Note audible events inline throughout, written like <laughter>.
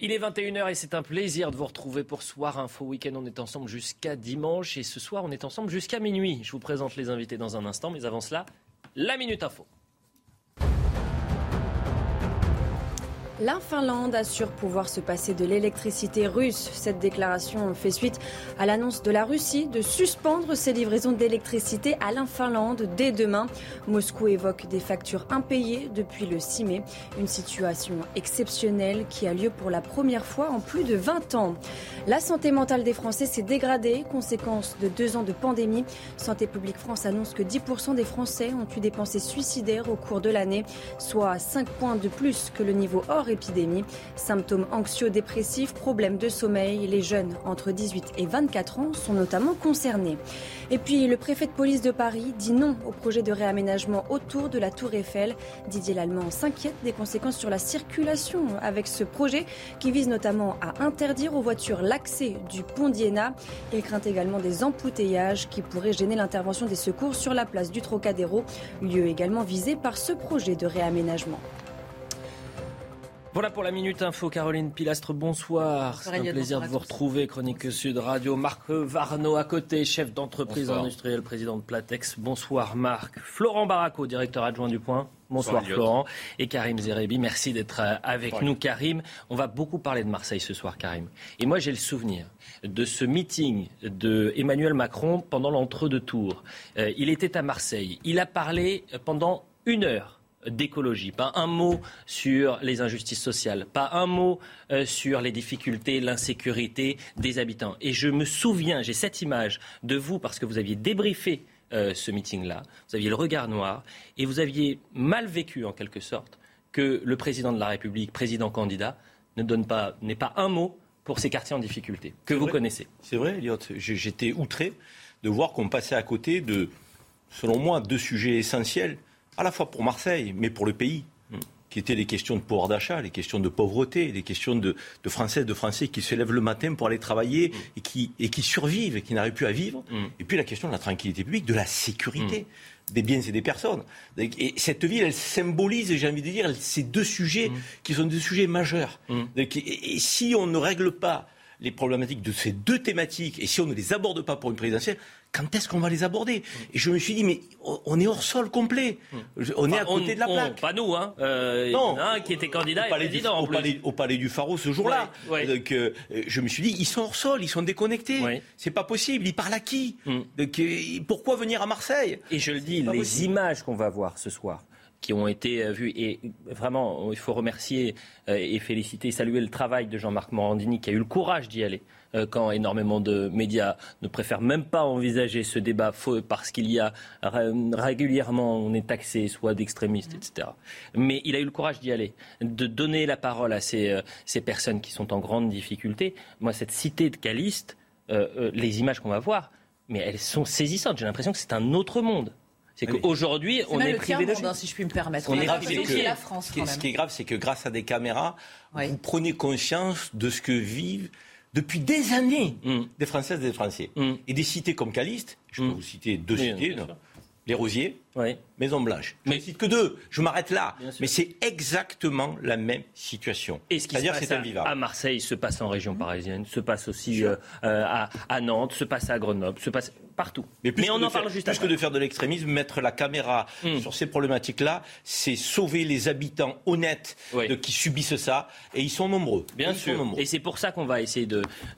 Il est 21h et c'est un plaisir de vous retrouver pour Soir Info Week-end. On est ensemble jusqu'à dimanche et ce soir on est ensemble jusqu'à minuit. Je vous présente les invités dans un instant, mais avant cela, la Minute Info. La Finlande assure pouvoir se passer de l'électricité russe. Cette déclaration fait suite à l'annonce de la Russie de suspendre ses livraisons d'électricité à la Finlande dès demain. Moscou évoque des factures impayées depuis le 6 mai. Une situation exceptionnelle qui a lieu pour la première fois en plus de 20 ans. La santé mentale des Français s'est dégradée, conséquence de deux ans de pandémie. Santé publique France annonce que 10% des Français ont eu des pensées suicidaires au cours de l'année, soit 5 points de plus que le niveau hors épidémie. Symptômes anxio-dépressifs, problèmes de sommeil, les jeunes entre 18 et 24 ans sont notamment concernés. Et puis le préfet de police de Paris dit non au projet de réaménagement autour de la tour Eiffel. Didier Lallemand s'inquiète des conséquences sur la circulation avec ce projet qui vise notamment à interdire aux voitures l'accès du pont d'Iéna. Il craint également des embouteillages qui pourraient gêner l'intervention des secours sur la place du Trocadéro, lieu également visé par ce projet de réaménagement. Voilà pour la Minute Info. Caroline Pilastre, bonsoir. C'est un plaisir de vous retrouver. Chronique Sud Radio. Marc Varno à côté, chef d'entreprise industrielle, président de Platex. Bonsoir Marc. Florent Baraco, directeur adjoint du Point. Bonsoir, Florent. Et Karim Zerebi, merci d'être euh, avec nous. Karim, on va beaucoup parler de Marseille ce soir, Karim. Et moi, j'ai le souvenir de ce meeting de Emmanuel Macron pendant l'entre-deux-tours. Euh, il était à Marseille. Il a parlé pendant une heure d'écologie, pas un mot sur les injustices sociales, pas un mot euh, sur les difficultés, l'insécurité des habitants. Et je me souviens, j'ai cette image de vous parce que vous aviez débriefé euh, ce meeting-là, vous aviez le regard noir et vous aviez mal vécu en quelque sorte que le président de la République, président candidat, ne donne pas, n'ait pas un mot pour ces quartiers en difficulté que vous connaissez. C'est vrai, Elliot. J'étais outré de voir qu'on passait à côté de, selon moi, deux sujets essentiels à la fois pour Marseille, mais pour le pays, mm. qui étaient les questions de pouvoir d'achat, les questions de pauvreté, les questions de, de Françaises, de Français qui se lèvent le matin pour aller travailler mm. et, qui, et qui survivent et qui n'arrivent plus à vivre. Mm. Et puis la question de la tranquillité publique, de la sécurité des biens et des personnes. Et cette ville, elle symbolise, j'ai envie de dire, ces deux sujets qui sont des sujets majeurs. Et si on ne règle pas les problématiques de ces deux thématiques et si on ne les aborde pas pour une présidentielle, quand est-ce qu'on va les aborder Et je me suis dit, mais on est hors sol complet. On est à côté de la plaque. pas nous, hein. Euh, non. Qui était candidat au palais, du, au, palais, du Pharaon ce jour-là. Donc, euh, je me suis dit, ils sont hors sol, ils sont déconnectés. C'est pas possible. Ils parlent à qui mm. Donc, euh, Pourquoi venir à Marseille Et je le dis, les images qu'on va voir ce soir qui ont été vues. Et vraiment, il faut remercier et féliciter, saluer le travail de Jean-Marc Morandini qui a eu le courage d'y aller. Euh, quand énormément de médias ne préfèrent même pas envisager ce débat parce qu'il y a régulièrement, on est taxé soit d'extrémistes, etc. Mais il a eu le courage d'y aller, de donner la parole à ces, euh, ces personnes qui sont en grande difficulté. Moi, cette cité de Caliste, euh, les images qu'on va voir, mais elles sont saisissantes. J'ai l'impression que c'est un autre monde. C'est qu'aujourd'hui, on est privé de hein, si je puis me permettre. On est privé la France. Ce qui, ce qui est grave, c'est que grâce à des caméras, vous prenez conscience de ce que vivent depuis des années mm. des Françaises et des Français. Mm. Et des cités comme Caliste, je peux mm. vous citer deux cités, les Rosiers, Maison Blanche. Je ne cite que deux, je m'arrête là. Mais c'est exactement la même situation. Et ce qui se passe à, Marseille se passe en région parisienne, se passe aussi euh, euh, à, à, Nantes, se passe à Grenoble, se passe partout. Mais, plus on en parle juste Plus que de faire de l'extrémisme, mettre la caméra hmm. sur ces problématiques-là, c'est sauver les habitants honnêtes de, qui subissent ça. Et ils sont nombreux. Bien sûr. Et c'est pour ça qu'on va essayer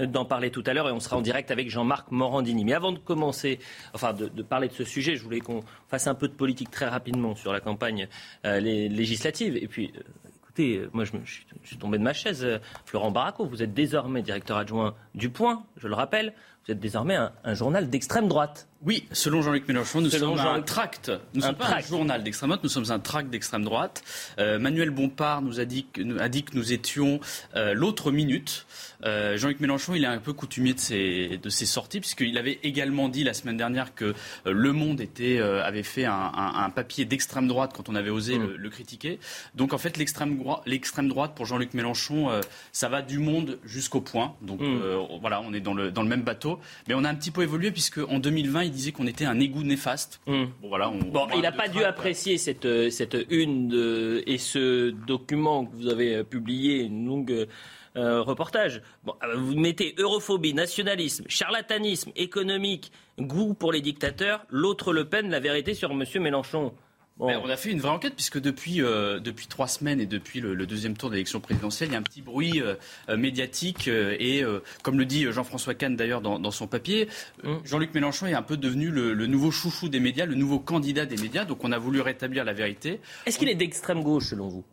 d'en parler tout à l'heure. Et on sera en direct avec Jean-Marc Morandini. Mais avant de commencer, enfin de, parler de ce sujet, je voulais qu'on fasse un peu de politique très rapidement sur la campagne euh, législative. Et puis. Euh, écoutez, euh, moi je, me, je, suis tombé de ma chaise. Florent Baraco, vous êtes désormais directeur adjoint du Point, je le rappelle. Vous êtes désormais un journal d'extrême droite. Oui, selon Jean-Luc Mélenchon, nous sommes un tract. Nous ne sommes pas un journal d'extrême droite, nous sommes un tract d'extrême droite. Euh, Manuel Bompard nous a dit que, a dit que nous étions euh, l'autre minute. Euh, Jean-Luc Mélenchon, il est un peu coutumier de ses, de ses sorties, puisqu'il avait également dit la semaine dernière que Le Monde était, avait fait un, papier d'extrême droite quand on avait osé mm. le, critiquer. Donc en fait, l'extrême droite, pour Jean-Luc Mélenchon, ça va du monde jusqu'au point. Donc mm. voilà, on est dans le, dans le même bateau. Mais on a un petit peu évolué, puisque en 2020, il disait qu'on était un égout néfaste. Hmm. Bon, voilà, bon il n'a pas dû apprécier cette, euh, cette une de, et ce document que vous avez euh, publié, une longue euh, reportage. Bon, vous mettez europhobie, nationalisme, charlatanisme économique, goût pour les dictateurs. L'autre Le Pen, la vérité sur M. Mélenchon on a fait une vraie enquête puisque depuis, euh, depuis trois semaines et depuis le, deuxième tour d'élection présidentielle, il y a un petit bruit euh, euh, médiatique et, comme le dit Jean-François Kahn d'ailleurs dans, son papier, mm. Jean-Luc Mélenchon est un peu devenu le, nouveau chouchou des médias, le nouveau candidat des médias. Donc on a voulu rétablir la vérité. Est-ce qu'il est d'extrême gauche selon vous?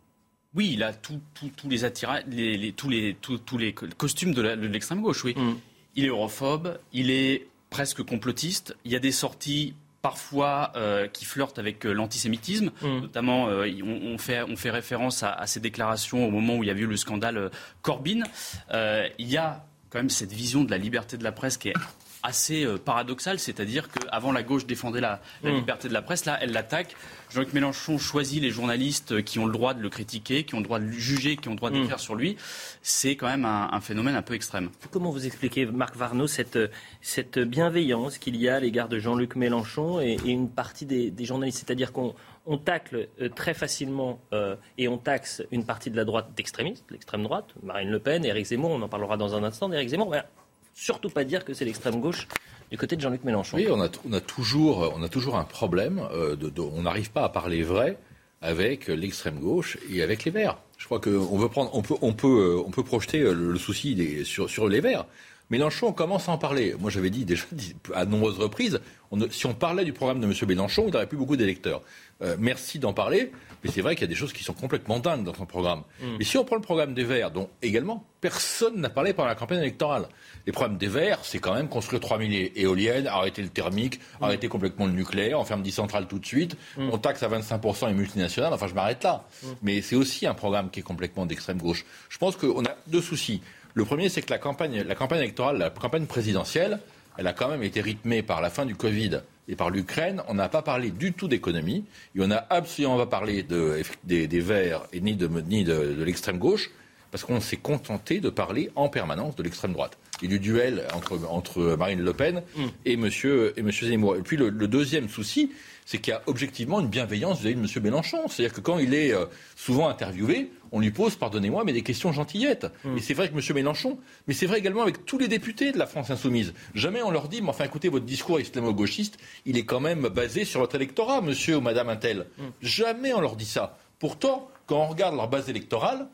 Oui, il a tous les, attirails, les, tous, les, tous, les costumes de l'extrême gauche, oui. Mm. Il est europhobe, il est presque complotiste. Il y a des sorties parfois euh, qui flirtent avec euh, l'antisémitisme. Mm. Notamment, euh, on, fait, on fait référence à, ces déclarations au moment où il y a eu le scandale Corbyn. il y a quand même cette vision de la liberté de la presse qui est assez paradoxale, c'est-à-dire qu'avant la gauche défendait la, la mm. liberté de la presse, là elle l'attaque. Jean-Luc Mélenchon choisit les journalistes qui ont le droit de le critiquer, qui ont le droit de le juger, qui ont le droit d'écrire mm. sur lui. C'est quand même un, phénomène un peu extrême. Comment vous expliquez, Marc Varnaud, cette, cette bienveillance qu'il y a à l'égard de Jean-Luc Mélenchon et, une partie des, journalistes? C'est-à-dire qu'on on tacle euh, très facilement euh, et on taxe une partie de la droite d'extrémistes, l'extrême droite, Marine Le Pen, Éric Zemmour, on en parlera dans un instant d'Éric Zemmour. Surtout pas dire que c'est l'extrême gauche du côté de Jean-Luc Mélenchon. Oui, on a, on toujours, on a toujours un problème. Euh, on n'arrive pas à parler vrai avec l'extrême gauche et avec les Verts. Je crois qu'on veut on peut, on peut, euh, on peut projeter le, souci sur, les Verts. Mélenchon commence à en parler. Moi, j'avais dit déjà à nombreuses reprises, si on parlait du programme de M. Mélenchon, il n'aurait plus beaucoup d'électeurs. Euh, merci d'en parler, mais c'est vrai qu'il y a des choses qui sont complètement dingues dans son programme. Mm. Mais si on prend le programme des Verts, dont également personne n'a parlé pendant la campagne électorale, les programmes des Verts, c'est quand même construire 3000 éoliennes, arrêter le thermique, mm. arrêter complètement le nucléaire, on ferme 10 centrales tout de suite, mm. on taxe à 25% les multinationales, enfin je m'arrête là. Mais c'est aussi un programme qui est complètement d'extrême gauche. Je pense qu'on a deux soucis. Le premier, c'est que la campagne, la campagne électorale, la campagne présidentielle, elle a quand même été rythmée par la fin du Covid et par l'Ukraine, on n'a pas parlé du tout d'économie, et on n'a absolument pas parlé de, des, Verts et ni de, ni de, l'extrême gauche, parce qu'on s'est contenté de parler en permanence de l'extrême droite et du duel entre, entre Marine Le Pen mm. et M. Et monsieur Zemmour. Et puis le deuxième souci, c'est qu'il y a objectivement une bienveillance vis-à-vis de M. Mélenchon. C'est-à-dire que quand il est euh, souvent interviewé, on lui pose, pardonnez-moi, mais des questions gentillettes. Mm. Et c'est vrai que M. Mélenchon, mais c'est vrai également avec tous les députés de la France insoumise. Jamais on leur dit, mais enfin écoutez, votre discours islamo-gauchiste, il est quand même basé sur votre électorat, monsieur ou madame Intel. Mm. Jamais on leur dit ça. Pourtant, quand on regarde leur base électorale,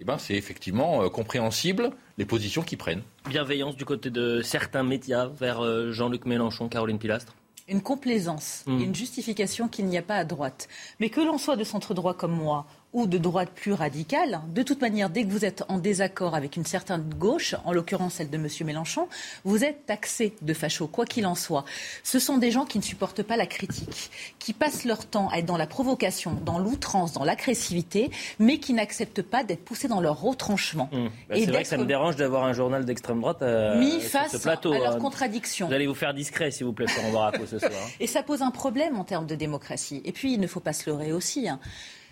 eh ben, c'est effectivement euh, compréhensible les positions qu'ils prennent. Bienveillance du côté de certains médias vers euh, Jean-Luc Mélenchon, Caroline Pilastre une complaisance, mm. une justification qu'il n'y a pas à droite. Mais que l'on soit de centre droit comme moi ou de droite plus radicale, de toute manière, dès que vous êtes en désaccord avec une certaine gauche, en l'occurrence celle de M. Mélenchon, vous êtes taxé de facho, quoi qu'il en soit. Ce sont des gens qui ne supportent pas la critique, qui passent leur temps à être dans la provocation, dans l'outrance, dans l'agressivité, mais qui n'acceptent pas d'être poussés dans leur retranchement. Mmh. Bah, c'est vrai que ça me dérange d'avoir un journal d'extrême droite euh, mis face ce plateau, à leurs hein. contradictions. Vous allez vous faire discret, s'il vous plaît, Florent Baraco, ce <laughs> soir. Hein. Et ça pose un problème en termes de démocratie. Et puis, il ne faut pas se leurrer aussi. Hein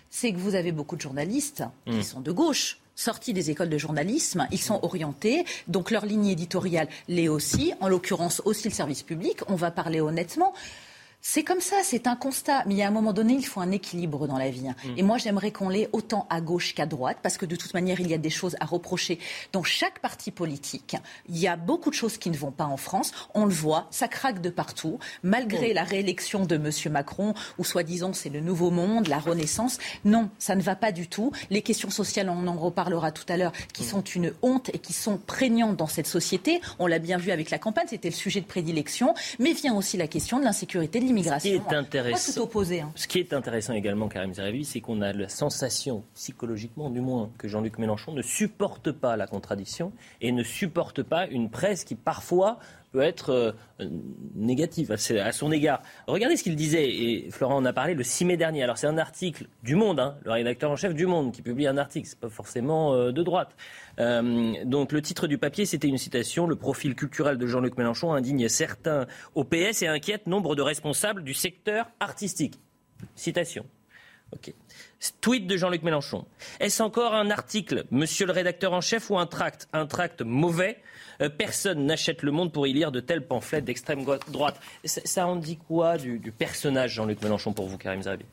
c'est que vous avez beaucoup de journalistes qui mm. sont de gauche sortis des écoles de journalisme, ils sont orientés, donc leur ligne éditoriale l'est aussi, en l'occurrence aussi le service public, on va parler honnêtement. C'est comme ça, c'est un constat. Mais il y a un moment donné, il faut un équilibre dans la vie. Hein. Mm. Et moi, j'aimerais qu'on l'ait autant à gauche qu'à droite, parce que de toute manière, il y a des choses à reprocher dans chaque parti politique. Il y a beaucoup de choses qui ne vont pas en France. On le voit, ça craque de partout, malgré la réélection de M. Macron, où soi-disant c'est le nouveau monde, la renaissance. Non, ça ne va pas du tout. Les questions sociales, on en reparlera tout à l'heure, qui mm. sont une honte et qui sont prégnantes dans cette société. On l'a bien vu avec la campagne, c'était le sujet de prédilection. Mais vient aussi la question de l'insécurité, de l'immigration. Ce qui est intéressant, tout opposé, hein. ce qui est intéressant également, Karim Zeravi, c'est qu'on a la sensation, psychologiquement du moins, que Jean-Luc Mélenchon ne supporte pas la contradiction et ne supporte pas une presse qui parfois être euh, négative à son égard. Regardez ce qu'il disait, et Florent en a parlé le 6 mai dernier. Alors c'est un article du Monde, hein, le rédacteur en chef du Monde, qui publie un article, c'est pas forcément euh, de droite. Euh, donc le titre du papier, c'était une citation. Le profil culturel de Jean-Luc Mélenchon indigne certains au PS et inquiète nombre de responsables du secteur artistique. Citation. Ok. Tweet de Jean-Luc Mélenchon. Est-ce encore un article, monsieur le rédacteur en chef, ou un tract Un tract mauvais? Euh, Personne n'achète le monde pour y lire de tels pamphlets d'extrême droite. Ça, en dit quoi du, personnage Jean-Luc Mélenchon pour vous, Karim Zabi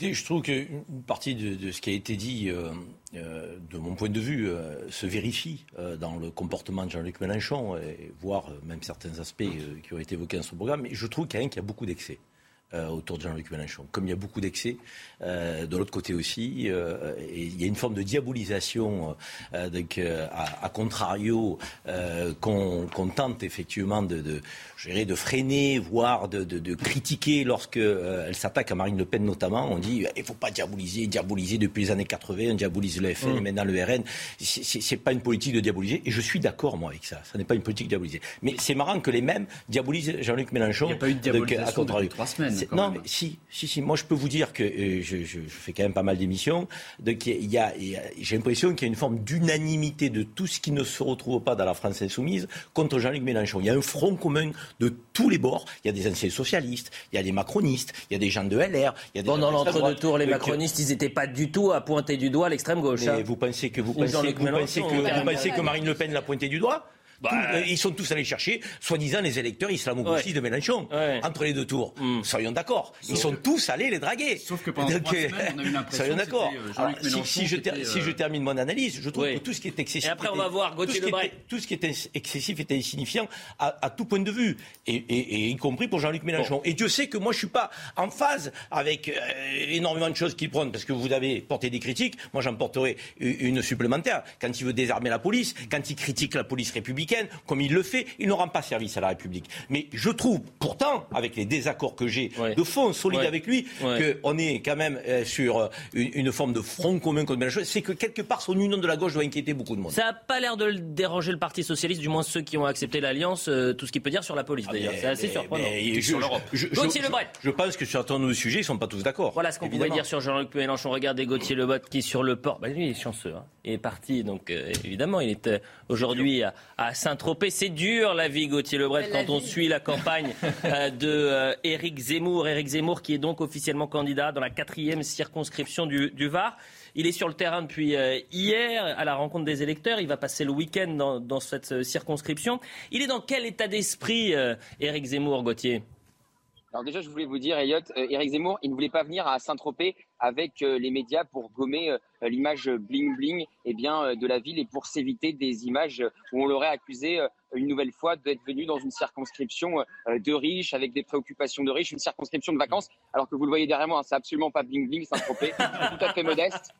je trouve qu'une partie de, ce qui a été dit, euh, euh, de mon point de vue, se vérifie dans le comportement de Jean-Luc Mélenchon, et voire même certains aspects qui ont été évoqués dans son programme. Mais je trouve quand même qu'il y a beaucoup d'excès. Euh, autour de Jean-Luc Mélenchon. Comme il y a beaucoup d'excès, euh, de l'autre côté aussi, euh, et il y a une forme de diabolisation, donc, à, contrario, qu'on tente effectivement de, de, de freiner, voire de, de, de critiquer lorsqu'elle s'attaque à Marine Le Pen notamment. On dit il ne faut pas diaboliser, diaboliser depuis les années 80, on diabolise le FN mmh. maintenant le RN. C'est pas une politique de diaboliser, et je suis d'accord moi avec ça. Ça n'est pas une politique de diaboliser. Mais c'est marrant que les mêmes diabolisent Jean-Luc Mélenchon. Il n'y a pas eu de diabolisation depuis trois semaines non, mais si, si, si. Moi, je peux vous dire que euh, je, je, fais quand même pas mal d'émissions. Donc, il y a, j'ai l'impression qu'il y a une forme d'unanimité de tout ce qui ne se retrouve pas dans la France insoumise contre Jean-Luc Mélenchon. Il y a un front commun de tous les bords. Il y a des anciens socialistes, il y a des macronistes, il y a des gens de LR. Il y a des bon, dans l'entre-deux tours, les macronistes, ils n'étaient pas du tout à pointer du doigt l'extrême gauche. Mais hein. vous pensez que vous pensez, vous pensez que, vous pensez que Marine Le Pen l'a pointé du doigt? Bah, euh, ils sont tous allés chercher, soi-disant, les électeurs islamo-gauchistes de Mélenchon, entre les deux tours. Mm. Soyons d'accord. Ils sont tous allés les draguer. Sauf que pendant trois euh, semaines, on a eu l'impression Soyons d'accord. Si, si, je si, je termine mon analyse, je trouve que tout ce qui est excessif... Et après, on va voir Gauthier tout, ce tout ce qui est excessif est insignifiant à, tout point de vue, et, y compris pour Jean-Luc Mélenchon. Et Dieu sait que moi, je suis pas en phase avec énormément de choses qu'il prône, parce que vous avez porté des critiques, moi j'en porterai une supplémentaire. Quand il veut désarmer la police, quand il critique la police républicaine, comme il le fait, il ne rend pas service à la République. Mais je trouve, pourtant, avec les désaccords que j'ai de fond solides avec lui, qu'on est quand même euh, sur euh, une, forme de front commun contre Mélenchon. C'est que quelque part, son union de la gauche doit inquiéter beaucoup de monde. Ça n'a pas l'air de déranger le Parti socialiste, du moins ceux qui ont accepté l'alliance, euh, tout ce qu'il peut dire sur la police. Ah, d'ailleurs, c'est assez surprenant. je, sur l'Europe. Je, je, pense que sur un de sujets, ils ne sont pas tous d'accord. Voilà ce qu'on pouvait dire sur Jean-Luc Mélenchon. Regardez Gauthier Lebot qui sur le port. Bah, lui, il est chanceux. Hein. Il est parti, donc évidemment, il est aujourd'hui à, à Saint-Tropez. C'est dur la vie, Gauthier Lebret, quand on suit la <laughs> campagne euh, de euh, Éric Zemmour. Éric Zemmour qui est donc officiellement candidat dans la quatrième circonscription du, Var. Il est sur le terrain depuis euh, hier à la rencontre des électeurs. Il va passer le week-end dans, dans, cette circonscription. Il est dans quel état d'esprit, Éric Zemmour, Gauthier? Alors déjà, je voulais vous dire, Elliot, Éric Zemmour, il ne voulait pas venir à Saint-Tropez avec les médias pour gommer l'image bling bling eh bien, de la ville et pour s'éviter des images où on l'aurait accusé une nouvelle fois d'être venu dans une circonscription euh, de riches, avec des préoccupations de riches, une circonscription de vacances, alors que vous le voyez derrière moi, hein, c'est absolument pas bling bling, Saint-Tropez, <laughs> tout à fait modeste.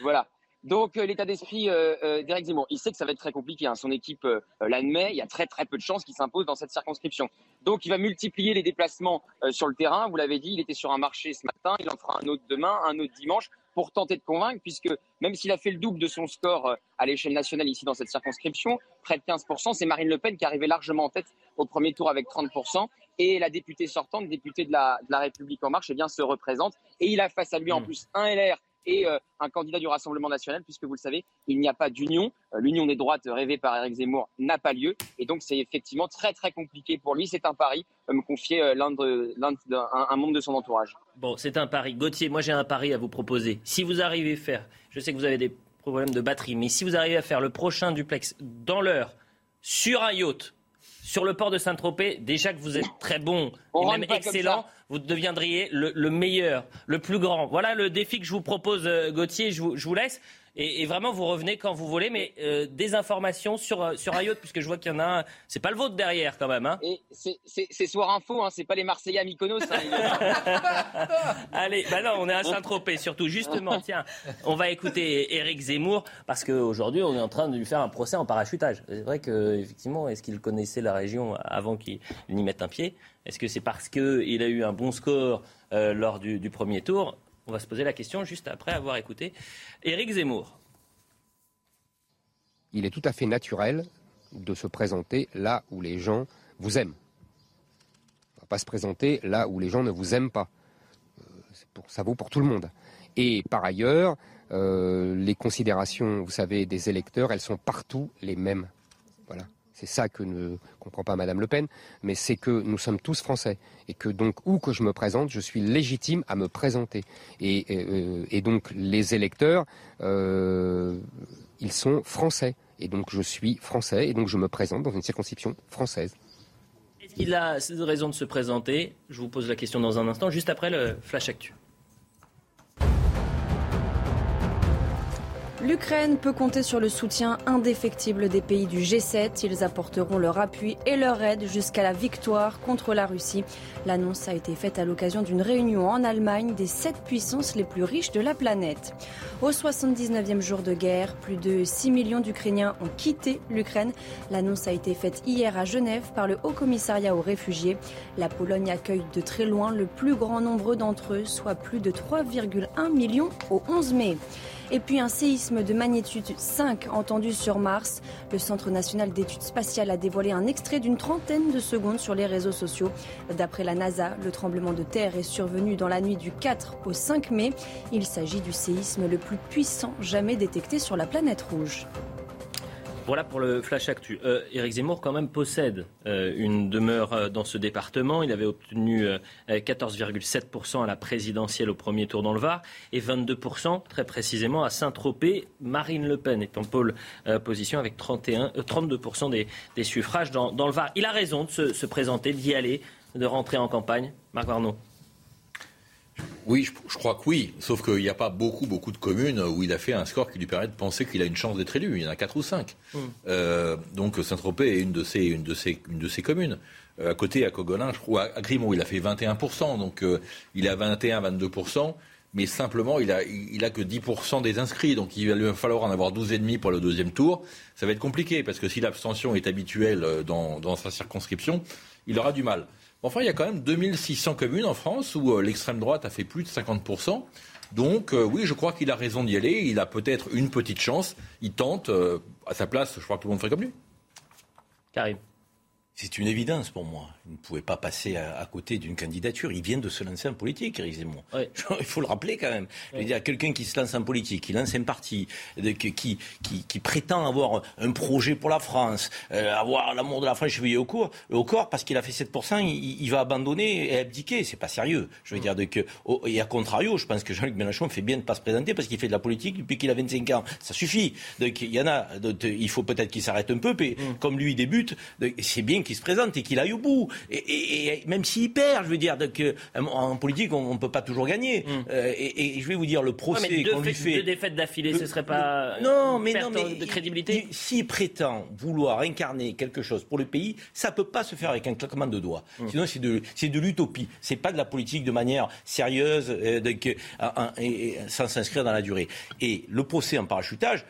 Voilà. Donc euh, l'état d'esprit euh, d'Éric Zemmour, il sait que ça va être très compliqué. Hein. Son équipe l'admet. Il y a très très peu de chances qu'il s'impose dans cette circonscription. Donc il va multiplier les déplacements sur le terrain. Vous l'avez dit, il était sur un marché ce matin. Il en fera un autre demain, un autre dimanche pour tenter de convaincre, puisque même s'il a fait le double de son score euh, à l'échelle nationale ici dans cette circonscription, près de 15%, c'est Marine Le Pen qui arrivait largement en tête au premier tour avec 30%, et la députée sortante, députée de la, de la République en marche, eh bien, se représente, et il a face à lui en hmm. plus un LR et euh, un candidat du Rassemblement national, puisque vous le savez, il n'y a pas d'union. Euh, l'union des droites rêvée par Éric Zemmour n'a pas lieu. Et donc, c'est effectivement très, très compliqué pour lui. C'est un pari, me confier euh, l'un un, membre de son entourage. Bon, c'est un pari. Gauthier, moi, j'ai un pari à vous proposer. Si vous arrivez à faire, je sais que vous avez des problèmes de batterie, mais si vous arrivez à faire le prochain duplex dans l'heure, sur un yacht, sur le port de Saint-Tropez, déjà que vous êtes très bon, et même excellent, vous deviendriez le, meilleur, le plus grand. Voilà le défi que je vous propose, euh, Gauthier, je vous laisse. Et, vraiment, vous revenez quand vous voulez, mais euh, des informations sur, euh, sur IOT, puisque je vois qu'il y en a un. C'est pas le vôtre derrière, quand même. Hein. C'est Soir Info, hein, c'est pas les Marseillais à Mykonos. Hein, <laughs> Allez, bah non, on est à Saint-Tropez, surtout. Justement, tiens, on va écouter Éric Zemmour, parce qu'aujourd'hui, on est en train de lui faire un procès en parachutage. C'est vrai qu'effectivement, est-ce qu'il connaissait la région avant qu'il n'y mette un pied? Est-ce que c'est parce qu'il a eu un bon score euh, lors du, du, premier tour? On va se poser la question juste après avoir écouté Éric Zemmour. Il est tout à fait naturel de se présenter là où les gens vous aiment. On ne va pas se présenter là où les gens ne vous aiment pas. Pour, ça vaut pour tout le monde. Et par ailleurs, euh, les considérations, vous savez, des électeurs, elles sont partout les mêmes. C'est ça que ne comprend pas Madame Le Pen, mais c'est que nous sommes tous français et que donc où que je me présente, je suis légitime à me présenter. Et, euh, donc les électeurs, euh, ils sont français et donc je suis français et donc je me présente dans une circonscription française. Est-ce qu'il a raison de se présenter? Je vous pose la question dans un instant, juste après le flash actu. L'Ukraine peut compter sur le soutien indéfectible des pays du G7. Ils apporteront leur appui et leur aide jusqu'à la victoire contre la Russie. L'annonce a été faite à l'occasion d'une réunion en Allemagne des sept puissances les plus riches de la planète. Au 79e jour de guerre, plus de 6 millions d'Ukrainiens ont quitté l'Ukraine. L'annonce a été faite hier à Genève par le Haut Commissariat aux réfugiés. La Pologne accueille de très loin le plus grand nombre d'entre eux, soit plus de 3,1 millions au 11 mai. Et puis un séisme de magnitude 5 entendu sur Mars. Le Centre national d'études spatiales a dévoilé un extrait d'une trentaine de secondes sur les réseaux sociaux. D'après la NASA, le tremblement de terre est survenu dans la nuit du 4 au 5 mai. Il s'agit du séisme le plus puissant jamais détecté sur la planète rouge. Voilà pour le flash actu. Euh, Éric Zemmour quand même possède euh, une demeure euh, dans ce département. Il avait obtenu 14,7% euh, à la présidentielle au premier tour dans le Var et 22% très précisément à Saint-Tropez. Marine Le Pen est en pôle position avec 31, 32% des, suffrages dans, le Var. Il a raison de se, se présenter, d'y aller, de rentrer en campagne. Marc. Oui, je, crois que oui. Sauf qu'il n'y a pas beaucoup, beaucoup de communes où il a fait un score qui lui permet de penser qu'il a une chance d'être élu. Il y en a 4 ou 5. Hmm. Euh, donc Saint-Tropez est une de ces, une de ces, une de ces communes. Euh, à côté, à Cogolin, je crois, à Grimaud, il a fait 21%. Donc euh, il a 21-22%. Mais simplement, il a, il a que 10% des inscrits. Donc il va lui falloir en avoir 12,5 pour le deuxième tour. Ça va être compliqué parce que si l'abstention est habituelle dans, dans sa circonscription, il aura du mal. Enfin, il y a quand même 2600 communes en France où euh, l'extrême droite a fait plus de 50%. Donc euh, oui, je crois qu'il a raison d'y aller. Il a peut-être une petite chance. Il tente. Euh, à sa place, je crois que tout le monde ferait comme lui. Karim. C'est une évidence pour moi. Il ne pouvait pas passer à, côté d'une candidature. Il vient de se lancer en politique, Eric Zemmour. <laughs> Il faut le rappeler quand même. Je veux dire, quelqu'un qui se lance en politique, qui lance un parti, qui, qui, qui, prétend avoir un projet pour la France, euh, avoir l'amour de la France chevillé au, corps, au corps, parce qu'il a fait 7%, il, il, va abandonner et abdiquer. C'est pas sérieux. Je veux dire, de que, et à contrario, je pense que Jean-Luc Mélenchon fait bien de ne pas se présenter parce qu'il fait de la politique depuis qu'il a 25 ans. Ça suffit. Donc, il y en a, il faut peut-être qu'il s'arrête un peu, mais mm. comme lui débute, c'est bien qu'il se présente et qu'il aille au bout. Et, même s'il perd, je veux dire, euh, en politique, on ne peut pas toujours gagner. Mm. Euh, et, je vais vous dire, le procès qu'on lui fait... Deux défaites d'affilée, ce serait pas non, mais, non, mais de crédibilité S'il prétend vouloir incarner quelque chose pour le pays, ça ne peut pas se faire avec un claquement de doigts. Mm. Sinon, c'est de, de l'utopie. C'est pas de la politique de manière sérieuse, euh, et, sans s'inscrire dans la durée. Et le procès en parachutage,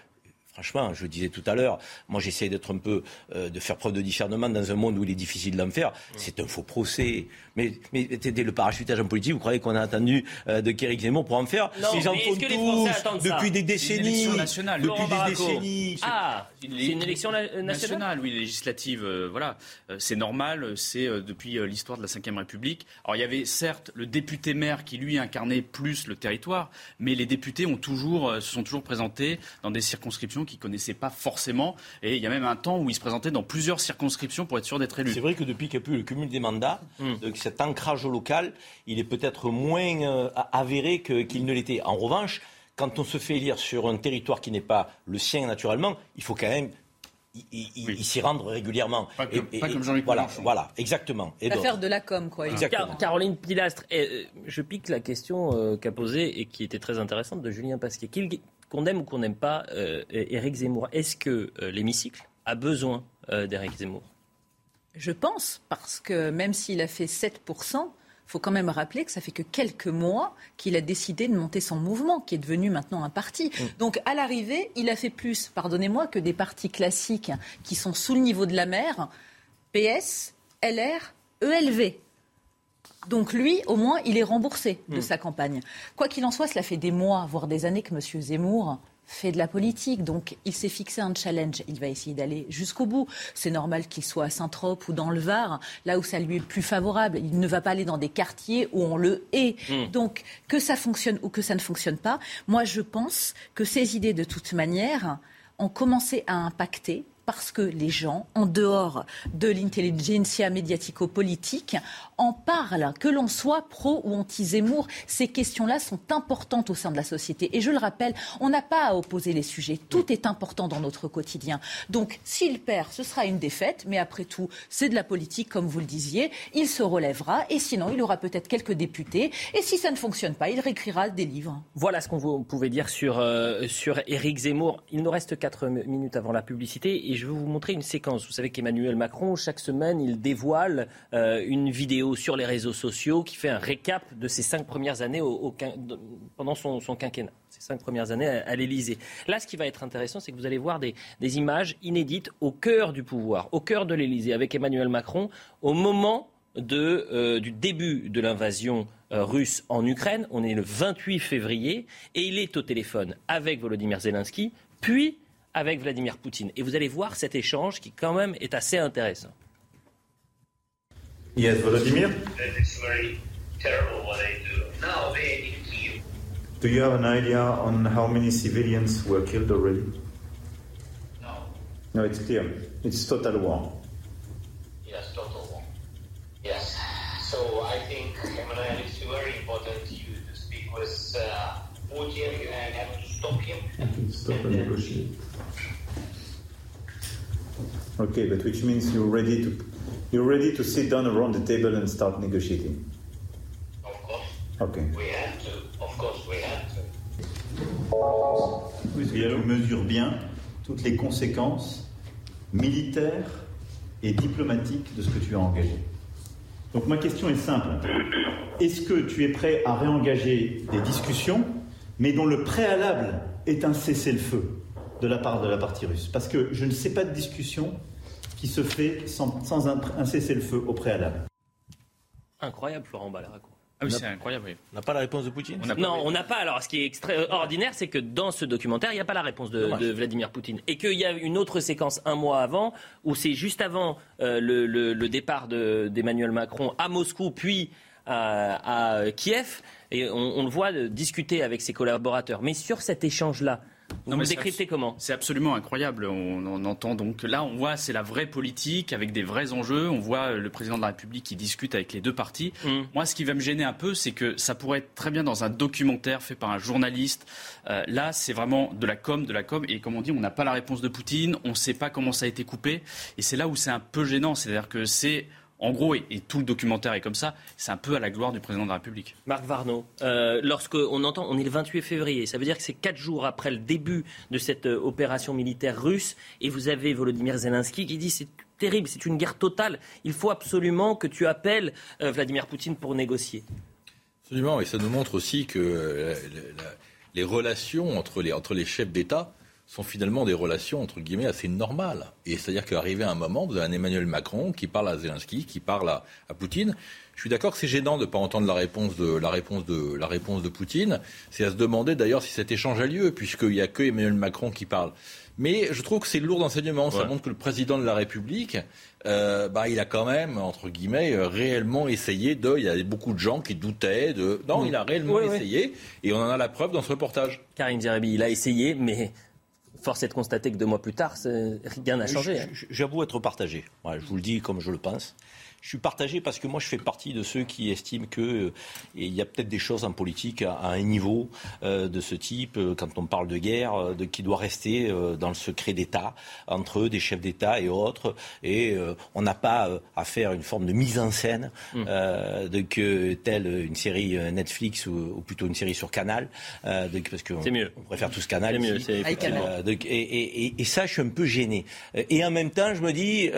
Franchement, je le disais tout à l'heure, moi j'essaie d'être un peu, euh, de faire preuve de discernement dans un monde où il est difficile d'en faire. C'est un faux procès. Mais, mais dès le parachutage en politique, vous croyez qu'on a attendu euh, de Kéric Zemmour pour en faire? Non, Ils en font tous depuis des décennies. Nationale. Depuis des décennies. Ah, c'est une élection nationale? Oui, législative, euh, voilà. c'est normal, c'est depuis l'histoire de la Ve République. Alors il y avait certes le député maire qui lui incarnait plus le territoire, mais les députés ont toujours, se sont toujours présentés dans des circonscriptions qui ne connaissaient pas forcément. Et il y a même un temps où il se présentait dans plusieurs circonscriptions pour être sûr d'être élu. C'est vrai que depuis qu'il n'y a plus le cumul des mandats, hmm. cet ancrage local, il est peut-être moins euh, avéré qu'il ne l'était. En revanche, quand on se fait élire sur un territoire qui n'est pas le sien naturellement, il faut quand même il, s'y rendre régulièrement. Pas, comme Jean-Luc voilà, voilà, exactement. L'affaire de la com, quoi. Exactement. Caroline Pilastre, euh, je pique la question euh, qu'a posée et qui était très intéressante de Julien Pasquier qu'on aime ou qu'on n'aime pas euh, Éric Zemmour, est-ce que euh, l'hémicycle a besoin euh, d'Éric Zemmour? Je pense, parce que même s'il a fait 7%, il faut quand même rappeler que ça fait que quelques mois qu'il a décidé de monter son mouvement, qui est devenu maintenant un parti. Mm. Donc à l'arrivée, il a fait plus, pardonnez-moi, que des partis classiques qui sont sous le niveau de la mer, PS, LR, ELV. Donc lui, au moins, il est remboursé de hmm. sa campagne. Quoi qu'il en soit, cela fait des mois, voire des années que M. Zemmour fait de la politique. Donc, il s'est fixé un challenge. Il va essayer d'aller jusqu'au bout. C'est normal qu'il soit à Saint-Trope ou dans le Var, là où ça lui est le plus favorable. Il ne va pas aller dans des quartiers où on le hait. Hmm. Donc, que ça fonctionne ou que ça ne fonctionne pas, moi, je pense que ces idées, de toute manière, ont commencé à impacter parce que les gens, en dehors de l'intelligentsia médiatico-politique, en parlent. Que l'on soit pro ou anti-Zemmour, ces questions-là sont importantes au sein de la société. Et je le rappelle, on n'a pas à opposer les sujets. Tout est important dans notre quotidien. Donc, s'il perd, ce sera une défaite. Mais après tout, c'est de la politique, comme vous le disiez. Il se relèvera. Et sinon, il aura peut-être quelques députés. Et si ça ne fonctionne pas, il réécrira des livres. Voilà ce qu'on pouvait dire sur, euh, sur Éric Zemmour. Il nous reste 4 minutes avant la publicité et je vais vous montrer une séquence. Vous savez qu'Emmanuel Macron, chaque semaine, il dévoile euh, une vidéo sur les réseaux sociaux qui fait un récap de ses cinq premières années au, pendant son, quinquennat, ses cinq premières années à, l'Élysée. Là, ce qui va être intéressant, c'est que vous allez voir des, images inédites au cœur du pouvoir, au cœur de l'Élysée, avec Emmanuel Macron, au moment euh, du début de l'invasion euh, russe en Ukraine. On est le 28 février et il est au téléphone avec Volodymyr Zelensky, puis avec Vladimir Poutine. Et vous allez voir cet échange qui quand même est assez intéressant. Yes, Vladimir? It's very terrible what they do. Now they in Kiev. Do you have an idea on how many civilians were killed already? No. No, it's clear. It's total war. Yes, total war. Yes. So I think, Emmanuel, it's very important you to speak with uh, Putin and have to stop him. And stop and negotiate. Okay, but which means you're ready to you're ready to sit down around the table and start negotiating. Of course. Okay. We have to. Of course, we have to. Tu mesures bien toutes les conséquences militaires et diplomatiques de ce que tu as engagé? Donc ma question est simple. Est-ce que tu es prêt à réengager des discussions, mais dont le préalable est un cessez-le-feu? De la part de la partie russe Parce que je ne sais pas de discussion qui se fait sans, un, cessez-le-feu au préalable. Incroyable, Florent Balaraco. Ah oui, c'est incroyable, oui. On n'a pas la réponse de Poutine Non, on n'a pas. Alors, ce qui est extraordinaire, c'est que dans ce documentaire, il n'y a pas la réponse de, Vladimir Poutine. Et qu'il y a une autre séquence un mois avant, où c'est juste avant euh, le, départ d'Emmanuel Macron à Moscou, puis à, Kiev. Et on, on, le voit discuter avec ses collaborateurs. Mais sur cet échange-là, vous décryptez comment C'est absolument incroyable. On, entend donc là, on voit c'est la vraie politique avec des vrais enjeux. On voit le président de la République qui discute avec les deux partis. Mm. Moi, ce qui va me gêner un peu, c'est que ça pourrait être très bien dans un documentaire fait par un journaliste. Euh, là, c'est vraiment de la com, de la com. Et comme on dit, on n'a pas la réponse de Poutine. On ne sait pas comment ça a été coupé. Et c'est là où c'est un peu gênant. C'est-à-dire que c'est en gros, et, tout le documentaire est comme ça, c'est un peu à la gloire du président de la République. Marc Varno, euh, lorsqu'on entend, on est le 28 février, ça veut dire que c'est quatre jours après le début de cette euh, opération militaire russe, et vous avez Volodymyr Zelensky qui dit c'est terrible, c'est une guerre totale, il faut absolument que tu appelles euh, Vladimir Poutine pour négocier. Absolument, et ça nous montre aussi que les relations entre les, entre les chefs d'État sont finalement des relations, entre guillemets, assez normales. Et c'est-à-dire qu'arrivé à un moment, vous avez un Emmanuel Macron qui parle à Zelensky, qui parle à, Poutine. Je suis d'accord que c'est gênant de ne pas entendre la réponse de, la réponse de, la réponse de Poutine. C'est à se demander d'ailleurs si cet échange a lieu, puisqu'il n'y a que Emmanuel Macron qui parle. Mais je trouve que c'est lourd d'enseignement. Ça montre que le président de la République, euh, bah, il a quand même, entre guillemets, euh, réellement essayé de. Il y a beaucoup de gens qui doutaient de. Non, il a réellement essayé. Et on en a la preuve dans ce reportage. Karine Zerabi, il a essayé, mais force est de constater que deux mois plus tard, rien n'a changé. Hein. J'avoue être partagé. je vous le dis comme je le pense je suis partagé parce que moi, je fais partie de ceux qui estiment qu'il euh, y a peut-être des choses en politique à, un niveau euh, de ce type, euh, quand on parle de guerre, de, qui doit rester dans le secret d'État, entre des chefs d'État et autres. Et on n'a pas à faire une forme de mise en scène mmh. de que telle une série Netflix ou, plutôt une série sur Canal, parce qu'on on préfère tous Canal. Mieux, et, et, et, ça, je suis un peu gêné. Et en même temps, je me dis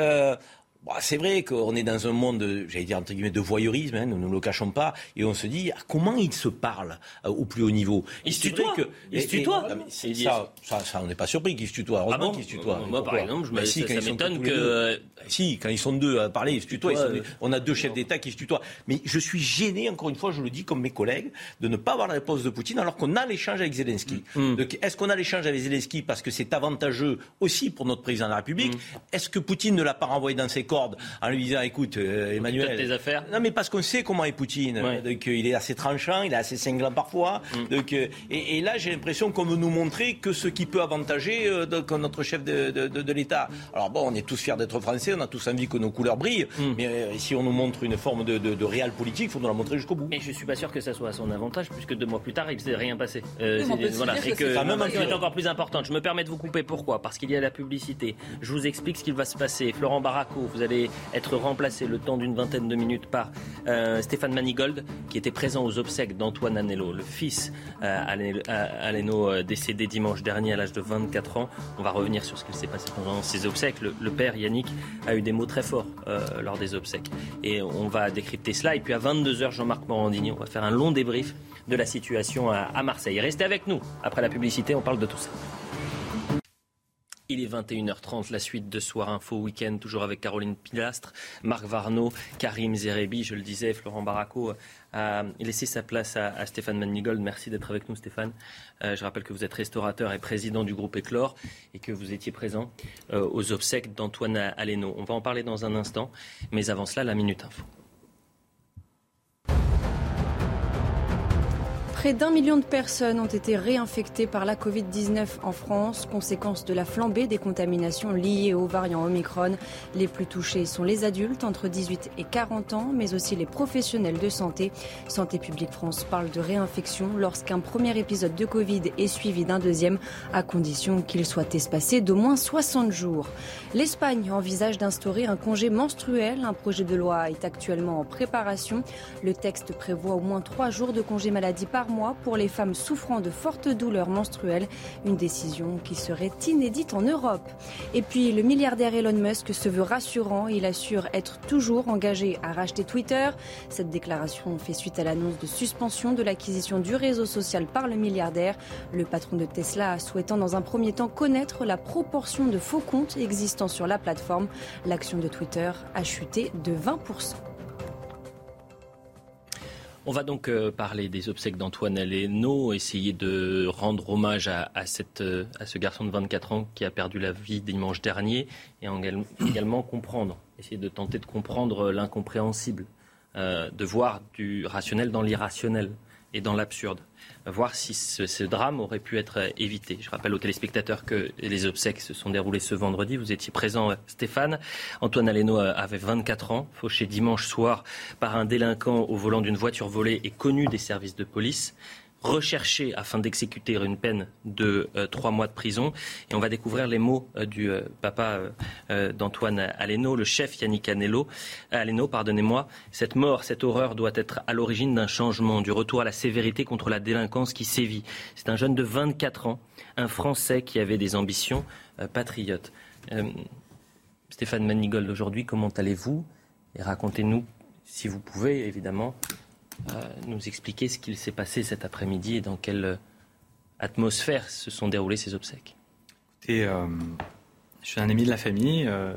c'est vrai qu'on est dans un monde, j'allais dire entre guillemets, de voyeurisme, hein, nous ne le cachons pas, et on se dit ah, comment ils se parlent euh, au plus haut niveau? Ils se tutoient. Ils se tutoient. Ça, ça, ça, on n'est pas surpris qu'ils se tutoient. Heureusement ah qu'ils se tutoient. Moi, par exemple, je me, bah, si, ça, m'étonne que. Si, quand ils sont deux à parler, ils se tutoient. on a deux chefs d'État qui se tutoient. Mais je suis gêné, encore une fois, je le dis comme mes collègues, de ne pas avoir la réponse de Poutine alors qu'on a l'échange avec Zelensky. Mm. Est-ce qu'on a l'échange avec Zelensky parce que c'est avantageux aussi pour notre président de la République? Mm. Est-ce que Poutine ne l'a pas renvoyé dans ses en lui disant écoute, euh, Emmanuel. Tes affaires Non, mais parce qu'on sait comment est Poutine. Donc, il est assez tranchant, il est assez cinglant parfois. Mm. Donc, euh, et, là, j'ai l'impression qu'on veut nous montrer que ce qui peut avantager euh, notre chef de, de, l'État. Alors, bon, on est tous fiers d'être français, on a tous envie que nos couleurs brillent. Mm. Mais si on nous montre une forme de, de, réel politique, il faut nous la montrer jusqu'au bout. Et je suis pas sûr que ça soit à son avantage, puisque deux mois plus tard, il ne s'est rien passé. voilà, et que, ça même est encore plus importante. Je me permets de vous couper. Pourquoi? Parce qu'il y a la publicité. Je vous explique ce qu'il va se passer. Florent Baraco, vous allez être remplacé le temps d'une vingtaine de minutes par euh, Stéphane Manigold, qui était présent aux obsèques d'Antoine Anello, le fils euh, Aleno euh, décédé dimanche dernier à l'âge de 24 ans. On va revenir sur ce qui s'est passé pendant ces obsèques. Le, père Yannick a eu des mots très forts lors des obsèques. Et on va décrypter cela. Et puis à 22h, Jean-Marc Morandini, on va faire un long débrief de la situation à Marseille. Restez avec nous. Après la publicité, on parle de tout ça. Il est 21h30, la suite de Soir Info Week-end, toujours avec Caroline Pilastre, Marc Varno, Karim Zerebi, je le disais, Florent Baraco a laissé sa place à, Stéphane Manigold. Merci d'être avec nous Stéphane. Euh, je rappelle que vous êtes restaurateur et président du groupe Éclore et que vous étiez présent euh, aux obsèques d'Antoine Aleno. On va en parler dans un instant, mais avant cela, la Minute Info. Près d'un million de personnes ont été réinfectées par la Covid-19 en France, conséquence de la flambée des contaminations liées au variant Omicron. Les plus touchés sont les adultes entre 18 et 40 ans, mais aussi les professionnels de santé. Santé publique France parle de réinfection lorsqu'un premier épisode de Covid est suivi d'un deuxième, à condition qu'il soit espacé d'au moins 60 jours. L'Espagne envisage d'instaurer un congé menstruel. Un projet de loi est actuellement en préparation. Le texte prévoit au moins trois jours de congé maladie par mois pour les femmes souffrant de fortes douleurs menstruelles. Une décision qui serait inédite en Europe. Et puis le milliardaire Elon Musk se veut rassurant. Il assure être toujours engagé à racheter Twitter. Cette déclaration fait suite à l'annonce de suspension de l'acquisition du réseau social par le milliardaire. Le patron de Tesla souhaitant dans un premier temps connaître la proportion de faux comptes existant sur la plateforme. L'action de Twitter a chuté de 20%. On va donc euh, parler des obsèques d'Antoine Aleno, essayer de rendre hommage à, euh, ce garçon de 24 ans qui a perdu la vie dimanche dernier et <coughs> également comprendre, essayer de tenter de comprendre l'incompréhensible, euh, de voir du rationnel dans l'irrationnel et dans l'absurde voir si ce, drame aurait pu être évité. Je rappelle aux téléspectateurs que les obsèques se sont déroulées ce vendredi. Vous étiez présent, Stéphane. Antoine Aleno avait 24 ans, fauché dimanche soir par un délinquant au volant d'une voiture volée et connu des services de police recherché afin d'exécuter une peine de euh, trois mois de prison. Et on va découvrir les mots euh, du euh, papa d'Antoine Aleno, le chef Yannick Anello. Aleno, pardonnez-moi. Cette mort, cette horreur doit être à l'origine d'un changement, du retour à la sévérité contre la délinquance qui sévit. C'est un jeune de 24 ans, un Français qui avait des ambitions patriotes. Stéphane Manigold, aujourd'hui, comment allez-vous? Et racontez-nous, si vous pouvez, évidemment, nous expliquer ce qu'il s'est passé cet après-midi et dans quelle euh, atmosphère se sont déroulées ces obsèques. Écoutez, euh, je suis un ami de la famille, euh,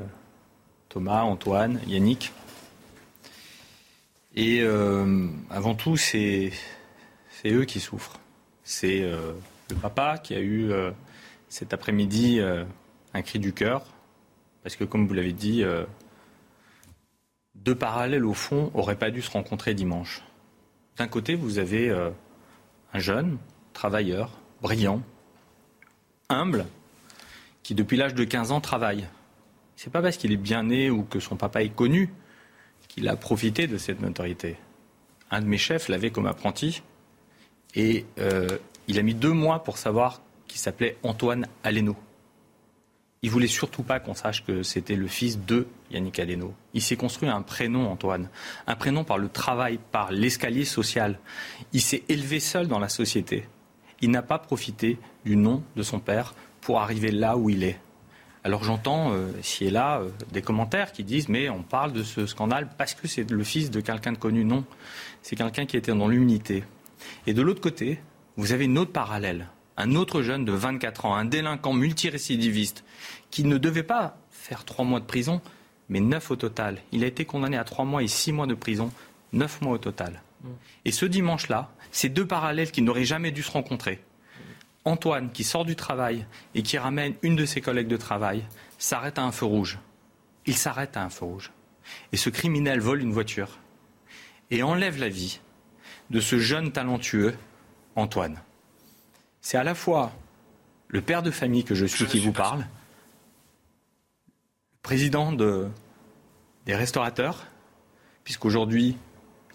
Thomas, Antoine, Yannick. Et avant tout, c'est eux qui souffrent. C'est le papa qui a eu cet après-midi un cri du cœur, parce que comme vous l'avez dit, deux parallèles au fond n'auraient pas dû se rencontrer dimanche. D'un côté, vous avez euh, un jeune, travailleur, brillant, humble, qui depuis l'âge de 15 ans travaille. C'est pas parce qu'il est bien né ou que son papa est connu qu'il a profité de cette notoriété. Un de mes chefs l'avait comme apprenti et euh, il a mis deux mois pour savoir qu'il s'appelait Antoine Aleno. Il voulait surtout pas qu'on sache que c'était le fils de Yannick Aleno. Il s'est construit un prénom, Antoine. Un prénom par le travail, par l'escalier social. Il s'est élevé seul dans la société. Il n'a pas profité du nom de son père pour arriver là où il est. Alors j'entends euh, ici et là euh, des commentaires qui disent mais on parle de ce scandale parce que c'est le fils de quelqu'un de connu. Non, c'est quelqu'un qui était dans l'humilité. Et de l'autre côté, vous avez une autre parallèle. Un autre jeune de 24 ans, un délinquant multirécidiviste, qui ne devait pas faire trois mois de prison, mais neuf au total. Il a été condamné à trois mois et six mois de prison, neuf mois au total. Et ce dimanche-là, ces deux parallèles qui n'auraient jamais dû se rencontrer, Antoine, qui sort du travail et qui ramène une de ses collègues de travail, s'arrête à un feu rouge. Il s'arrête à un feu rouge. Et ce criminel vole une voiture et enlève la vie de ce jeune talentueux, Antoine. C'est à la fois le père de famille que je suis qui vous parle, le président des restaurateurs, puisqu'aujourd'hui,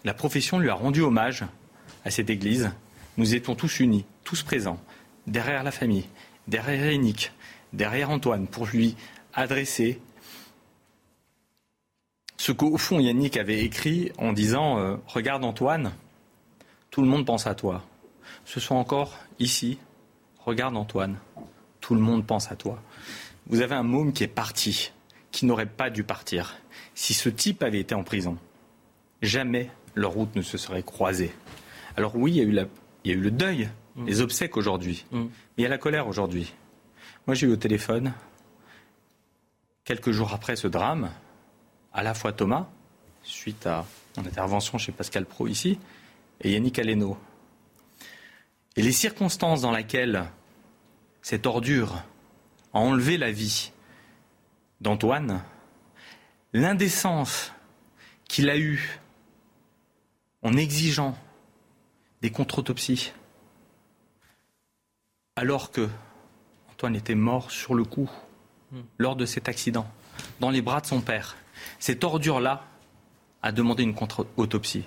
la profession lui a rendu hommage à cette église. Nous étions tous unis, tous présents derrière la famille, derrière Yannick, derrière Antoine, pour lui adresser ce qu'au fond Yannick avait écrit en disant euh, Regarde Antoine, tout le monde pense à toi. Ce soit encore ici, regarde Antoine, tout le monde pense à toi. Vous avez un môme qui est parti, qui n'aurait pas dû partir. Si ce type avait été en prison, jamais leur route ne se serait croisée. Alors oui, il y a eu, il y a eu le deuil Mm. les obsèques aujourd'hui. Mm. Mais il y a la colère aujourd'hui. Moi, j'ai eu au téléphone, quelques jours après ce drame, à la fois Thomas, suite à mon intervention chez Pascal Pro ici, et Yannick Aleno. Et les circonstances dans lesquelles cette ordure a enlevé la vie d'Antoine, l'indécence qu'il a eue en exigeant des contre-autopsies, alors que Antoine était mort sur le coup hmm. lors de cet accident, dans les bras de son père. Cette ordure-là a demandé une contre-autopsie.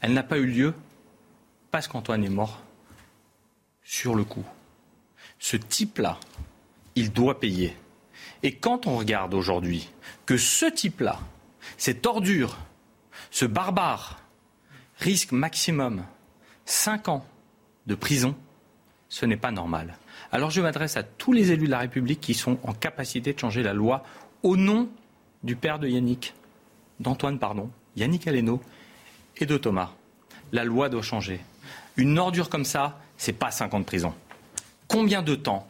Elle n'a pas eu lieu parce qu'Antoine est mort sur le coup. Ce type-là, il doit payer. Et quand on regarde aujourd'hui que ce type-là, cette ordure, ce barbare, risque maximum 5 ans de prison, ce n'est pas normal. Alors je m'adresse à tous les élus de la République qui sont en capacité de changer la loi au nom du père de Yannick, d'Antoine, pardon, Yannick Aleno et de Thomas. La loi doit changer. Une ordure comme ça, c'est pas 5 ans de prison. Combien de temps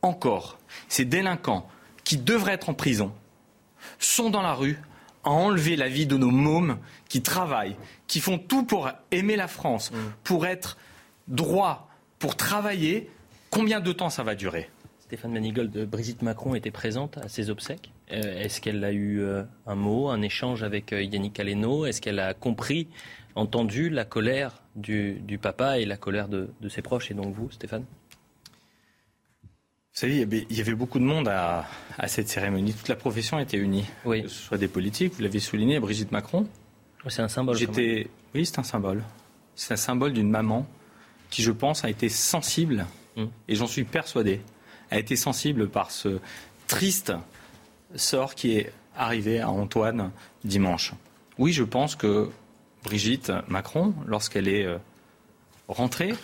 encore ces délinquants qui devraient être en prison sont dans la rue à enlever la vie de nos mômes qui travaillent, qui font tout pour aimer la France, mmh. pour être droits, pour travailler, combien de temps ça va durer? Stéphane Manigold, Brigitte Macron était présente à ses obsèques. Euh, est-ce qu'elle a eu euh, un mot, un échange avec euh, Yannick Aleno? Est-ce qu'elle a compris, entendu la colère du, papa et la colère de, ses proches et donc vous, Stéphane? Vous savez, il y avait beaucoup de monde à, cette cérémonie. Toute la profession était unie. Oui. Que ce soit des politiques, vous l'avez souligné, Brigitte Macron. C'est un symbole. J'étais, oui, c'est un symbole. C'est un symbole d'une maman qui, je pense, a été sensible, mm. et j'en suis persuadé, a été sensible par ce triste sort qui est arrivé à Antoine dimanche. Oui, je pense que Brigitte Macron, lorsqu'elle est euh, rentrée,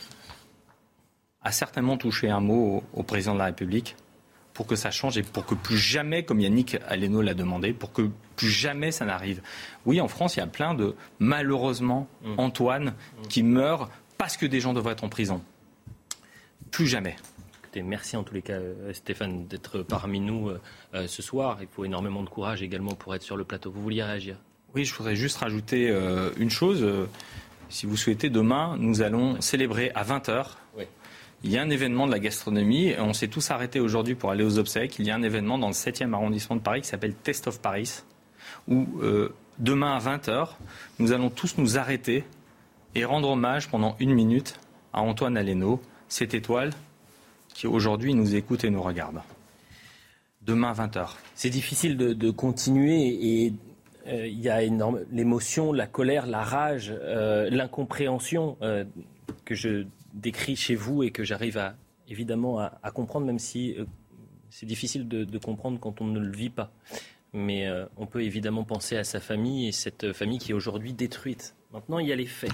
a certainement touché un mot au, président de la République pour que ça change et pour que plus jamais, comme Yannick Aleno l'a demandé, pour que plus jamais ça n'arrive. Oui, en France, il y a plein de, malheureusement, mm. Antoine mm. qui meurent parce que des gens devraient être en prison. Plus jamais. merci en tous les cas, euh, Stéphane, d'être parmi nous euh, ce soir. Il faut énormément de courage également pour être sur le plateau. Vous vouliez réagir? Oui, je voudrais juste rajouter une chose. si vous souhaitez, demain, nous allons célébrer à 20h. Il y a un événement de la gastronomie. On s'est tous arrêtés aujourd'hui pour aller aux obsèques. Il y a un événement dans le 7e arrondissement de Paris qui s'appelle Test of Paris, où demain à 20h, nous allons tous nous arrêter et rendre hommage pendant une minute à Antoine Aleno, cette étoile qui aujourd'hui nous écoute et nous regarde. Demain 20h. C'est difficile de, continuer et euh, il y a l'émotion, la colère, la rage, euh, l'incompréhension euh, que je décris chez vous et que j'arrive évidemment à, comprendre, même si c'est difficile de, comprendre quand on ne le vit pas. Mais on peut évidemment penser à sa famille et cette famille qui est aujourd'hui détruite. Maintenant, il y a les faits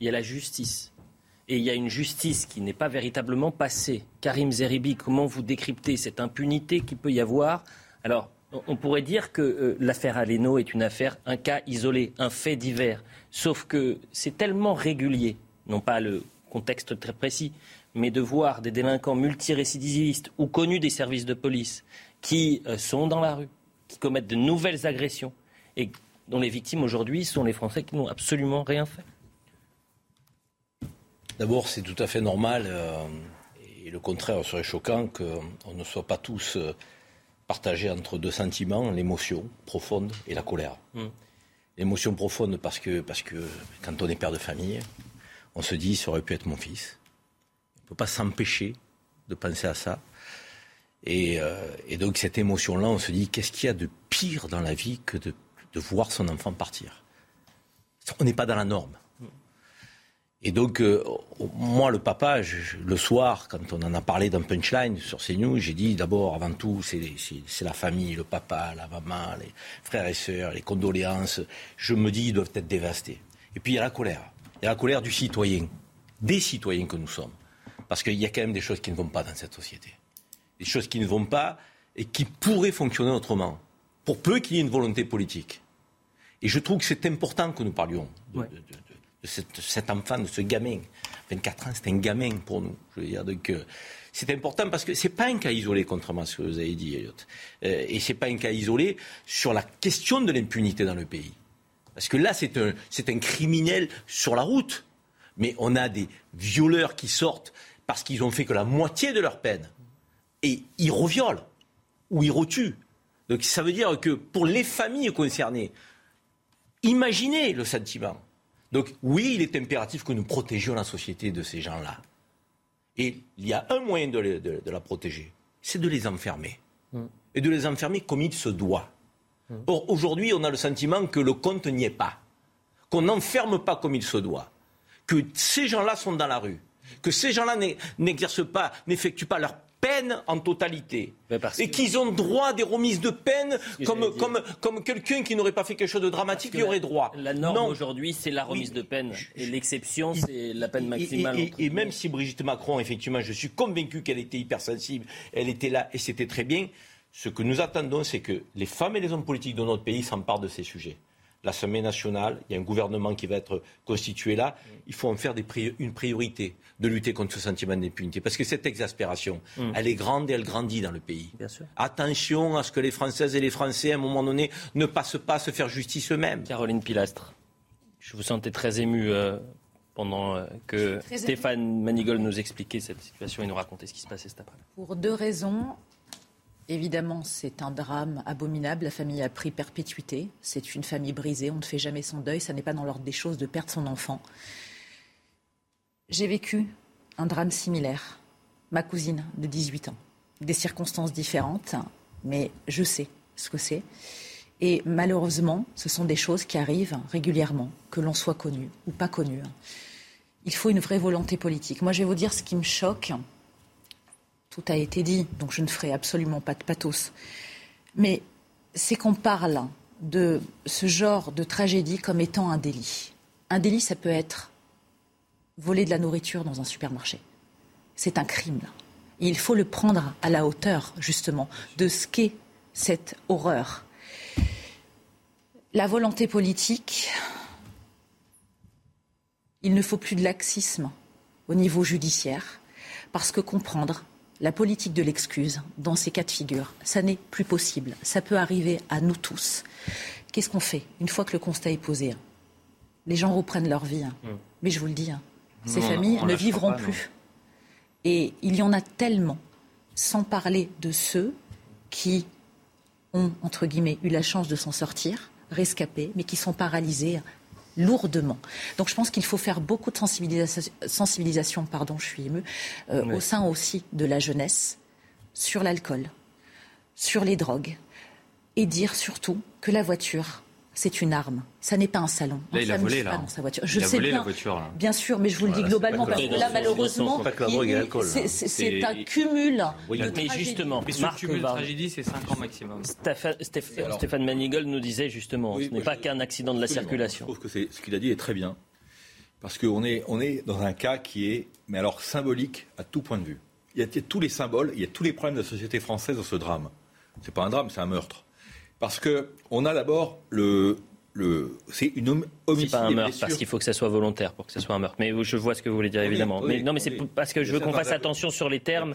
il y a la justice. Et il y a une justice qui n'est pas véritablement passée. Karim Zeribi, comment vous décryptez cette impunité qu'il peut y avoir? Alors, on pourrait dire que euh, l'affaire Aleno est une affaire, un cas isolé, un fait divers. Sauf que c'est tellement régulier, non pas le contexte très précis, mais de voir des délinquants multirécidivistes ou connus des services de police qui euh, sont dans la rue, qui commettent de nouvelles agressions et dont les victimes aujourd'hui sont les Français qui n'ont absolument rien fait. D'abord, c'est tout à fait normal, euh, et le contraire serait choquant qu'on ne soit pas tous partagés entre deux sentiments, l'émotion profonde et la colère. Mm. L'émotion profonde parce que, parce que quand on est père de famille, on se dit ça aurait pu être mon fils. On ne peut pas s'empêcher de penser à ça. Et, euh, donc cette émotion-là, on se dit qu'est-ce qu'il y a de pire dans la vie que de voir son enfant partir? On n'est pas dans la norme. Et donc, euh, moi, le papa, le soir, quand on en a parlé dans Punchline sur CNews, j'ai dit d'abord, avant tout, c'est la famille, le papa, la maman, les frères et sœurs, les condoléances. Je me dis, ils doivent être dévastés. Et puis, il y a la colère. Il y a la colère du citoyen, des citoyens que nous sommes. Parce qu'il y a quand même des choses qui ne vont pas dans cette société. Des choses qui ne vont pas et qui pourraient fonctionner autrement. Pour peu qu'il y ait une volonté politique. Et je trouve que c'est important que nous parlions de, cet enfant, de ce gamin. 24 ans, c'est un gamin pour nous. Je veux dire, donc, euh, c'est important parce que ce n'est pas un cas isolé, contrairement à ce que vous avez dit, Elliot. Euh, et ce n'est pas un cas isolé sur la question de l'impunité dans le pays. Parce que là, c'est un, c'est un criminel sur la route. Mais on a des violeurs qui sortent parce qu'ils ont fait que la moitié de leur peine. Et ils reviolent ou ils retuent. Donc ça veut dire que pour les familles concernées, imaginez le sentiment. Donc oui, il est impératif que nous protégions la société de ces gens-là. Et il y a un moyen de, la protéger, c'est de les enfermer. Mm. Et de les enfermer comme il se doit. Mm. Or, aujourd'hui, on a le sentiment que le compte n'y est pas. Qu'on n'enferme pas comme il se doit. Que ces gens-là sont dans la rue. Que ces gens-là n'exercent pas, n'effectuent pas leur peine en totalité. Et qu'ils ont droit à des remises de peine comme, comme, comme quelqu'un qui n'aurait pas fait quelque chose de dramatique y aurait droit. La norme aujourd'hui, c'est la remise de peine. Et l'exception, c'est la peine maximale. Et, même si Brigitte Macron, effectivement, je suis convaincu qu'elle était hypersensible, elle était là et c'était très bien. Ce que nous attendons, c'est que les femmes et les hommes politiques de notre pays s'emparent de ces sujets l'Assemblée nationale, il y a un gouvernement qui va être constitué là, il faut en faire une priorité de lutter contre ce sentiment d'impunité. Parce que cette exaspération, mm. elle est grande et elle grandit dans le pays. Attention à ce que les Françaises et les Français, à un moment donné, ne passent pas à se faire justice eux-mêmes. Caroline Pilastre, je vous sentais très émue euh, pendant euh, que Stéphane Manigol nous expliquait cette situation et nous racontait ce qui se passait cet après-midi. Pour deux raisons. Évidemment, c'est un drame abominable. La famille a pris perpétuité. C'est une famille brisée. On ne fait jamais son deuil. Ça n'est pas dans l'ordre des choses de perdre son enfant. J'ai vécu un drame similaire. Ma cousine de 18 ans. Des circonstances différentes, mais je sais ce que c'est. Et malheureusement, ce sont des choses qui arrivent régulièrement, que l'on soit connu ou pas connu. Il faut une vraie volonté politique. Moi, je vais vous dire ce qui me choque tout a été dit, donc je ne ferai absolument pas de pathos. Mais c'est qu'on parle de ce genre de tragédie comme étant un délit. Un délit, ça peut être voler de la nourriture dans un supermarché. C'est un crime. il faut le prendre à la hauteur, justement, de ce qu'est cette horreur. La volonté politique, il ne faut plus de laxisme au niveau judiciaire, parce que comprendre la politique de l'excuse dans ces cas de figure, ça n'est plus possible. Ça peut arriver à nous tous. Qu'est-ce qu'on fait une fois que le constat est posé? Hein Les gens reprennent leur vie. Hein. Mm. Mais je vous le dis, ces familles ne vivront plus. Et il y en a tellement, sans parler de ceux qui ont, entre guillemets, eu la chance de s'en sortir, rescapés, mais qui sont paralysés lourdement. Donc je pense qu'il faut faire beaucoup de sensibilisation, pardon, je suis émue, euh, au sein aussi de la jeunesse sur l'alcool, sur les drogues, et dire surtout que la voiture, c'est une arme. Ça n'est pas un salon. Là, il a volé, là. Dans sa voiture. Je il sais volé, bien, la voiture, bien sûr, mais je vous le dis globalement, parce que là, malheureusement, c'est un cumul. Oui, mais justement, mais ce cumul de tragédie, c'est 5 ans maximum. Stéphane Manigol nous disait justement, ce n'est pas qu'un accident de la circulation. Je trouve que ce qu'il a dit est très bien. Parce qu'on est, on est dans un cas qui est, mais alors, symbolique à tout point de vue. Il y a tous les symboles, il y a tous les problèmes de la société française dans ce drame. C'est pas un drame, c'est un meurtre. Parce que on a d'abord le, c'est une homicide. C'est pas un meurtre parce qu'il faut que ça soit volontaire pour que ça soit un meurtre. Mais je vois ce que vous voulez dire évidemment. mais non, mais c'est parce que je veux qu'on fasse attention sur les termes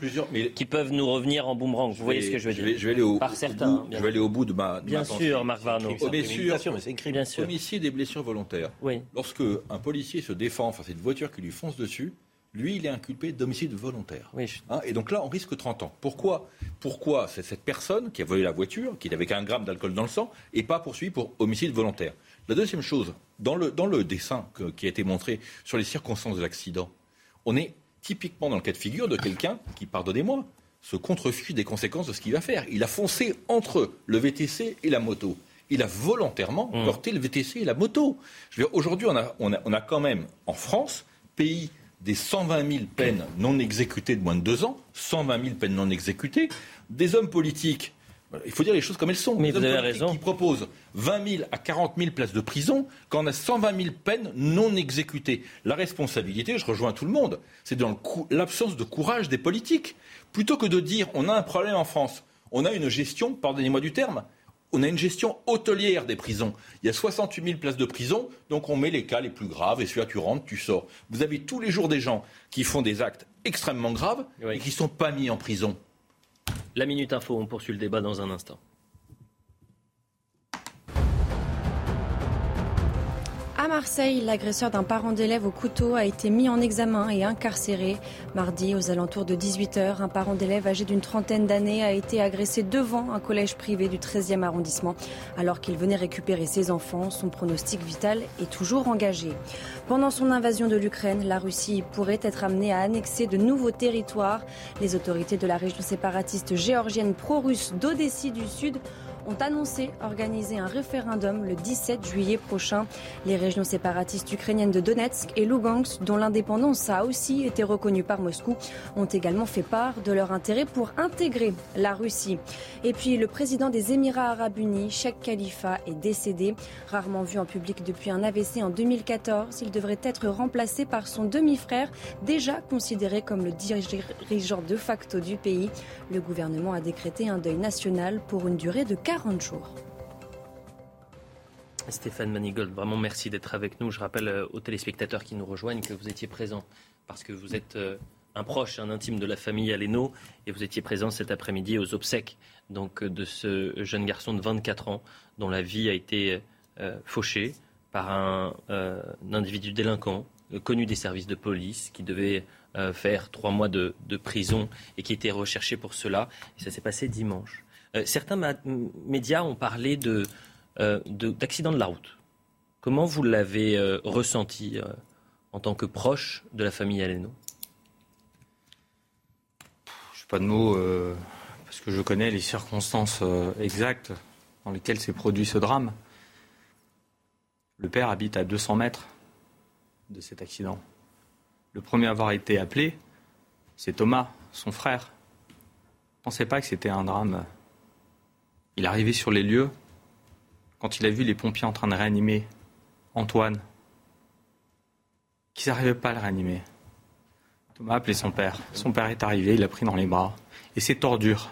qui peuvent nous revenir en boomerang. Vous voyez ce que je veux dire Je vais, aller au, Par certains, bout, je vais aller au bout de ma. bien sûr, Marc Varno. Bien sûr. Homicide et blessures volontaires. Oui. Lorsque un policier se défend face à une voiture qui lui fonce dessus, lui, il est inculpé d'homicide volontaire. Oui. Hein, et donc là, on risque 30 ans. Pourquoi Pourquoi c'est cette personne qui a volé la voiture, qui avait qu'un gramme d'alcool dans le sang, et pas poursuivi pour homicide volontaire? La deuxième chose, dans le, dans le dessin qui a été montré sur les circonstances de l'accident, on est typiquement dans le cas de figure de quelqu'un qui, pardonnez-moi, se contrefuit des conséquences de ce qu'il va faire. Il a foncé entre le VTC et la moto. Il a volontairement mmh. porté le VTC et la moto. Aujourd'hui, on a, on, a, on a quand même, en France, pays des 120 000 peines non exécutées de moins de deux ans, 120 000 peines non exécutées, des hommes politiques. Il faut dire les choses comme elles sont. Mais vous avez raison. Qui proposent 20 000 à 40 000 places de prison quand on a 120 000 peines non exécutées. La responsabilité, je rejoins tout le monde, c'est dans l'absence de courage des politiques. Plutôt que de dire on a un problème en France, on a une gestion, pardonnez-moi du terme, on a une gestion hôtelière des prisons. Il y a 68 000 places de prison, donc on met les cas les plus graves et celui-là tu rentres, tu sors. Vous avez tous les jours des gens qui font des actes extrêmement graves et qui ne sont pas mis en prison. La Minute Info, on poursuit le débat dans un instant. Marseille, l'agresseur d'un parent d'élève au couteau a été mis en examen et incarcéré. Mardi, aux alentours de 18h, un parent d'élève âgé d'une trentaine d'années a été agressé devant un collège privé du 13e arrondissement. Alors qu'il venait récupérer ses enfants, son pronostic vital est toujours engagé. Pendant son invasion de l'Ukraine, la Russie pourrait être amenée à annexer de nouveaux territoires. Les autorités de la région séparatiste géorgienne pro-russe d'Odessie du Sud ont annoncé organiser un référendum le 17 juillet prochain. Les régions séparatistes ukrainiennes de Donetsk et Lugansk, dont l'indépendance a aussi été reconnue par Moscou, ont également fait part de leur intérêt pour intégrer la Russie. Et puis le président des Émirats arabes unis, Sheikh Khalifa, est décédé. Rarement vu en public depuis un AVC en 2014, il devrait être remplacé par son demi-frère, déjà considéré comme le dirigeant de facto du pays. Le gouvernement a décrété un deuil national pour une durée de 40 jours. Stéphane Manigold, vraiment merci d'être avec nous. Je rappelle euh, aux téléspectateurs qui nous rejoignent que vous étiez présent parce que vous êtes euh, un proche, un intime de la famille Aleno et vous étiez présent cet après-midi aux obsèques donc, euh, de ce jeune garçon de 24 ans dont la vie a été fauchée par un, individu délinquant connu des services de police qui devait faire trois mois de, prison et qui était recherché pour cela. Ça s'est passé dimanche. Euh, certains médias ont parlé euh, d'accident de, la route. Comment vous l'avez euh, ressenti en tant que proche de la famille Aleno? Je n'ai pas de mots parce que je connais les circonstances exactes dans lesquelles s'est produit ce drame. Le père habite à 200 mètres de cet accident. Le premier à avoir été appelé, c'est Thomas, son frère. Je ne pensais pas que c'était un drame il est arrivé sur les lieux quand il a vu les pompiers en train de réanimer Antoine, qu'ils n'arrivaient pas à le réanimer. Thomas a appelé son père. Son père est arrivé, il l'a pris dans les bras. Et c'est tordure.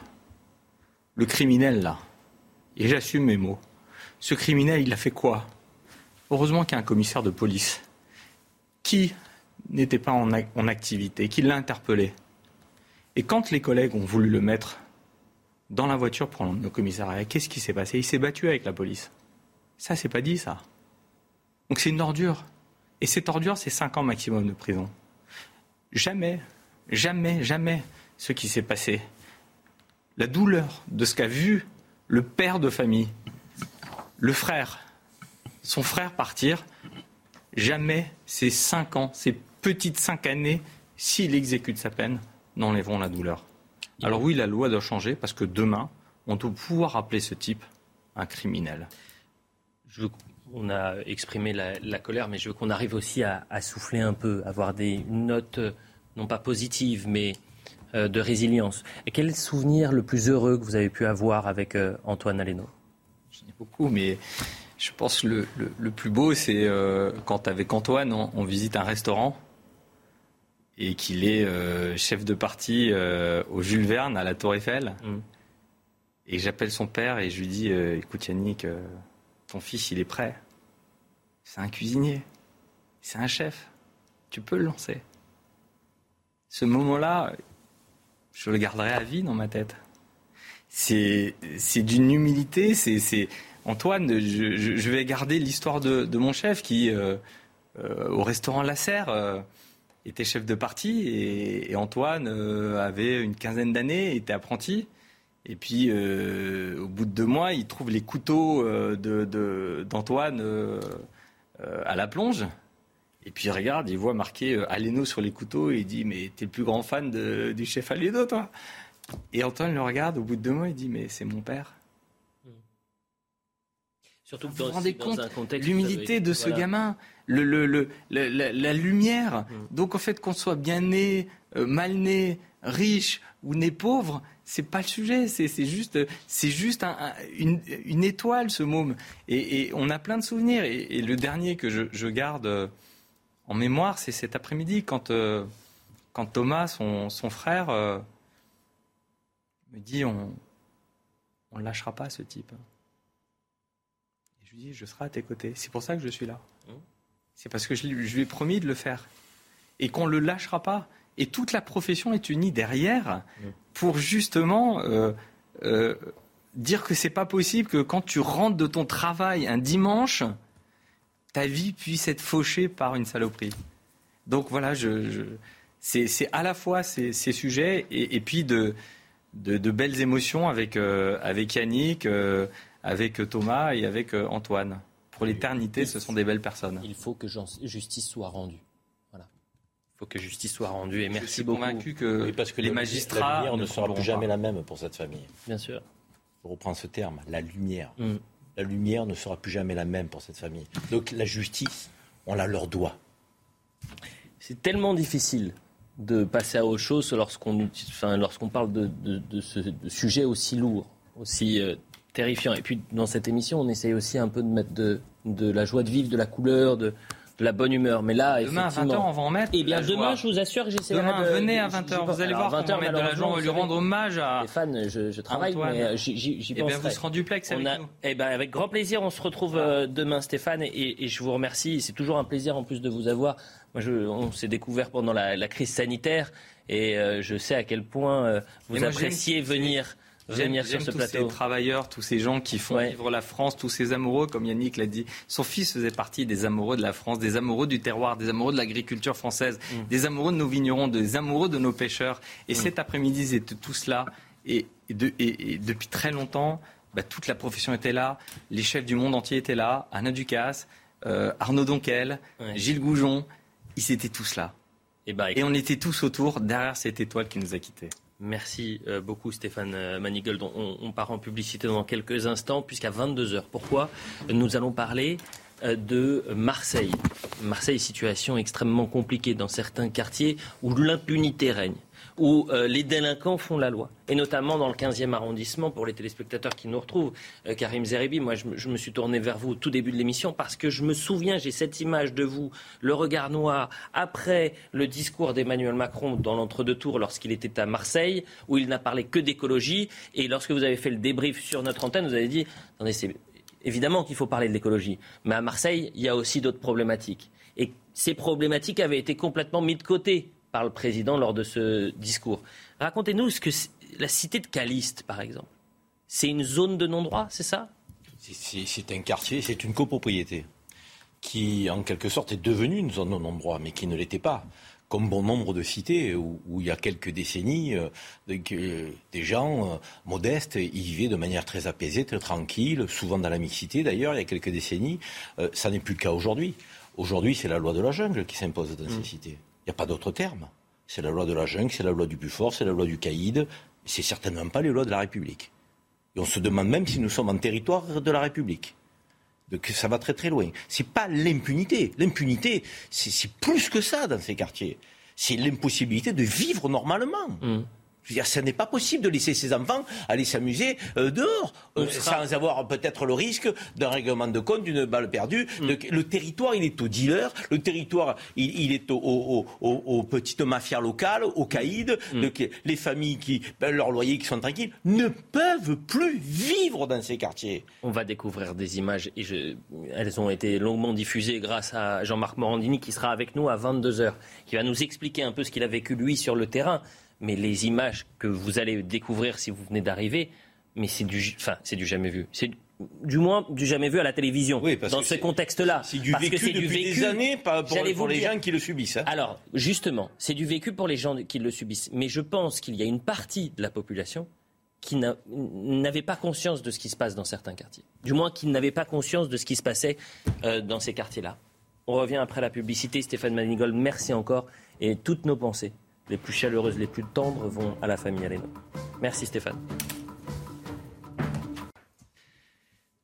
Le criminel, là, et j'assume mes mots, ce criminel, il a fait quoi? Heureusement qu'il y a un commissaire de police qui n'était pas en activité, qui l'a interpellé. Et quand les collègues ont voulu le mettre dans la voiture pour le commissariat. Qu'est-ce qui s'est passé? Il s'est battu avec la police. Ça, c'est pas dit, ça. Donc c'est une ordure. Et cette ordure, c'est 5 ans maximum de prison. Jamais, jamais, jamais ce qui s'est passé. La douleur de ce qu'a vu le père de famille, le frère, son frère partir, jamais ces 5 ans, ces petites 5 années, s'il exécute sa peine, n'enlèveront la douleur. Alors oui, la loi doit changer parce que demain, on doit pouvoir appeler ce type un criminel. on a exprimé la, colère, mais je veux qu'on arrive aussi à, souffler un peu, avoir des notes, non pas positives, mais euh, de résilience. Et quel est le souvenir le plus heureux que vous avez pu avoir avec euh, Antoine Aleno? J'en ai beaucoup, mais je pense que le, plus beau, c'est euh, quand avec Antoine, on visite un restaurant et qu'il est euh, chef de parti euh, au Jules Verne à la Tour Eiffel. Mm. Et j'appelle son père et je lui dis Écoute, Yannick, ton fils, il est prêt. C'est un cuisinier. C'est un chef. Tu peux le lancer. Ce moment-là, je le garderai à vie dans ma tête. C'est d'une humilité. C'est Antoine, je, vais garder l'histoire de, mon chef qui, euh, euh, au restaurant La Serre, euh, était chef de parti et, Antoine avait une quinzaine d'années, était apprenti. Et puis, au bout de deux mois, il trouve les couteaux d'Antoine à la plonge. Et puis il regarde, il voit marqué Aleno sur les couteaux et il dit Mais t'es le plus grand fan du chef Aleno, toi? Et Antoine le regarde, au bout de deux mois, il dit Mais c'est mon père. Surtout vous vous rendez compte l'humilité de ce gamin, le, le, la, lumière. Mm. Donc en fait, qu'on soit bien né, euh, mal né, riche ou né pauvre, c'est pas le sujet. C'est juste, c'est juste une, étoile ce môme. Et, on a plein de souvenirs. Et, le dernier que je, garde euh, en mémoire, c'est cet après-midi quand, euh, quand Thomas, son, son frère, me dit on ne lâchera pas ce type. Je lui dis, je serai à tes côtés. C'est pour ça que je suis là. C'est parce que je, lui ai promis de le faire. Et qu'on ne le lâchera pas. Et toute la profession est unie derrière pour justement euh, euh, dire que c'est pas possible que quand tu rentres de ton travail un dimanche, ta vie puisse être fauchée par une saloperie. Donc voilà, je, c'est à la fois ces, sujets et, puis de, de, belles émotions avec, euh, avec Yannick, avec Thomas et avec euh, Antoine. Pour l'éternité, ce sont des belles personnes. Il faut que justice soit rendue. Voilà. Il faut que justice soit rendue. Et merci Je suis beaucoup. convaincu que parce que les magistrats la ne sera plus jamais la même pour cette famille. Bien sûr. Je reprends ce terme, la lumière. Mm. La lumière ne sera plus jamais la même pour cette famille. Donc la justice, on la leur doit. C'est tellement difficile de passer à autre chose lorsqu'on enfin, lorsqu'on parle de, de, ce sujet aussi lourd, aussi euh, terrifiant. Et puis dans cette émission, on essaye aussi un peu de mettre de, de la joie de vivre, de la couleur, de, de la bonne humeur. Mais là, demain à 20h, on va en mettre. Eh bien, demain, je vous assure que j'essaierai Demain, venez à 20h. Vous allez voir, on va mettre de la joie, on va lui rendre hommage à. Stéphane, je, je travaille, mais j'y eh bien, vous serez en duplex avec nous. Eh bien, avec grand plaisir, on se retrouve euh, demain, Stéphane, et, et je vous remercie. C'est toujours un plaisir en plus de vous avoir. Moi, je, on s'est découvert pendant la, la, crise sanitaire, et euh, je sais à quel point euh, vous appréciez venir J'aime tous ces travailleurs, tous ces gens qui font vivre la France, tous ces amoureux, comme Yannick l'a dit. Son fils faisait partie des amoureux de la France, des amoureux du terroir, des amoureux de l'agriculture française, mm. des amoureux de nos vignerons, des amoureux de nos pêcheurs. Et mm. cet après-midi, ils étaient tous là. Et, depuis très longtemps, bah, toute la profession était là. Les chefs du monde entier étaient là. Anna Ducasse, euh, Arnaud Donquel, Gilles Goujon. Ils étaient tous là. Et, bah, et on était tous autour derrière cette étoile qui nous a quittés. Merci euh, beaucoup Stéphane euh, Manigold. On, part en publicité dans quelques instants, puisqu'à 22h. Pourquoi Nous allons parler euh, de Marseille. Marseille, situation extrêmement compliquée dans certains quartiers où l'impunité règne où euh, les délinquants font la loi. Et notamment dans le 15e arrondissement, pour les téléspectateurs qui nous retrouvent, euh, Karim Zeribi, moi je, me suis tourné vers vous au tout début de l'émission parce que je me souviens, j'ai cette image de vous, le regard noir, après le discours d'Emmanuel Macron dans l'entre-deux tours lorsqu'il était à Marseille, où il n'a parlé que d'écologie. Et lorsque vous avez fait le débrief sur notre antenne, vous avez dit, attendez, c'est évidemment qu'il faut parler de l'écologie. Mais à Marseille, il y a aussi d'autres problématiques. Et ces problématiques avaient été complètement mises de côté par le président lors de ce discours. Racontez-nous ce que la cité de Caliste, par exemple. C'est une zone de non-droit, c'est ça? C'est un quartier, c'est une copropriété qui, en quelque sorte, est devenue une zone de non-droit, mais qui ne l'était pas. Comme bon nombre de cités où, il y a quelques décennies, euh, des gens euh, modestes y vivaient de manière très apaisée, très tranquille, souvent dans la mixité d'ailleurs, il y a quelques décennies. Euh, ça n'est plus le cas aujourd'hui. Aujourd'hui, c'est la loi de la jungle qui s'impose dans ces mmh. cités. Il n'y a pas d'autre terme. C'est la loi de la jungle, c'est la loi du plus c'est la loi du caïd. C'est certainement pas les lois de la République. Et on se demande même si nous sommes en territoire de la République. Donc ça va très très loin. C'est pas l'impunité. L'impunité, c'est plus que ça dans ces quartiers. C'est l'impossibilité de vivre normalement. Mmh. Je veux dire, ce n'est pas possible de laisser ces enfants aller s'amuser euh, dehors, euh, sans avoir peut-être le risque d'un règlement de compte, d'une balle perdue. Mm. Le, territoire, il est aux dealers, le territoire, il, est aux, petites mafias locales, aux caïds, mm. les familles qui, ben, leurs loyers qui sont tranquilles, ne peuvent plus vivre dans ces quartiers. On va découvrir des images, et elles ont été longuement diffusées grâce à Jean-Marc Morandini qui sera avec nous à 22h, qui va nous expliquer un peu ce qu'il a vécu lui sur le terrain mais les images que vous allez découvrir si vous venez d'arriver, mais c'est du, enfin, c'est du jamais vu. C'est du moins du jamais vu à la télévision oui, dans ce contexte-là. C'est du vécu depuis des années pour, pour les gens qui le subissent. Hein. Alors, justement, c'est du vécu pour les gens qui le subissent. Mais je pense qu'il y a une partie de la population qui n'avait pas conscience de ce qui se passe dans certains quartiers. Du moins, qui n'avait pas conscience de ce qui se passait euh, dans ces quartiers-là. On revient après la publicité. Stéphane Manigold, merci encore. Et toutes nos pensées les plus chaleureuses, les plus tendres vont à la famille Aleno. Merci Stéphane.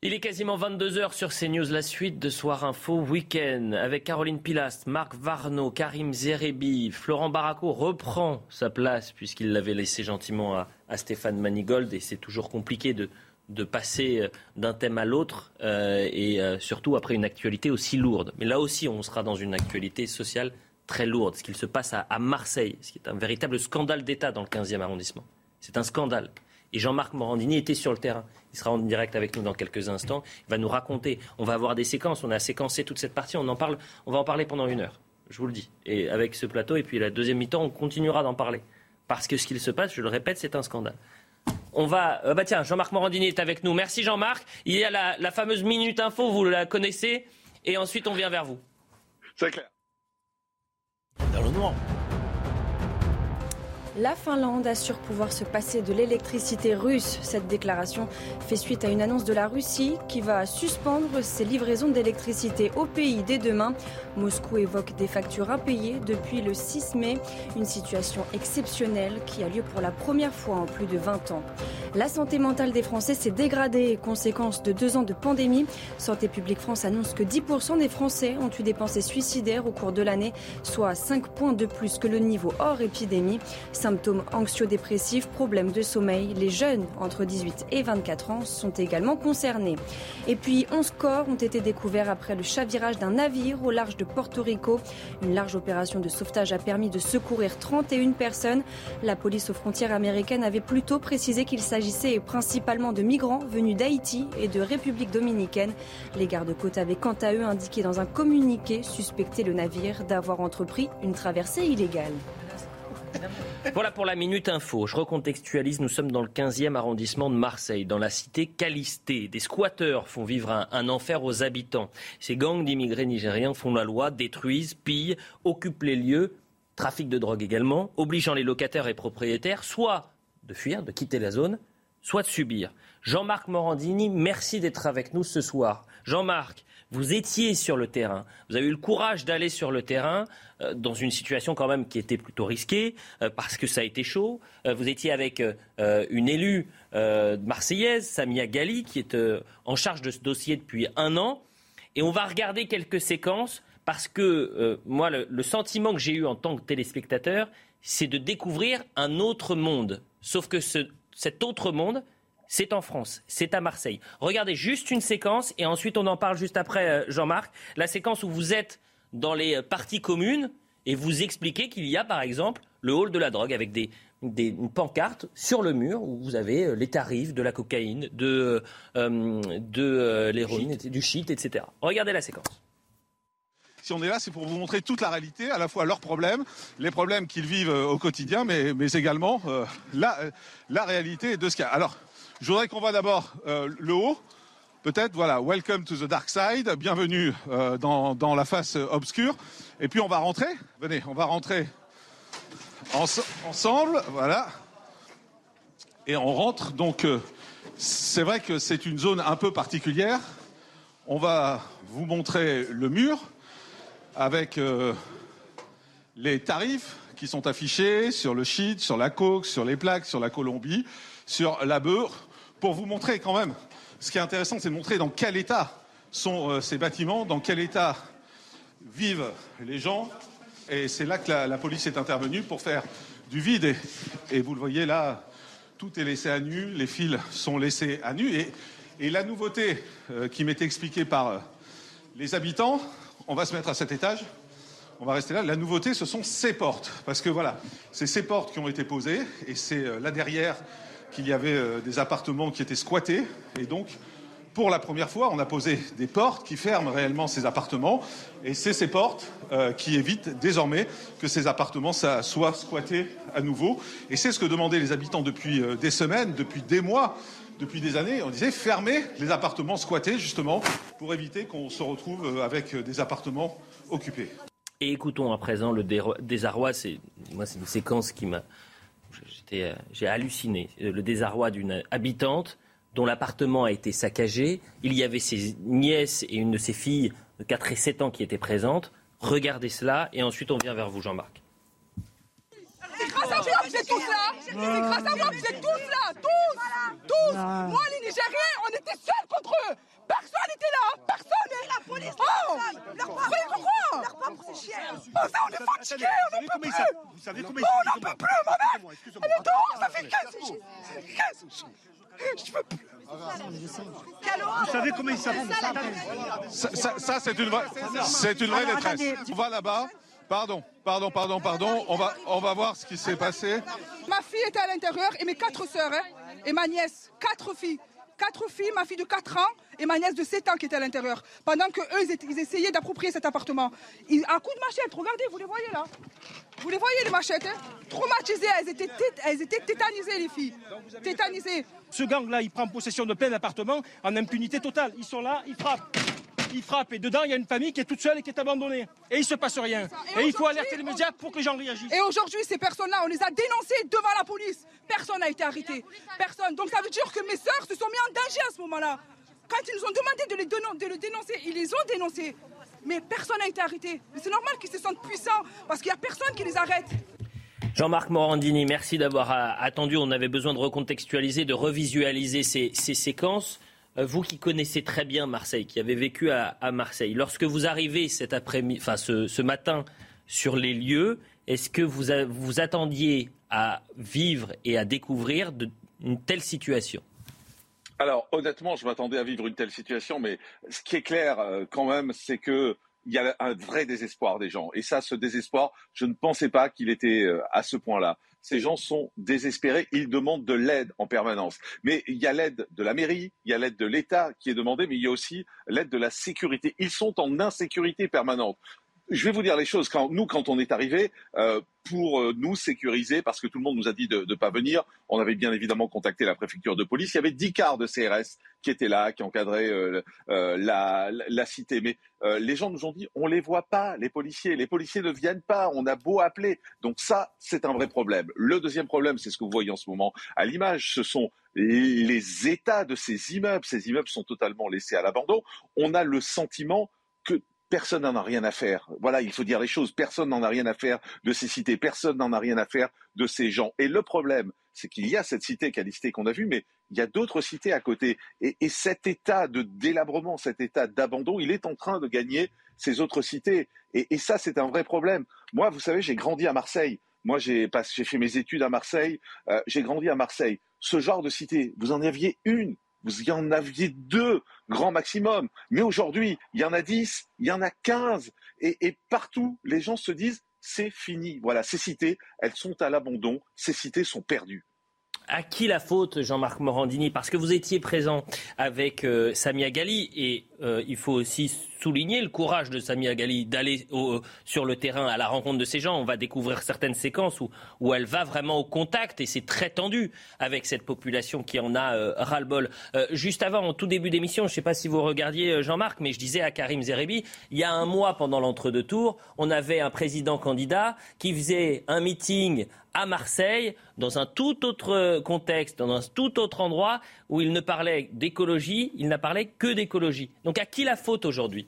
Il est quasiment 22h sur CNews, la suite de Soir Info Week-end avec Caroline Pilast, Marc Varno, Karim Zerebi. Florent Baraco reprend sa place puisqu'il l'avait laissé gentiment à, Stéphane Manigold et c'est toujours compliqué de, de passer euh, d'un thème à l'autre euh, et euh, surtout après une actualité aussi lourde. Mais là aussi, on sera dans une actualité sociale très lourde, ce qu'il se passe à, Marseille, ce qui est un véritable scandale d'État dans le 15e arrondissement. C'est un scandale. Et Jean-Marc Morandini était sur le terrain. Il sera en direct avec nous dans quelques instants. Il va nous raconter. On va avoir des séquences. On a séquencé toute cette partie. On en parle. On va en parler pendant une heure. Je vous le dis. Et avec ce plateau. Et puis la deuxième mi-temps, on continuera d'en parler. Parce que ce qu'il se passe, je le répète, c'est un scandale. On va. Euh, bah tiens, Jean-Marc Morandini est avec nous. Merci Jean-Marc. Il y a la, la fameuse minute info. Vous la connaissez. Et ensuite, on vient vers vous. C'est clair. Dans le noir. La Finlande assure pouvoir se passer de l'électricité russe. Cette déclaration fait suite à une annonce de la Russie qui va suspendre ses livraisons d'électricité au pays dès demain. Moscou évoque des factures impayées depuis le 6 mai, une situation exceptionnelle qui a lieu pour la première fois en plus de 20 ans. La santé mentale des Français s'est dégradée, conséquence de deux ans de pandémie. Santé publique France annonce que 10% des Français ont eu des pensées suicidaires au cours de l'année, soit 5 points de plus que le niveau hors épidémie. Symptômes anxio-dépressifs, problèmes de sommeil, les jeunes entre 18 et 24 ans sont également concernés. Et puis 11 corps ont été découverts après le chavirage d'un navire au large de Porto Rico. Une large opération de sauvetage a permis de secourir 31 personnes. La police aux frontières américaines avait plutôt précisé qu'il s'agissait principalement de migrants venus d'Haïti et de République dominicaine. Les gardes-côtes avaient quant à eux indiqué dans un communiqué suspecter le navire d'avoir entrepris une traversée illégale. Voilà pour la Minute Info. Je recontextualise. Nous sommes dans le 15e arrondissement de Marseille, dans la cité Calisté. Des squatteurs font vivre un, enfer aux habitants. Ces gangs d'immigrés nigériens font la loi, détruisent, pillent, occupent les lieux, trafic de drogue également, obligeant les locataires et propriétaires soit de fuir, de quitter la zone, soit de subir. Jean-Marc Morandini, merci d'être avec nous ce soir. Jean-Marc, vous étiez sur le terrain. Vous avez eu le courage d'aller sur le terrain euh, dans une situation quand même qui était plutôt risquée euh, parce que ça a été chaud. Euh, vous étiez avec une élue marseillaise, Samia Gali, qui est en charge de ce dossier depuis un an. Et on va regarder quelques séquences parce que moi, le, sentiment que j'ai eu en tant que téléspectateur, c'est de découvrir un autre monde. Sauf que cet autre monde, c'est en France, c'est à Marseille. Regardez juste une séquence et ensuite on en parle juste après, euh, Jean-Marc. La séquence où vous êtes dans les euh, parties communes et vous expliquez qu'il y a par exemple le hall de la drogue avec des, pancartes sur le mur où vous avez euh, les tarifs de la cocaïne, de, de l'héroïne, du shit, etc. Regardez la séquence. Si on est là, c'est pour vous montrer toute la réalité, à la fois leurs problèmes, les problèmes qu'ils vivent au quotidien, mais, mais également la, la réalité de ce qu'il y a. Alors, je voudrais qu'on voit d'abord euh, le haut. Peut-être, voilà, welcome to the dark side, bienvenue euh, dans, la face obscure. Et puis on va rentrer, venez, on va rentrer ensemble, voilà. Et on rentre, donc euh, c'est vrai que c'est une zone un peu particulière. On va vous montrer le mur avec les tarifs qui sont affichés sur le shit, sur la coke, sur les plaques, sur la Colombie, sur la beurre pour vous montrer quand même. Ce qui est intéressant, c'est de montrer dans quel état sont euh, ces bâtiments, dans quel état vivent les gens. Et c'est là que la, police est intervenue pour faire du vide. Et, vous le voyez là, tout est laissé à nu, les fils sont laissés à nu. Et, la nouveauté euh, qui m'est expliquée par euh, les habitants, on va se mettre à cet étage, on va rester là. La nouveauté, ce sont ces portes. Parce que voilà, c'est ces portes qui ont été posées, et c'est là derrière qu'il y avait des appartements qui étaient squattés. Et donc, pour la première fois, on a posé des portes qui ferment réellement ces appartements. Et c'est ces portes euh, qui évitent désormais que ces appartements soient squattés à nouveau. Et c'est ce que demandaient les habitants depuis euh, des semaines, depuis des mois, depuis des années. On disait fermer les appartements squattés, justement, pour éviter qu'on se retrouve euh, avec des appartements occupés. Et écoutons à présent le désarroi. C'est moi, c'est une séquence qui m'a, j'ai halluciné. Le désarroi d'une habitante dont l'appartement a été saccagé. Il y avait ses nièces et une de ses filles de 4 et 7 ans qui étaient présentes. Regardez cela et ensuite on vient vers vous, Jean-Marc. C'est grâce à moi que vous êtes tous là C'est grâce à moi que vous êtes tous là Tous Tous Moi, les Nigériens, on était seuls contre eux Personne n'était là Personne. La police Oh. Leur pourquoi Leur propre c'est chiens Oh ça, on est on n'en peut plus. Vous savez comment ils On n'en peut plus, ma mère. Elle est dehors, ça fait 15 15 je veux plus. Vous savez comment il s'appelle Ça, ça c'est une, vraie, c'est une vraie détresse. On va là-bas. Pardon, pardon, pardon, pardon. On va, on va voir ce qui s'est passé. Ma fille était à l'intérieur et mes quatre sœurs hein, et ma nièce, quatre filles quatre filles, ma fille de 4 ans et ma nièce de 7 ans qui étaient à l'intérieur. Pendant que eux, ils essayaient d'approprier cet appartement. Ils, à coup de machette, regardez, vous les voyez là? Vous les voyez les machettes, hein? Traumatisées, elles étaient, elles étaient tétanisées les filles. Tétanisées. Ce gang-là, il prend possession de plein d'appartements en impunité totale. Ils sont là, ils frappent il frappe et dedans il y a une famille qui est toute seule et qui est abandonnée. Et il se passe rien. Et, il faut alerter les médias pour que les gens réagissent. Et aujourd'hui, ces personnes-là, on les a dénoncées devant la police. Personne n'a été arrêté. Personne. Donc ça veut dire que mes sœurs se sont mis en danger à ce moment-là. Quand ils nous ont demandé de les, de le dénoncer, ils les ont dénoncés. Mais personne n'a été arrêté. Mais c'est normal qu'ils se sentent puissants parce qu'il n'y a personne qui les arrête. Jean-Marc Morandini, merci d'avoir euh, attendu. On avait besoin de recontextualiser, de revisualiser ces séquences. Euh, vous qui connaissez très bien Marseille, qui avez vécu à, Marseille, lorsque vous arrivez cet ce, matin sur les lieux, est-ce que vous, vous attendiez à vivre et à découvrir une telle situation? Alors honnêtement, je m'attendais à vivre une telle situation, mais ce qui est clair euh, quand même, c'est que il y a un vrai désespoir des gens. Et ça, ce désespoir, je ne pensais pas qu'il était euh, à ce point-là. Ces gens sont désespérés, ils demandent de l'aide en permanence. Mais il y a l'aide de la mairie, il y a l'aide de l'État qui est demandée, mais il y a aussi l'aide de la sécurité. Ils sont en insécurité permanente je vais vous dire les choses. Quand, nous, quand on est arrivé, euh, pour euh, nous sécuriser, parce que tout le monde nous a dit de ne pas venir, on avait bien évidemment contacté la préfecture de police. Il y avait dix quarts de CRS qui étaient là, qui encadraient euh, la, la, cité. Mais les gens nous ont dit, on les voit pas, les policiers. Les policiers ne viennent pas. On a beau appeler. Donc ça, c'est un vrai problème. Le deuxième problème, c'est ce que vous voyez en ce moment à l'image. Ce sont les états de ces immeubles. Ces immeubles sont totalement laissés à l'abandon. On a le sentiment Personne n'en a rien à faire. Voilà, il faut dire les choses. Personne n'en a rien à faire de ces cités. Personne n'en a rien à faire de ces gens. Et le problème, c'est qu'il y a cette cité Calistée qu'on a vue, mais il y a d'autres cités à côté. Et, cet état de délabrement, cet état d'abandon, il est en train de gagner ces autres cités. Et, ça, c'est un vrai problème. Moi, vous savez, j'ai grandi à Marseille. Moi, j'ai fait mes études à Marseille. Euh, j'ai grandi à Marseille. Ce genre de cité, vous en aviez une vous y en aviez deux, grand maximum. Mais aujourd'hui, il y en a dix, il y en a quinze. Et, partout, les gens se disent, c'est fini. Voilà, ces cités, elles sont à l'abandon. Ces cités sont perdues. À qui la faute, Jean-Marc Morandini? Parce que vous étiez présent avec euh, Samia Gali et euh, il faut aussi souligner le courage de Samia Gali d'aller sur le terrain à la rencontre de ces gens. On va découvrir certaines séquences où, où elle va vraiment au contact et c'est très tendu avec cette population qui en a euh, ras-le-bol. Euh, juste avant, en tout début d'émission, je ne sais pas si vous regardiez euh, Jean-Marc, mais je disais à Karim Zerebi, il y a un mois pendant l'entre-deux tours, on avait un président candidat qui faisait un meeting à Marseille, dans un tout autre contexte, dans un tout autre endroit, où il ne parlait d'écologie, il n'a parlé que d'écologie. Donc à qui la faute aujourd'hui?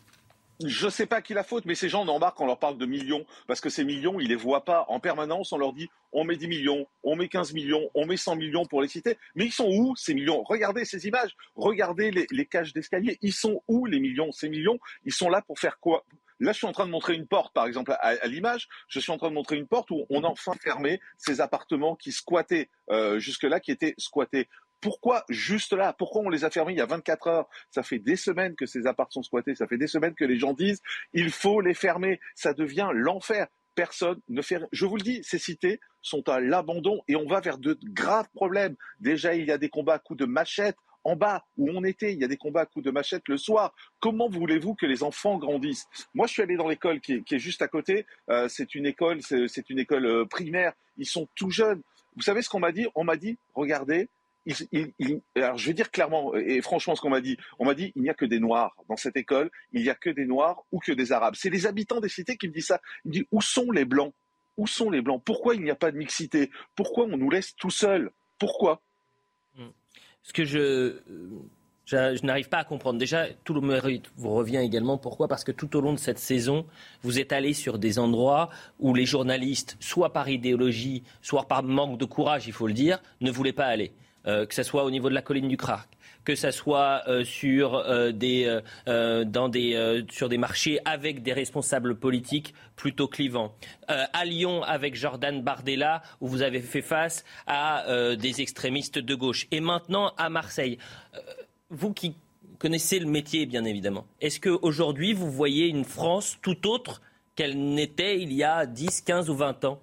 Je ne sais pas qui la faute, mais ces gens n'embarquent quand on leur parle de millions, parce que ces millions, ils les voient pas en permanence. On leur dit, on met 10 millions, on met 15 millions, on met 100 millions pour les citer. Mais ils sont où ces millions? Regardez ces images, regardez les, cages d'escalier. Ils sont où les millions? Ces millions, ils sont là pour faire quoi? Là, je suis en train de montrer une porte, par exemple, à, l'image. Je suis en train de montrer une porte où on a enfin fermé ces appartements qui squattaient euh, jusque-là, qui étaient squattés. Pourquoi juste là? Pourquoi on les a fermés il y a 24 heures? Ça fait des semaines que ces appartements sont squattés. Ça fait des semaines que les gens disent il faut les fermer. Ça devient l'enfer. Personne ne fait. Je vous le dis, ces cités sont à l'abandon et on va vers de graves problèmes. Déjà, il y a des combats à coups de machette en bas où on était, il y a des combats à coups de machette le soir. Comment voulez-vous que les enfants grandissent? Moi, je suis allé dans l'école qui, est juste à côté. Euh, c'est une école, c'est une école euh, primaire. Ils sont tout jeunes. Vous savez ce qu'on m'a dit? On m'a dit, regardez, alors je vais dire clairement et franchement ce qu'on m'a dit, on m'a dit il n'y a que des noirs dans cette école, il n'y a que des noirs ou que des arabes. C'est les habitants des cités qui me disent ça. Ils me disent où sont les blancs? Où sont les blancs? Pourquoi il n'y a pas de mixité? Pourquoi on nous laisse tout seuls? Pourquoi? Ce que je, je, n'arrive pas à comprendre. Déjà, tout le mérite vous revient également. Pourquoi? Parce que tout au long de cette saison, vous êtes allé sur des endroits où les journalistes, soit par idéologie, soit par manque de courage, il faut le dire, ne voulaient pas aller. Euh, que ce soit au niveau de la colline du Crac, que ce soit euh, sur, euh, des, sur des marchés avec des responsables politiques plutôt clivants. à Lyon, avec Jordan Bardella, où vous avez fait face à des extrémistes de gauche. Et maintenant, à Marseille. vous qui connaissez le métier, bien évidemment, est-ce qu'aujourd'hui, vous voyez une France tout autre qu'elle n'était il y a 10, 15 ou 20 ans?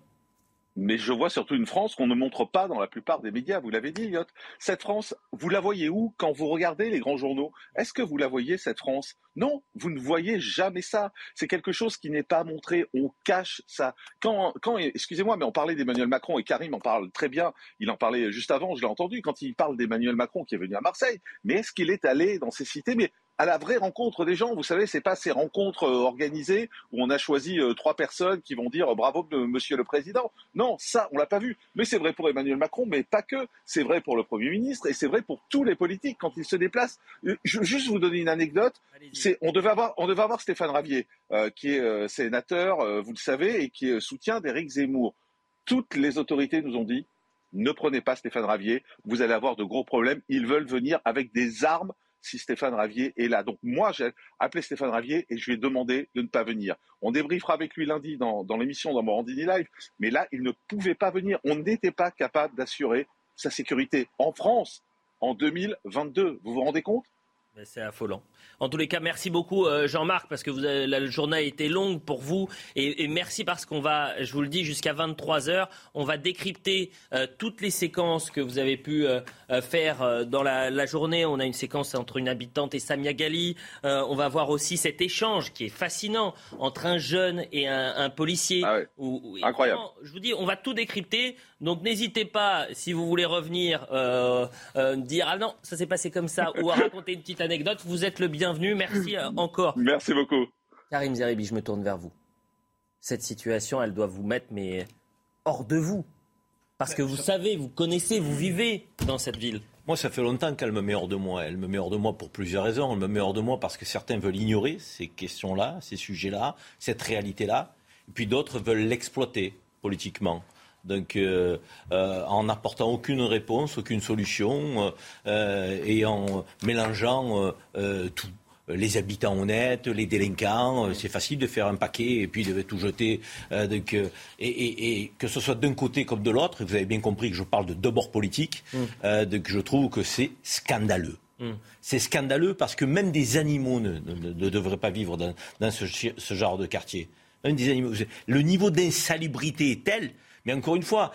Mais je vois surtout une France qu'on ne montre pas dans la plupart des médias. Vous l'avez dit, Elliot. Cette France, vous la voyez où quand vous regardez les grands journaux? Est-ce que vous la voyez, cette France? Non, vous ne voyez jamais ça. C'est quelque chose qui n'est pas montré. On cache ça. Quand, quand excusez-moi, mais on parlait d'Emmanuel Macron et Karim en parle très bien. Il en parlait juste avant, je l'ai entendu, quand il parle d'Emmanuel Macron qui est venu à Marseille. Mais est-ce qu'il est allé dans ces cités? À la vraie rencontre des gens. Vous savez, c'est pas ces rencontres euh, organisées où on a choisi euh, trois personnes qui vont dire bravo Monsieur le Président. Non, ça, on l'a pas vu. Mais c'est vrai pour Emmanuel Macron, mais pas que. C'est vrai pour le Premier ministre et c'est vrai pour tous les politiques quand ils se déplacent. Euh, je veux juste vous donner une anecdote. C'est, on devait avoir, on devait avoir Stéphane Ravier, qui est sénateur, vous le savez, et qui soutient d'Éric Zemmour. Toutes les autorités nous ont dit ne prenez pas Stéphane Ravier, vous allez avoir de gros problèmes. Ils veulent venir avec des armes si Stéphane Ravier est là. Donc moi, j'ai appelé Stéphane Ravier et je lui ai demandé de ne pas venir. On débriefera avec lui lundi dans, l'émission dans Morandini Live, mais là, il ne pouvait pas venir. On n'était pas capable d'assurer sa sécurité en France en 2022. Vous vous rendez compte? C'est affolant. En tous les cas, merci beaucoup euh, Jean-Marc parce que vous la journée a été longue pour vous et, merci parce qu'on va, je vous le dis, jusqu'à 23 heures, on va décrypter euh, toutes les séquences que vous avez pu euh, faire dans la, journée. On a une séquence entre une habitante et Samia Gali. on va voir aussi cet échange qui est fascinant entre un jeune et un, policier. Ah Incroyable. je vous dis, on va tout décrypter. Donc n'hésitez pas, si vous voulez revenir, dire ah non, ça s'est passé comme ça ou à raconter une petite anecdote. Vous êtes le bienvenu. Merci euh, encore. Merci beaucoup. Karim Zeribi, je me tourne vers vous. Cette situation, elle doit vous mettre mais hors de vous. Parce que vous savez, vous connaissez, vous vivez dans cette ville. Moi, ça fait longtemps qu'elle me met hors de moi. Elle me met hors de moi pour plusieurs raisons. Elle me met hors de moi parce que certains veulent ignorer ces questions-là, ces sujets-là, cette réalité-là. Et puis d'autres veulent l'exploiter politiquement donc euh, euh, en n'apportant aucune réponse, aucune solution, euh, et en mélangeant tout les habitants honnêtes, les délinquants. C'est facile de faire un paquet et puis de tout jeter. donc, et, que ce soit d'un côté comme de l'autre, vous avez bien compris que je parle de deux bords politiques, mm. donc je trouve que c'est scandaleux. Mm. C'est scandaleux parce que même des animaux ne, devraient pas vivre dans, ce, ce, genre de quartier. des animaux. Le niveau d'insalubrité est tel mais encore une fois,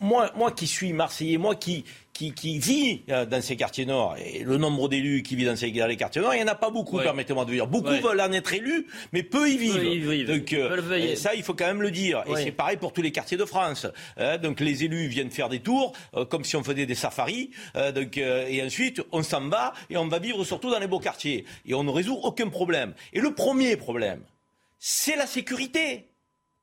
moi, moi qui suis Marseillais, moi qui, qui, qui vis euh, dans ces quartiers nord, et le nombre d'élus qui vivent dans ces quartiers nord, il n'y en a pas beaucoup, permettez-moi de dire. Beaucoup veulent en être élus, mais peu y vivent. donc euh, ça, il faut quand même le dire. Et c'est pareil pour tous les quartiers de France. Hein. donc les élus viennent faire des tours, euh, comme si on faisait des safaris. donc, et ensuite, on s'en va et on va vivre surtout dans les beaux quartiers. Et on ne résout aucun problème. Et le premier problème, c'est la sécurité.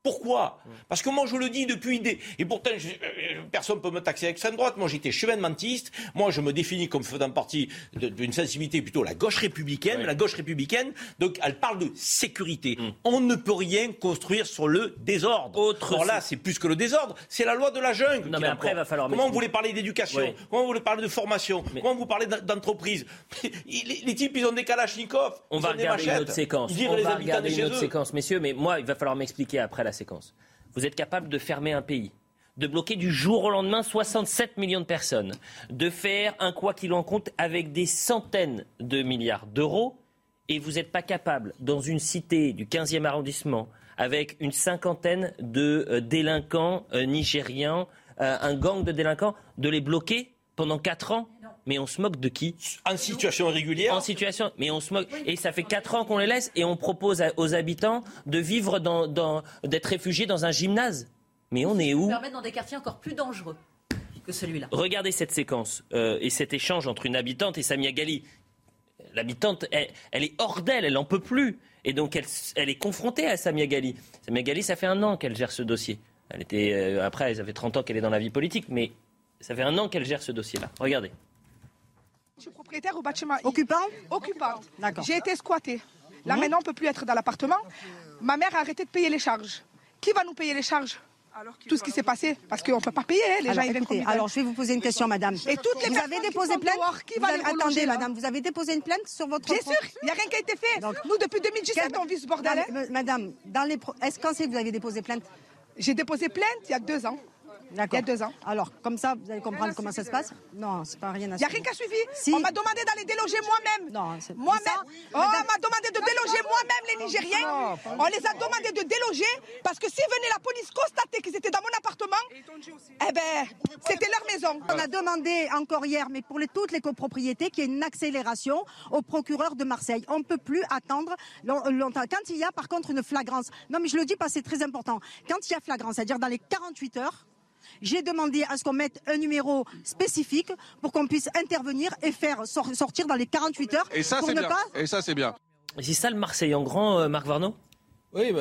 Pourquoi? Parce que moi, je le dis depuis des... Et pourtant, euh, personne ne peut me taxer l'extrême droite. Moi, j'étais chevènementiste. Moi, je me définis comme faisant partie d'une sensibilité plutôt la gauche républicaine. La gauche républicaine, donc, elle parle de sécurité. Mm. On ne peut rien construire sur le désordre. Autre Alors là, c'est plus que le désordre. C'est la loi de la jungle. Non, mais après, va falloir... Comment vous voulez parler d'éducation Comment vous voulez parler de formation Comment vous parlez d'entreprise <laughs> les, types, ils ont des kalachnikovs. On va regarder une autre séquence. On va regarder une autre séquence, messieurs. Mais moi, il va falloir m'expliquer après la Vous êtes capable de fermer un pays de bloquer du jour au lendemain 67 millions de personnes, de faire un quoi qu'il en compte avec des centaines de milliards d'euros, et vous n'êtes pas capable, dans une cité du 15e arrondissement, avec une cinquantaine de euh, délinquants euh, nigériens, euh, un gang de délinquants, de les bloquer pendant 4 ans? Mais on se moque de qui En situation irrégulière En situation. Mais on se moque. Et ça fait 4 ans qu'on les laisse et on propose aux habitants de vivre dans, d'être réfugiés dans un gymnase. Mais on est où permettre dans des quartiers encore plus dangereux que celui-là. Regardez cette séquence euh, et cet échange entre une habitante et Samia Gali. L'habitante, elle, est hors d'elle, elle n'en peut plus. Et donc, elle, elle, est confrontée à Samia Gali. Samia Gali, ça fait un an qu'elle gère ce dossier. Elle était, euh, après, ça fait 30 ans qu'elle est dans la vie politique, mais ça fait un an qu'elle gère ce dossier-là. Regardez. Je suis propriétaire au bâtiment. Occupant Occupante. D'accord. J'ai été squattée. Là maintenant, on ne peut plus être dans l'appartement. Ma mère a arrêté de payer les charges. Qui va nous payer les charges tout ce qui s'est passé, parce qu'on ne peut pas payer, hein, les alors, gens écoutez, Alors, je vais vous poser une question, madame. Et toutes les vous avez déposé plainte qui va Attendez, madame, vous avez déposé une plainte sur votre... Bien sûr, il n'y a rien qui a été fait. Nous, depuis 2017, on vit ce bordel. Hein. Madame, dans les... est-ce quand c'est que vous avez déposé plainte? J'ai déposé plainte il y a deux ans. Il y a deux ans. Alors, comme ça, vous allez comprendre comment ça se passe Non, c'est pas rien à Il n'y a rien qui a suivi. On m'a demandé d'aller déloger moi-même. Non, c'est Moi-même. Oh, on m'a demandé de déloger moi-même les Nigériens. On les a demandé de déloger parce que si venait la police constater qu'ils étaient dans mon appartement, eh ben, c'était leur maison. On a demandé encore hier, mais pour toutes les copropriétés, qu'il y ait une accélération au procureur de Marseille. On ne peut plus attendre longtemps. Quand il y a par contre une flagrance, non mais je le dis parce que c'est très important, quand il y a flagrance, c'est-à-dire dans les 48 heures, j'ai demandé à ce qu'on mette un numéro spécifique pour qu'on puisse intervenir et faire sortir dans les 48 heures. Et ça, c'est bien. Et ça, c'est bien. C'est ça le Marseille en grand, euh, Marc Varno Oui,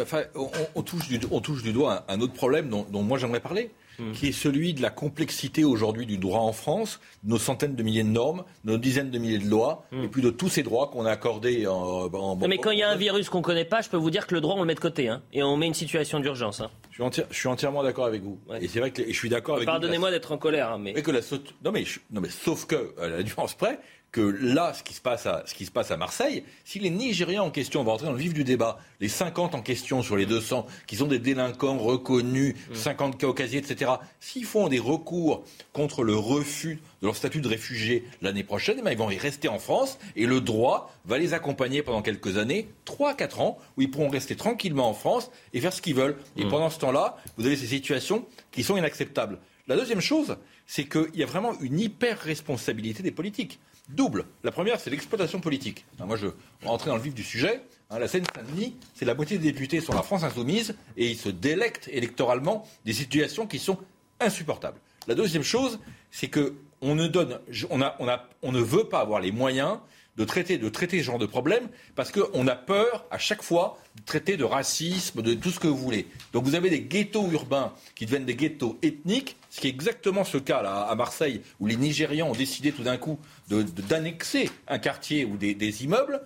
on, touche du, on, touche du, doigt un, autre problème dont, moi j'aimerais parler. Hmm. qui est celui de la complexité aujourd'hui du droit en France, nos centaines de milliers de normes, nos dizaines de milliers de lois, hmm. et puis de tous ces droits qu'on a accordés en, en, Mais quand il y a un virus qu'on ne connaît pas, je peux vous dire que le droit, on le met de côté, hein, et on met une situation d'urgence. Hein. Je suis, entièrement d'accord avec vous. Et c'est vrai que je suis d'accord avec Pardonnez-moi d'être en colère, hein, mais... que la non, mais non mais sauf que à la différence près que là, ce qui se passe à, ce qui se passe à Marseille, si les Nigériens en question, on va entrer dans le vif du débat, les 50 en question sur les 200, qui sont des délinquants reconnus, 50 mm. cas au casier, etc., s'ils font des recours contre le refus de leur statut de réfugié l'année prochaine, eh ben, ils vont y rester en France et le droit va les accompagner pendant quelques années, 3-4 ans, où ils pourront rester tranquillement en France et faire ce qu'ils veulent. Et mm. pendant ce temps-là, vous avez ces situations qui sont inacceptables. La deuxième chose, c'est qu'il y a vraiment une hyper-responsabilité des politiques. Double. La première, c'est l'exploitation politique. moi, je vais rentrer dans le vif du sujet. Hein, la Seine-Saint-Denis, c'est la moitié des députés sont la France insoumise et ils se délectent électoralement des situations qui sont insupportables. La deuxième chose, c'est que on ne veut pas avoir les moyens de traiter, de traiter ce genre de problème parce qu'on a peur à chaque fois de traiter de racisme, de tout ce que vous voulez. Donc vous avez des ghettos urbains qui deviennent des ghettos ethniques, ce qui est exactement ce cas là à Marseille où les Nigérians ont décidé tout d'un coup d'annexer un quartier ou des, immeubles.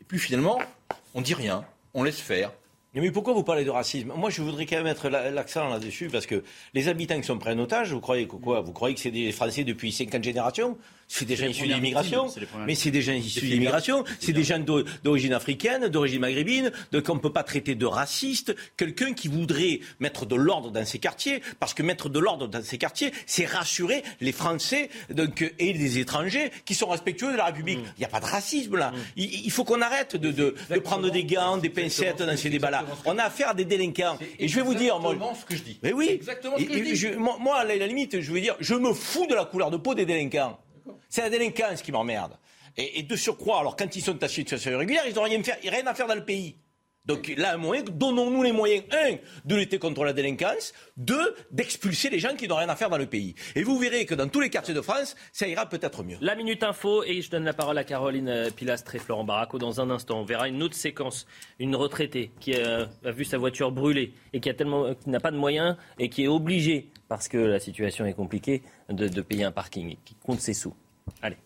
Et puis finalement, on dit rien, on laisse faire. Mais pourquoi vous parlez de racisme? Moi, je voudrais quand même mettre l'accent là-dessus, parce que les habitants qui sont pris en otage, vous croyez quoi? Vous croyez que c'est des Français depuis 50 générations? C'est des gens issus de l'immigration, mais c'est des gens issus de l'immigration, c'est des gens d'origine africaine, d'origine maghrébine, donc on ne peut pas traiter de raciste quelqu'un qui voudrait mettre de l'ordre dans ces quartiers, parce que mettre de l'ordre dans ces quartiers, c'est rassurer les Français donc, et les étrangers qui sont respectueux de la République. Mm. Il n'y a pas de racisme là. Mm. Il, faut qu'on arrête de, de, prendre des gants, des pincettes dans ces débats-là. On a affaire à des délinquants. Et je vais vous dire, moi, ce que je dis. Mais oui. Exactement ce que je dis. moi, à la limite, je veux dire, je me fous de la couleur de peau des délinquants. C'est la délinquance qui m'emmerde. Et, de surcroît, alors quand ils sont en situation irrégulière, ils n'ont rien, à faire dans le pays. Donc là, un moyen, donnons-nous les moyens, un, de lutter contre la délinquance, deux, d'expulser les gens qui n'ont rien à faire dans le pays. Et vous verrez que dans tous les quartiers de France, ça ira peut-être mieux. La Minute Info, et je donne la parole à Caroline euh, Pilastre et Florent Baraco dans un instant. On verra une autre séquence, une retraitée qui a, vu sa voiture brûler et qui n'a pas de moyens et qui est obligée, parce que la situation est compliquée, de, payer un parking, qui compte ses sous. Allez.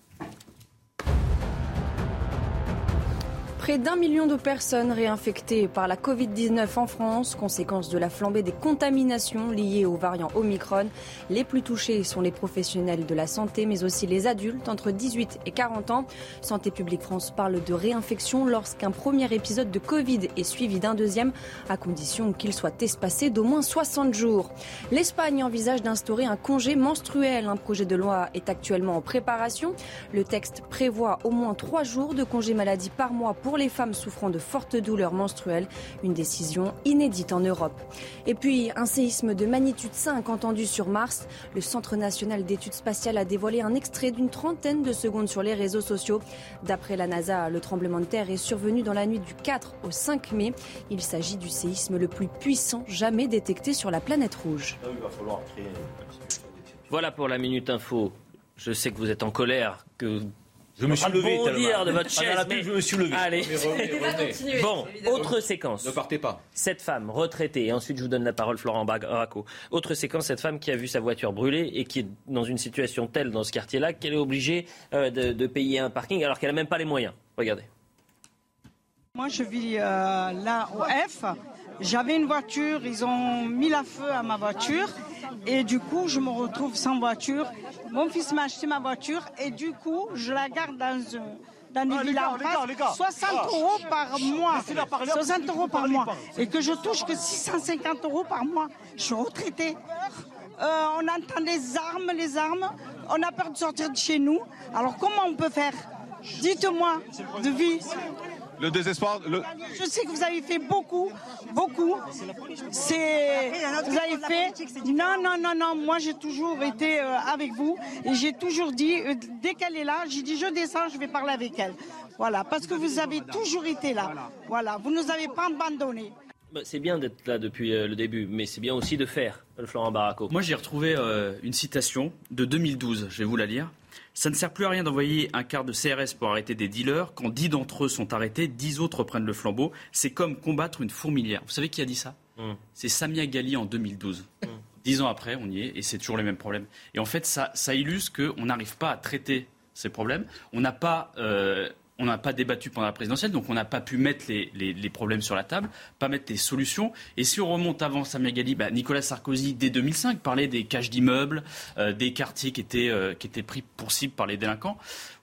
Près d'un million de personnes réinfectées par la Covid-19 en France, conséquence de la flambée des contaminations liées au variant Omicron. Les plus touchés sont les professionnels de la santé, mais aussi les adultes entre 18 et 40 ans. Santé publique France parle de réinfection lorsqu'un premier épisode de Covid est suivi d'un deuxième, à condition qu'il soit espacé d'au moins 60 jours. L'Espagne envisage d'instaurer un congé menstruel. Un projet de loi est actuellement en préparation. Le texte prévoit au moins trois jours de congé maladie par mois pour les femmes souffrant de fortes douleurs menstruelles, une décision inédite en Europe. Et puis, un séisme de magnitude 5 entendu sur Mars. Le Centre national d'études spatiales a dévoilé un extrait d'une trentaine de secondes sur les réseaux sociaux. D'après la NASA, le tremblement de terre est survenu dans la nuit du 4 au 5 mai. Il s'agit du séisme le plus puissant jamais détecté sur la planète rouge. Voilà pour la Minute Info. Je sais que vous êtes en colère, que je me suis levé de votre chaise, mais... je me suis levé. Allez. bon, autre séquence. Ne partez pas. Cette femme retraitée, et ensuite je vous donne la parole, Florent Baraco. Autre séquence, cette femme qui a vu sa voiture brûler et qui est dans une situation telle dans ce quartier-là qu'elle est obligée euh, de, payer un parking alors qu'elle n'a même pas les moyens. Regardez. Moi, je vis euh, là au F. J'avais une voiture, ils ont mis la feu à ma voiture et du coup, je me retrouve sans voiture. Mon fils m'a acheté ma voiture et du coup, je la garde dans dans des ah, villas en face, 60 euros par mois. 60 euros par mois. Et que je touche que 650 euros par mois. Je suis retraité. Euh, on entend les armes, les armes. On a peur de sortir de chez nous. Alors comment on peut faire? Dites-moi, de vie le désespoir. Je sais que vous avez fait beaucoup, beaucoup. C'est, vous avez fait. Non, non, non, non. Moi, j'ai toujours été euh, avec vous et j'ai toujours dit, euh, dès qu'elle est là, j'ai dit, je descends, je vais parler avec elle. Voilà, parce que vous avez toujours été là. Voilà, vous nous avez pas abandonnés. Bah, c'est bien d'être là depuis euh, le début, mais c'est bien aussi de faire, Florent Baraco. Moi, j'ai retrouvé une citation de 2012. Je vais vous la lire. Ça ne sert plus à rien d'envoyer un quart de CRS pour arrêter des dealers. Quand dix d'entre eux sont arrêtés, dix autres prennent le flambeau. C'est comme combattre une fourmilière. Vous savez qui a dit ça hmm. C'est Samia Gali en 2012. Hmm. Dix ans après, on y est et c'est toujours les mêmes problèmes. Et en fait, ça, ça illustre qu'on n'arrive pas à traiter ces problèmes. On n'a pas euh, on n'a pas débattu pendant la présidentielle, donc on n'a pas pu mettre les, problèmes sur la table, pas mettre des solutions. Et si on remonte avant Samia Gali, bah, Nicolas Sarkozy, dès 2005, parlait des caches d'immeubles, euh, des quartiers qui étaient, euh, qui étaient pris pour cible par les délinquants,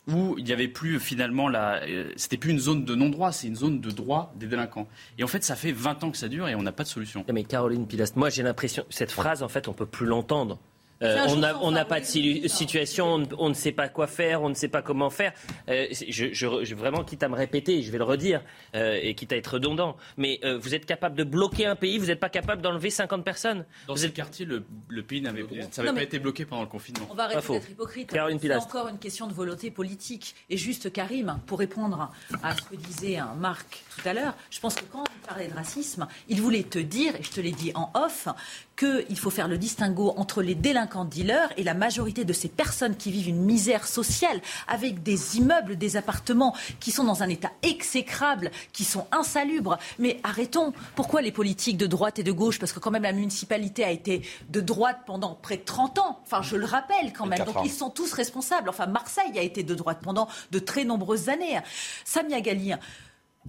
où il n'y avait plus finalement la. Euh, c'était plus une zone de non-droit, c'est une zone de droit des délinquants. Et en fait, ça fait 20 ans que ça dure et on n'a pas de solution. Mais Caroline Pilast, moi j'ai l'impression, cette phrase, en fait, on peut plus l'entendre. Euh, on n'a pas de situation, on, ne sait pas quoi faire, on ne sait pas comment faire. Euh, je, je, vraiment, quitte à me répéter, je vais le redire, euh, et quitte à être redondant, mais vous êtes capable de bloquer un pays, vous n'êtes pas capable d'enlever 50 personnes. Dans ce quartier, le, pays n'avait pas été bloqué pendant le confinement. On va arrêter d'être hypocrite. C'est encore une question de volonté politique. Et juste, Karim, pour répondre à ce que disait Marc tout à l'heure, je pense que quand il parlait de racisme, il voulait te dire, et je te l'ai dit en off, qu'il faut faire le distinguo entre les délinquants dealers et la majorité de ces personnes qui vivent une misère sociale avec des immeubles, des appartements qui sont dans un état exécrable, qui sont insalubres. Mais arrêtons. Pourquoi les politiques de droite et de gauche? Parce que quand même la municipalité a été de droite pendant près de 30 ans. Enfin, je le rappelle quand même. Donc ils sont tous responsables. Enfin, Marseille a été de droite pendant de très nombreuses années. Samia Gali,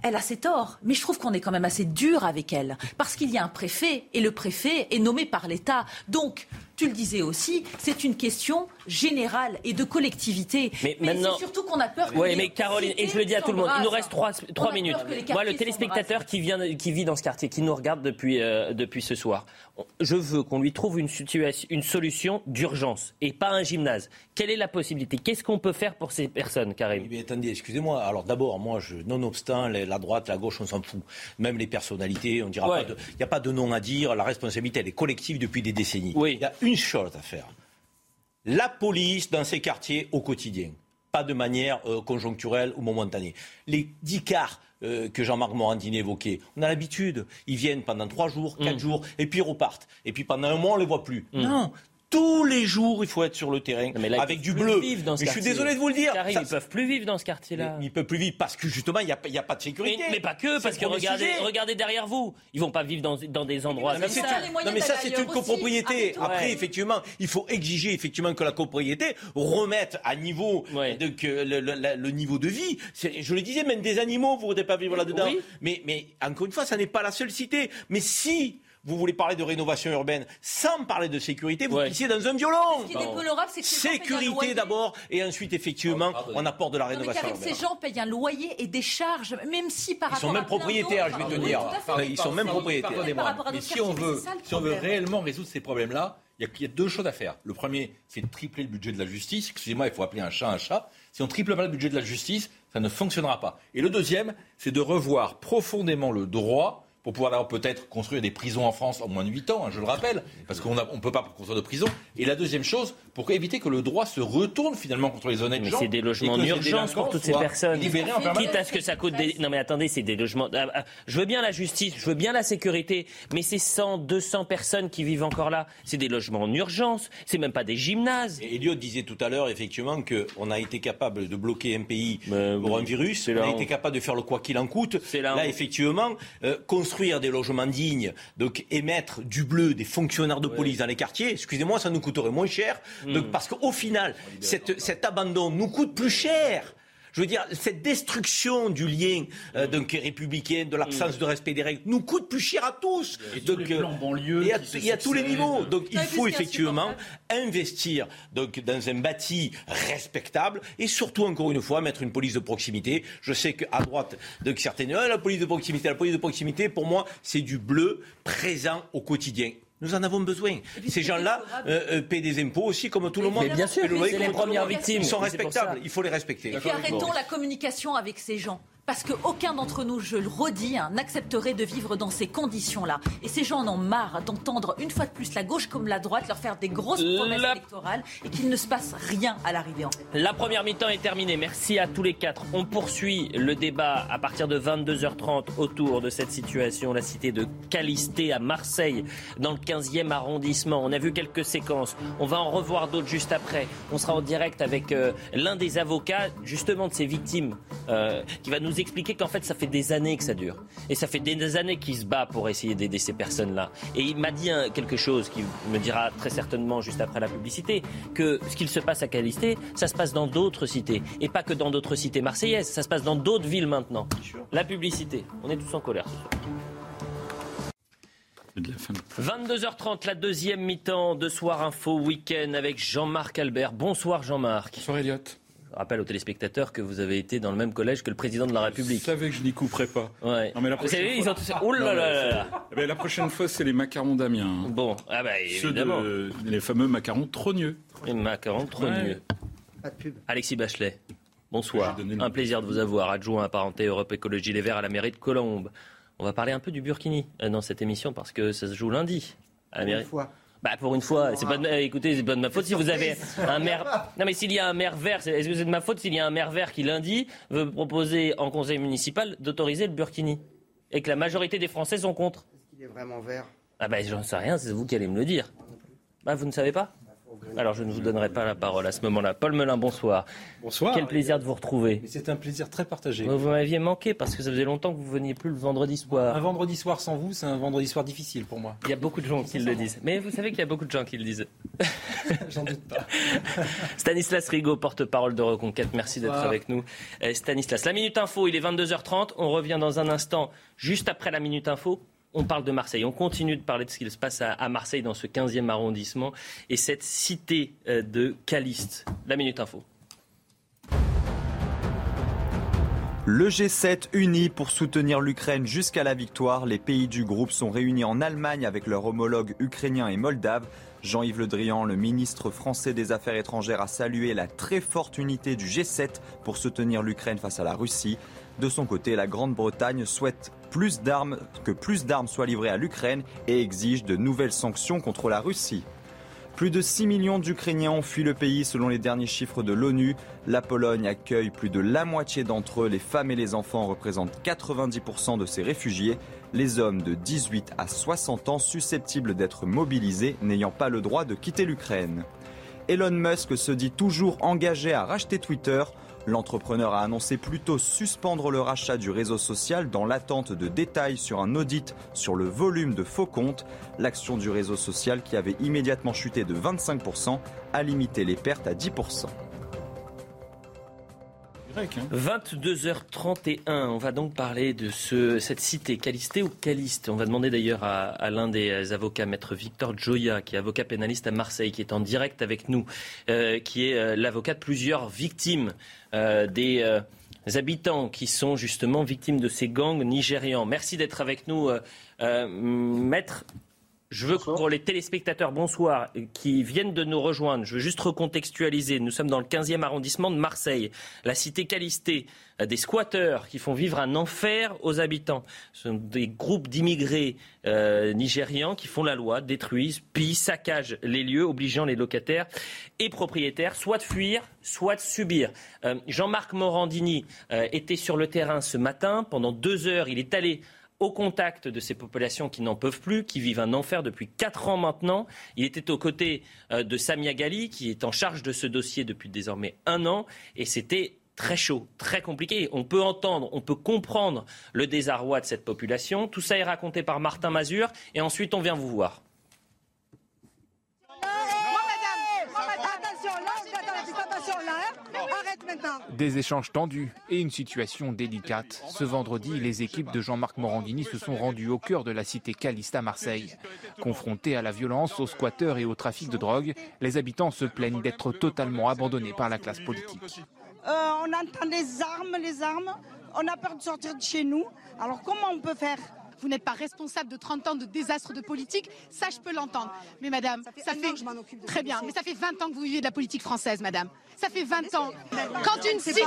elle a ses torts, mais je trouve qu'on est quand même assez dur avec elle, parce qu'il y a un préfet, et le préfet est nommé par l'État. Donc, tu le disais aussi, c'est une question générale et de collectivité. Mais, maintenant, c'est surtout qu'on a peur. Oui, mais Caroline, et je le dis à tout le monde, il nous reste trois, minutes. Moi, le téléspectateur qui vient, qui vit dans ce quartier, qui nous regarde depuis euh, depuis ce soir, je veux qu'on lui trouve une situation, une solution d'urgence et pas un gymnase. Quelle est la possibilité? Qu'est-ce qu'on peut faire pour ces personnes, Karim? Mais Attendez, excusez-moi. Alors d'abord, moi, je, nonobstant la droite, la gauche, on s'en fout. Même les personnalités, on dira pas. Il n'y a pas de nom à dire. La responsabilité, elle est collective depuis des décennies. Oui. Il y a une chose à faire. La police dans ces quartiers au quotidien. pas de manière euh, conjoncturelle ou momentanée. Les dix quarts euh, que Jean-Marc Morandini évoquait. On a l'habitude. Ils viennent pendant trois jours, quatre mm. jours, et puis ils repartent. Et puis pendant un mois, on ne les voit plus. Mm. Non, tous les jours, il faut être sur le terrain avec du bleu. Dans mais je suis désolé de vous le dire. Karim, ils peuvent plus vivre dans ce quartier-là. Ils peuvent plus vivre parce que justement, il n'y a, a, pas de sécurité. Mais, pas que, parce que regardez, regardez derrière vous. Ils vont pas vivre dans, dans des endroits comme ça. non, mais ça, c'est une copropriété. Après, effectivement, il faut exiger effectivement que la copropriété remette à niveau de, que le, niveau de vie. Je le disais, même des animaux, vous ne voudrez pas vivre là-dedans. Mais, mais encore une fois, ça n'est pas la seule cité. Mais si vous voulez parler de rénovation urbaine sans parler de sécurité, vous glissez dans un violon. Ce qui est déplorable, c'est que sécurité d'abord et ensuite effectivement oh, on apporte de la rénovation urbaine. Ces gens payent un loyer et des charges, même si par ils rapport sont même propriétaires, je vais te dire. Ils sont même propriétaires. Mais si on veut, si on veut réellement résoudre ces problèmes-là, il y, a deux choses à faire. Le premier, c'est de tripler le budget de la justice. Excusez-moi, il faut appeler un chat un chat. Si on triple pas le budget de la justice, ça ne fonctionnera pas. Et le deuxième, c'est de revoir profondément le droit pour pouvoir peut-être construire des prisons en France en moins de 8 ans, hein, je le rappelle, parce qu'on ne peut pas construire de prison. Et la deuxième chose, pour éviter que le droit se retourne finalement contre les honnêtes mais c'est des logements d'urgence pour toutes ces personnes. Quitte à ce que ça coûte des... Non mais attendez, c'est des logements... Ah, ah, je veux bien la justice, je veux bien la sécurité, mais c'est 100, 200 personnes qui vivent encore là. C'est des logements en urgence, c'est même pas des gymnases. Et Elliot disait tout à l'heure effectivement qu'on a été capable de bloquer un pays pour un virus, on a été capable de faire le quoi qu'il en coûte. Là, là effectivement, euh, construire des logements dignes, donc émettre du bleu des fonctionnaires de police dans les quartiers, excusez-moi, ça nous coûterait moins cher, hmm. donc, parce qu'au final, cet abandon nous coûte plus cher je veux dire, cette destruction du lien euh, donc, républicain, de l'absence de respect des règles, nous coûte plus cher à tous. Et donc, tous les plans banlieue et à, tous les niveaux. Donc il faut effectivement investir donc, dans un bâti respectable et surtout, encore une fois, mettre une police de proximité. Je sais qu'à droite, donc, certaines, ah, la police de proximité, la police de proximité, pour moi, c'est du bleu présent au quotidien. Nous en avons besoin. Ces gens-là euh, euh, paient des impôts aussi, comme tout le monde. Mais bien sûr, c'est les premières victimes. Ils sont respectables, il faut les respecter. Et puis arrêtons la communication avec ces gens. Parce qu'aucun d'entre nous, je le redis, hein, n'accepterait de vivre dans ces conditions-là. Et ces gens en ont marre d'entendre une fois de plus la gauche comme la droite leur faire des grosses promesses électorales et qu'il ne se passe rien à l'arrivée en fait. La première mi-temps est terminée. Merci à tous les quatre. On poursuit le débat à partir de 22h30 autour de cette situation. La cité de Calisté à Marseille, dans le 15e arrondissement. On a vu quelques séquences. On va en revoir d'autres juste après. On sera en direct avec euh, l'un des avocats justement de ces victimes euh, qui va nous expliquer qu'en fait, ça fait des années que ça dure. Et ça fait des années qu'il se bat pour essayer d'aider ces personnes-là. Et il m'a dit quelque chose qui me dira très certainement juste après la publicité, que ce qu'il se passe à Calisté, ça se passe dans d'autres cités. Et pas que dans d'autres cités marseillaises, ça se passe dans d'autres villes maintenant. La publicité. On est tous en colère ce soir. 22h30, la deuxième mi-temps de Soir Info Week-end avec Jean-Marc Albert. Bonsoir Jean-Marc. Bonsoir Elliot rappelle aux téléspectateurs que vous avez été dans le même collège que le président de la République. Vous savez que je n'y couperai pas. Ouais. Non, mais la prochaine fois... ils ont tous... oh là là là eh ben, la prochaine fois, c'est les macarons d'Amiens. Bon, ah bah, évidemment. De, les fameux macarons trogneux. Les macarons trogneux. Pas de pub. Alexis Bachelet. Bonsoir. Un plaisir de vous avoir, adjoint apparenté Europe Écologie Les Verts à la mairie de Colombes. On va parler un peu du Burkini euh, dans cette émission parce que ça se joue lundi. À la mairie. Fois. Bah pour une fois, c'est pas de, écoutez, c'est pas de ma faute si vous avez un maire. <laughs> Non mais s'il y a un maire vert, est-ce que c'est de ma faute s'il y a un maire vert qui lundi veut proposer en conseil municipal d'autoriser le burkini et que la majorité des Français sont contre? Est-ce qu'il est vraiment vert? Ah bah j'en sais rien, c'est vous qui allez me le dire. Bah vous ne savez pas? Alors je ne vous donnerai pas la parole à ce moment-là. Paul Melun, bonsoir. Bonsoir. Quel plaisir de vous retrouver. C'est un plaisir très partagé. Vous m'aviez manqué parce que ça faisait longtemps que vous veniez plus le vendredi soir. Un vendredi soir sans vous, c'est un vendredi soir difficile pour moi. Il y a beaucoup de gens qui le disent. Mais vous savez qu'il y a beaucoup de gens qui le disent. <laughs> J'en doute pas. <laughs> Stanislas Rigaud, porte-parole de Reconquête, merci d'être avec nous. Euh, Stanislas, la Minute Info, il est 22h30. On revient dans un instant, juste après la Minute Info on parle de Marseille. On continue de parler de ce qui se passe à, Marseille dans ce 15e arrondissement et cette cité euh, de Caliste. La Minute Info. Le G7 uni pour soutenir l'Ukraine jusqu'à la victoire. Les pays du groupe sont réunis en Allemagne avec leurs homologues ukrainiens et moldaves. Jean-Yves Le Drian, le ministre français des Affaires étrangères, a salué la très forte unité du G7 pour soutenir l'Ukraine face à la Russie. De son côté, la Grande-Bretagne souhaite plus que plus d'armes soient livrées à l'Ukraine et exige de nouvelles sanctions contre la Russie. Plus de 6 millions d'Ukrainiens ont fui le pays selon les derniers chiffres de l'ONU. La Pologne accueille plus de la moitié d'entre eux. Les femmes et les enfants représentent 90% de ces réfugiés. Les hommes de 18 à 60 ans susceptibles d'être mobilisés n'ayant pas le droit de quitter l'Ukraine. Elon Musk se dit toujours engagé à racheter Twitter. L'entrepreneur a annoncé plutôt suspendre le rachat du réseau social dans l'attente de détails sur un audit sur le volume de faux comptes. L'action du réseau social, qui avait immédiatement chuté de 25%, a limité les pertes à 10%. 22h31, hein. on va donc parler de ce, cette cité, Calisté ou Caliste. On va demander d'ailleurs à, l'un des avocats, maître Victor Joya, qui est avocat pénaliste à Marseille, qui est en direct avec nous, euh, qui est euh, l'avocat de plusieurs victimes euh, des habitants qui sont justement victimes de ces gangs nigérians. Merci d'être avec nous, maître. Je veux pour les téléspectateurs, bonsoir, qui viennent de nous rejoindre, je veux juste recontextualiser. Nous sommes dans le 15e arrondissement de Marseille, la cité Calisté, euh, des squatteurs qui font vivre un enfer aux habitants. Ce sont des groupes d'immigrés euh, nigérians qui font la loi, détruisent, pillent, saccagent les lieux, obligeant les locataires et propriétaires soit de fuir, soit de subir. Euh, Jean-Marc Morandini était sur le terrain ce matin. Pendant deux heures, il est allé au contact de ces populations qui n'en peuvent plus, qui vivent un enfer depuis quatre ans maintenant. Il était aux côtés euh, de Samia Gali, qui est en charge de ce dossier depuis désormais un an, et c'était très chaud, très compliqué. On peut entendre, on peut comprendre le désarroi de cette population. Tout ça est raconté par Martin Mazur, et ensuite on vient vous voir. Des échanges tendus et une situation délicate. Ce vendredi, les équipes de Jean-Marc Morandini se sont rendues au cœur de la cité Calista Marseille. Confrontés à la violence, aux squatteurs et au trafic de drogue, les habitants se plaignent d'être totalement abandonnés par la classe politique. Euh, on entend les armes, les armes. On a peur de sortir de chez nous. Alors comment on peut faire vous n'êtes pas responsable de 30 ans de désastre de politique, ça je peux l'entendre. Mais madame, ça fait, très bien, mais ça fait 20 ans que vous vivez de la politique française, madame. Ça fait 20 ans. Quand une cité,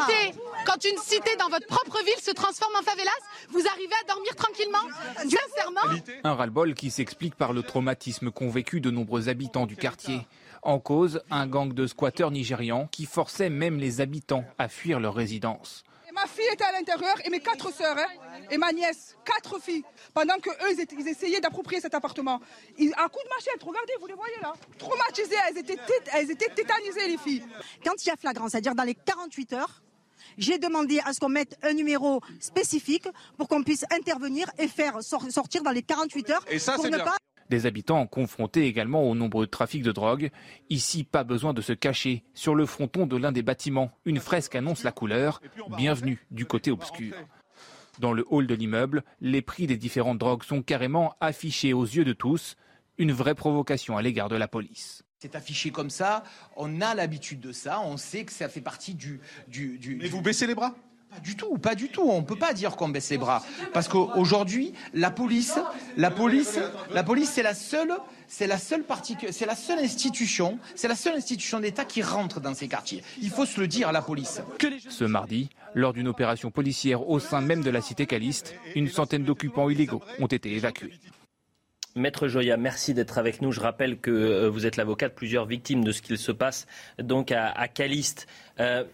quand une cité dans votre propre ville se transforme en favelas, vous arrivez à dormir tranquillement Sincèrement Un ras-le-bol qui s'explique par le traumatisme qu'ont vécu de nombreux habitants du quartier. En cause, un gang de squatteurs nigérians qui forçait même les habitants à fuir leur résidence. Ma fille était à l'intérieur et mes quatre sœurs hein, et ma nièce, quatre filles, pendant que eux ils, essayaient d'approprier cet appartement. Ils, à coup de machette, regardez, vous les voyez là, traumatisées, elles étaient, elles étaient tétanisées les filles. Quand il y a flagrant, c'est-à-dire dans les 48 heures, j'ai demandé à ce qu'on mette un numéro spécifique pour qu'on puisse intervenir et faire sortir dans les 48 heures. Et ça, pour ne pas des habitants confrontés également au nombreux trafic de drogue. Ici, pas besoin de se cacher. Sur le fronton de l'un des bâtiments, une fresque annonce la couleur. Bienvenue du côté obscur. Dans le hall de l'immeuble, les prix des différentes drogues sont carrément affichés aux yeux de tous. Une vraie provocation à l'égard de la police. C'est affiché comme ça, on a l'habitude de ça, on sait que ça fait partie du... du, du Mais vous baissez les bras? Pas du tout, pas du tout. On ne peut pas dire qu'on baisse les bras. Parce qu'aujourd'hui, la police, la police, la police, c'est la seule, c'est la seule partie, c'est la seule institution, c'est la seule institution d'État qui rentre dans ces quartiers. Il faut se le dire à la police. Ce mardi, lors d'une opération policière au sein même de la cité Caliste, une centaine d'occupants illégaux ont été évacués. Maître Joya, merci d'être avec nous. Je rappelle que euh, vous êtes l'avocat de plusieurs victimes de ce qu'il se passe donc à, Caliste. Euh,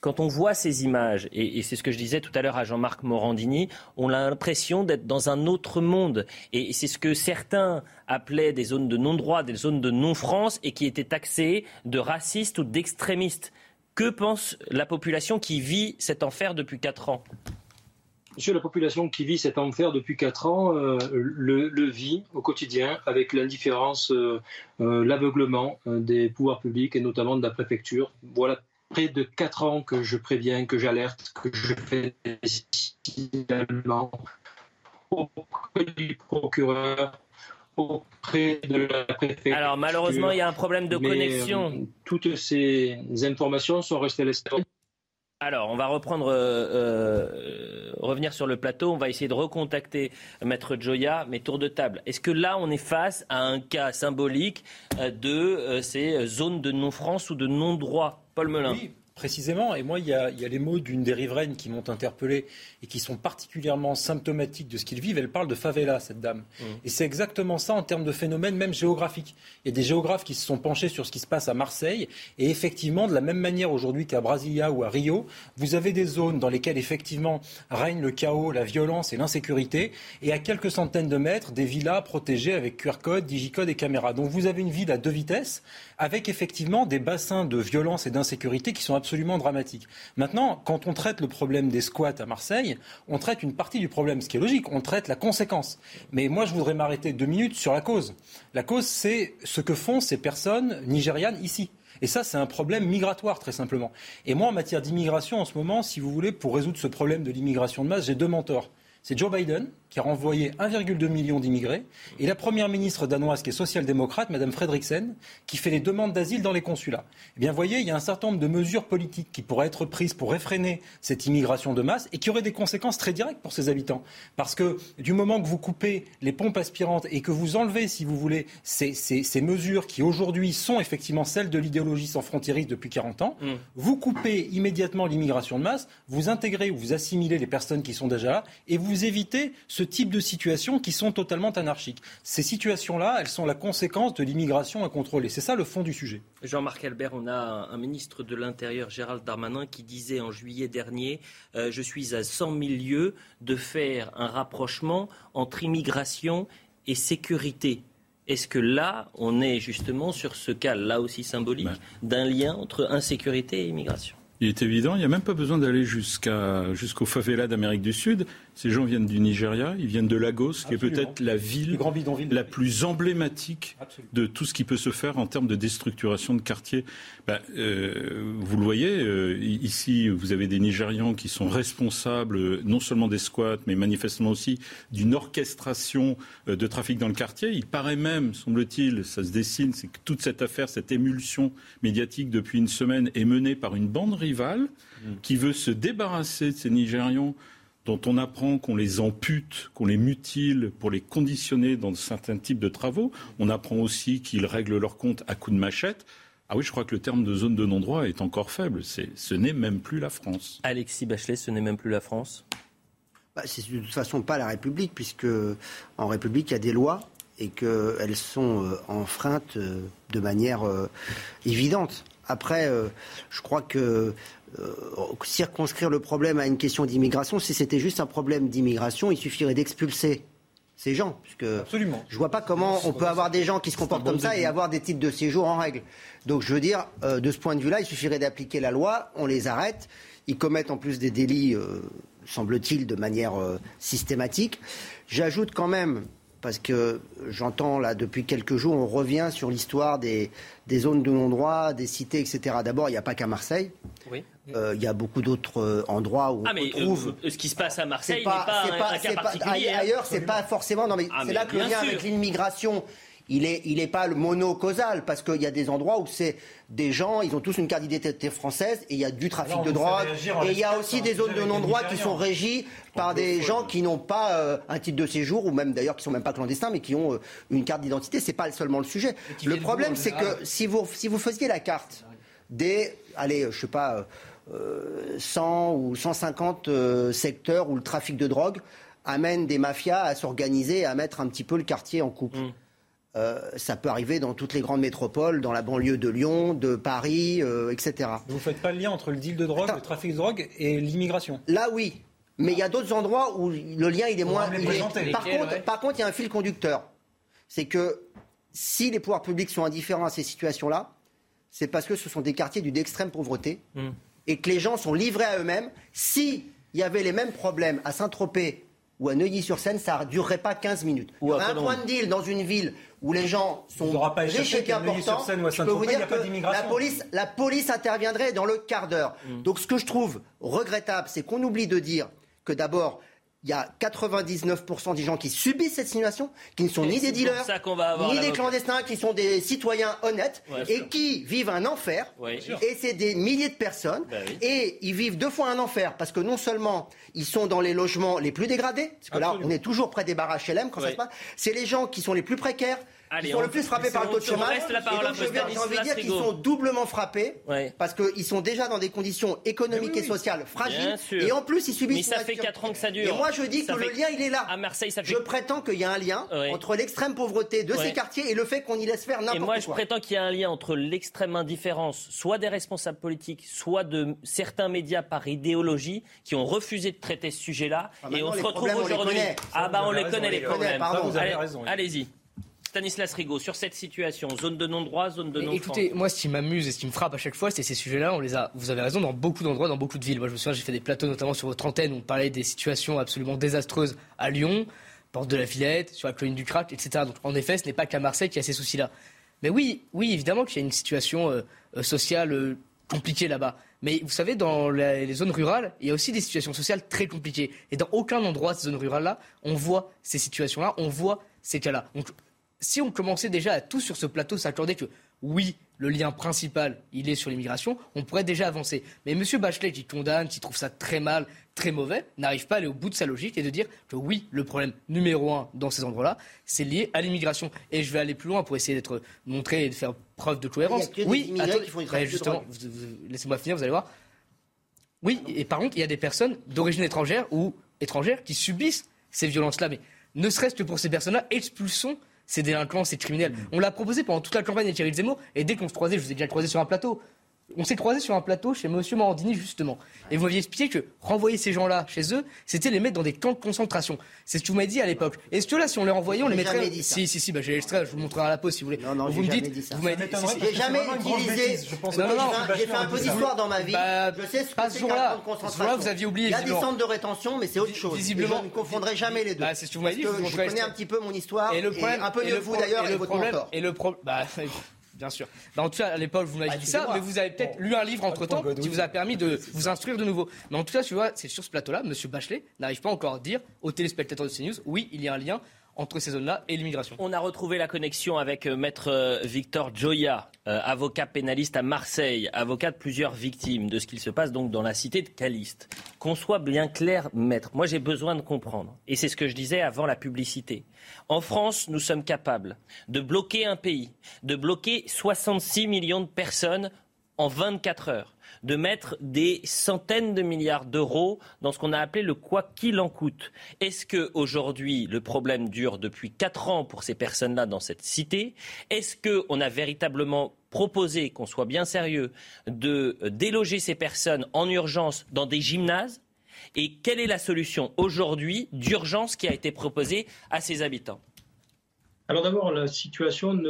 quand on voit ces images, et, c'est ce que je disais tout à l'heure à Jean-Marc Morandini, on a l'impression d'être dans un autre monde. Et c'est ce que certains appelaient des zones de non-droit, des zones de non-France, et qui étaient taxées de racistes ou d'extrémistes. Que pense la population qui vit cet enfer depuis quatre ans? Monsieur, la population qui vit cet enfer depuis quatre ans euh, le, vit au quotidien avec l'indifférence, euh, euh, l'aveuglement des pouvoirs publics et notamment de la préfecture. Voilà près de quatre ans que je préviens, que j'alerte, que je fais des signalements auprès du procureur, auprès de la préfecture. Alors malheureusement, il y a un problème de connexion. Euh, toutes ces informations sont restées laissées. Alors, on va reprendre, euh, euh, revenir sur le plateau. On va essayer de recontacter Maître Joya, mais tour de table. Est-ce que là, on est face à un cas symbolique de ces zones de non-France ou de non-droit? Paul Melun. Oui, Précisément, et moi, il y a, les mots d'une des riveraines qui m'ont interpellé et qui sont particulièrement symptomatiques de ce qu'ils vivent. Elle parle de favela, cette dame. Mmh. Et c'est exactement ça en termes de phénomène, même géographique. Il y a des géographes qui se sont penchés sur ce qui se passe à Marseille. Et effectivement, de la même manière aujourd'hui qu'à Brasilia ou à Rio, vous avez des zones dans lesquelles effectivement règne le chaos, la violence et l'insécurité. Et à quelques centaines de mètres, des villas protégées avec QR code, digicode et caméra. Donc vous avez une ville à deux vitesses avec effectivement des bassins de violence et d'insécurité qui sont absolument dramatiques. Maintenant, quand on traite le problème des squats à Marseille, on traite une partie du problème, ce qui est logique, on traite la conséquence. Mais moi, je voudrais m'arrêter deux minutes sur la cause. La cause, c'est ce que font ces personnes nigérianes ici. Et ça, c'est un problème migratoire, très simplement. Et moi, en matière d'immigration, en ce moment, si vous voulez, pour résoudre ce problème de l'immigration de masse, j'ai deux mentors. C'est Joe Biden, qui a renvoyé 1,2 million d'immigrés, et la première ministre danoise, qui est social-démocrate, Mme Fredriksen, qui fait les demandes d'asile dans les consulats. Eh bien, vous voyez, il y a un certain nombre de mesures politiques qui pourraient être prises pour réfréner cette immigration de masse et qui auraient des conséquences très directes pour ces habitants. Parce que du moment que vous coupez les pompes aspirantes et que vous enlevez, si vous voulez, ces, ces, mesures qui aujourd'hui sont effectivement celles de l'idéologie sans frontières depuis 40 ans, mm. vous coupez immédiatement l'immigration de masse, vous intégrez ou vous assimilez les personnes qui sont déjà là et vous évitez ce type de situations qui sont totalement anarchiques. Ces situations-là, elles sont la conséquence de l'immigration incontrôlée. C'est ça le fond du sujet. Jean-Marc Albert, on a un ministre de l'Intérieur, Gérald Darmanin, qui disait en juillet dernier euh, Je suis à 100 000 lieues de faire un rapprochement entre immigration et sécurité. Est-ce que là, on est justement sur ce cas, là aussi symbolique, ben. d'un lien entre insécurité et immigration? Il est évident, il n'y a même pas besoin d'aller jusqu'à, jusqu'au favela d'Amérique du Sud. Ces gens viennent du Nigeria, ils viennent de Lagos, qui est peut-être la ville la plus emblématique de tout ce qui peut se faire en termes de déstructuration de quartiers. Ben, euh, vous le voyez, euh, ici, vous avez des Nigérians qui sont responsables euh, non seulement des squats, mais manifestement aussi d'une orchestration de trafic dans le quartier. Il paraît même, semble-t-il, ça se dessine, c'est que toute cette affaire, cette émulsion médiatique depuis une semaine est menée par une bande rivale mm. qui veut se débarrasser de ces Nigérians dont on apprend qu'on les ampute, qu'on les mutile pour les conditionner dans certains types de travaux. On apprend aussi qu'ils règlent leurs comptes à coups de machette. Ah oui, je crois que le terme de zone de non-droit est encore faible. ce n'est même plus la France. Alexis Bachelet, ce n'est même plus la France? Bah, C'est de toute façon pas la République, puisque en République, il y a des lois et qu'elles sont euh, enfreintes euh, de manière euh, évidente. Après, je crois que euh, circonscrire le problème à une question d'immigration. Si c'était juste un problème d'immigration, il suffirait d'expulser ces gens. Puisque Absolument. Je vois pas comment on peut avoir des gens qui se comportent comme ça et avoir des titres de séjour en règle. Donc je veux dire, euh, de ce point de vue-là, il suffirait d'appliquer la loi, on les arrête. Ils commettent en plus des délits, euh, semble-t-il, de manière systématique. J'ajoute quand même, parce que j'entends là depuis quelques jours, on revient sur l'histoire des, des zones de non-droit, des cités, etc. D'abord, il n'y a pas qu'à Marseille. Oui. Euh, il y a beaucoup d'autres euh, endroits où ah, mais, on trouve. Euh, ce qui se passe à Marseille n'est pas, pas, un, cas particulier. Ailleurs, c'est pas forcément. Non, mais ah, c'est là que le lien avec l'immigration il n'est il est pas le monocausal, parce qu'il y a des endroits où c'est des gens, ils ont tous une carte d'identité française, et il y a du trafic de drogue, et il y a aussi des zones de non-droit qui sont régies par des gens qui n'ont pas un titre de séjour, ou même d'ailleurs qui sont même pas clandestins, mais qui ont une carte d'identité. C'est pas seulement le sujet. Le problème, c'est que si vous, si vous faisiez la carte des, allez, je sais pas 100 ou 150 euh, secteurs où le trafic de drogue amène des mafias à s'organiser, à mettre un petit peu le quartier en coupe. Mm. Euh, ça peut arriver dans toutes les grandes métropoles, dans la banlieue de Lyon, de Paris, euh, etc. Vous ne faites pas le lien entre le deal de drogue, le trafic de drogue et l'immigration? Là, oui. Mais il y a d'autres endroits où le lien il est moins. Par, contre, par contre, il y a un fil conducteur. C'est que si les pouvoirs publics sont indifférents à ces situations-là, c'est parce que ce sont des quartiers d'extrême pauvreté. Mm et que les gens sont livrés à eux-mêmes, s'il y avait les mêmes problèmes à Saint-Tropez ou à Neuilly-sur-Seine, ça ne durerait pas 15 minutes. Ou un point de deal dans une ville où les gens sont riches et importants, je peux vous dire que la police, la police interviendrait dans le quart d'heure. Mm. Donc ce que je trouve regrettable, c'est qu'on oublie de dire que d'abord, il y a 99% des gens qui subissent cette situation, qui ne sont ni des dealers, ni des clandestins, qui sont des citoyens honnêtes et qui vivent un enfer. et c'est des milliers de personnes. Bah et ils vivent deux fois un enfer parce que non seulement ils sont dans les logements les plus dégradés, parce que là on est toujours près des barrages LM quand ça se passe, c'est les gens qui sont les plus précaires, ils sont le plus frappés par le taux de chômage. J'ai envie de dire qu'ils sont doublement frappés parce qu'ils sont déjà dans des conditions économiques et sociales fragiles. Et en plus, ils subissent. Mais ça fait 4 ans que ça dure. Et moi, je dis que le lien, il est là. À Marseille, ça fait. Je prétends qu'il y a un lien entre l'extrême pauvreté de ces quartiers et le fait qu'on y laisse faire n'importe quoi. Et moi, je prétends qu'il y a un lien entre l'extrême indifférence, soit des responsables politiques, soit de certains médias par idéologie, qui ont refusé de traiter ce sujet-là. Ah, et on se retrouve aujourd'hui. Ah bah on les connaît les problèmes. Allez-y. Stanislas Rigaud, sur cette situation, zone de non-droit, zone de non-droit. Écoutez, moi, ce qui m'amuse et ce qui me frappe à chaque fois, c'est ces sujets-là. On les a, vous avez raison, dans beaucoup d'endroits, dans beaucoup de villes. Moi, je me souviens, j'ai fait des plateaux, notamment sur votre antenne, où on parlait des situations absolument désastreuses à Lyon, Porte de la Villette, sur la colline du Crac, etc. Donc, en effet, ce n'est pas qu'à Marseille qui a ces soucis-là. Mais oui, oui, évidemment qu'il y a une situation euh, euh, sociale euh, compliquée là-bas. Mais vous savez, dans les zones rurales, il y a aussi des situations sociales très compliquées. Et dans aucun endroit de ces zones rurales-là, on voit ces situations-là, on voit ces cas-là. Donc, si on commençait déjà à tout sur ce plateau s'accorder que oui, le lien principal, il est sur l'immigration, on pourrait déjà avancer. Mais M. Bachelet, qui condamne, qui trouve ça très mal, très mauvais, n'arrive pas à aller au bout de sa logique et de dire que oui, le problème numéro un dans ces endroits-là, c'est lié à l'immigration. Et je vais aller plus loin pour essayer d'être montré et de faire preuve de cohérence. oui, bah, justement, laissez-moi finir, vous allez voir. Oui, et par contre, il y a des personnes d'origine étrangère ou étrangères qui subissent ces violences-là. Mais ne serait-ce que pour ces personnes-là, expulsons ces délinquants, ces criminels. On l'a proposé pendant toute la campagne de Thierry Zemmour, et dès qu'on se croisait, je vous ai déjà croisé sur un plateau, on s'est croisé sur un plateau chez M. Morandini, justement. Et vous m'aviez expliqué que renvoyer ces gens-là chez eux, c'était les mettre dans des camps de concentration. C'est ce que vous m'avez dit à l'époque. Est-ce que là, si on les renvoyait, on les mettrait. Si, si, si, bah, j'ai l'extrait, je vous montrerai à la pause si vous voulez. Non, non, vous me dites. Dit ça. Vous m'avez dit. J'ai jamais utilisé. J'ai fait un peu d'histoire dans ma vie. Bah, je sais ce que c'est qu'un camp de concentration. vous aviez oublié. Il y a des centres de rétention, mais c'est autre chose. Visiblement. Je ne confondrai jamais les deux. Bah, c'est ce que vous m'avez dit. Je connais un petit peu mon histoire. Et un peu mieux vous d'ailleurs, et votre mentor. Et le problème bien sûr. Bah, en tout cas, à l'époque, vous m'avez ah, dit ça, mais vous avez peut-être lu un livre entre-temps qui vous a permis de <laughs> vous instruire de nouveau. Mais en tout cas, tu vois, c'est sur ce plateau-là, M. Bachelet n'arrive pas encore à dire aux téléspectateurs de CNews, oui, il y a un lien entre ces zones-là et l'immigration. On a retrouvé la connexion avec euh, maître euh, Victor Joya, euh, avocat pénaliste à Marseille, avocat de plusieurs victimes de ce qu'il se passe donc dans la cité de Caliste. Qu'on soit bien clair, maître, moi j'ai besoin de comprendre, et c'est ce que je disais avant la publicité. En France, nous sommes capables de bloquer un pays, de bloquer 66 millions de personnes en 24 heures de mettre des centaines de milliards d'euros dans ce qu'on a appelé le quoi qu'il en coûte. Est-ce que aujourd'hui le problème dure depuis quatre ans pour ces personnes-là dans cette cité? Est-ce qu'on a véritablement proposé, qu'on soit bien sérieux, de déloger ces personnes en urgence dans des gymnases? Et quelle est la solution aujourd'hui d'urgence qui a été proposée à ces habitants? Alors d'abord, la situation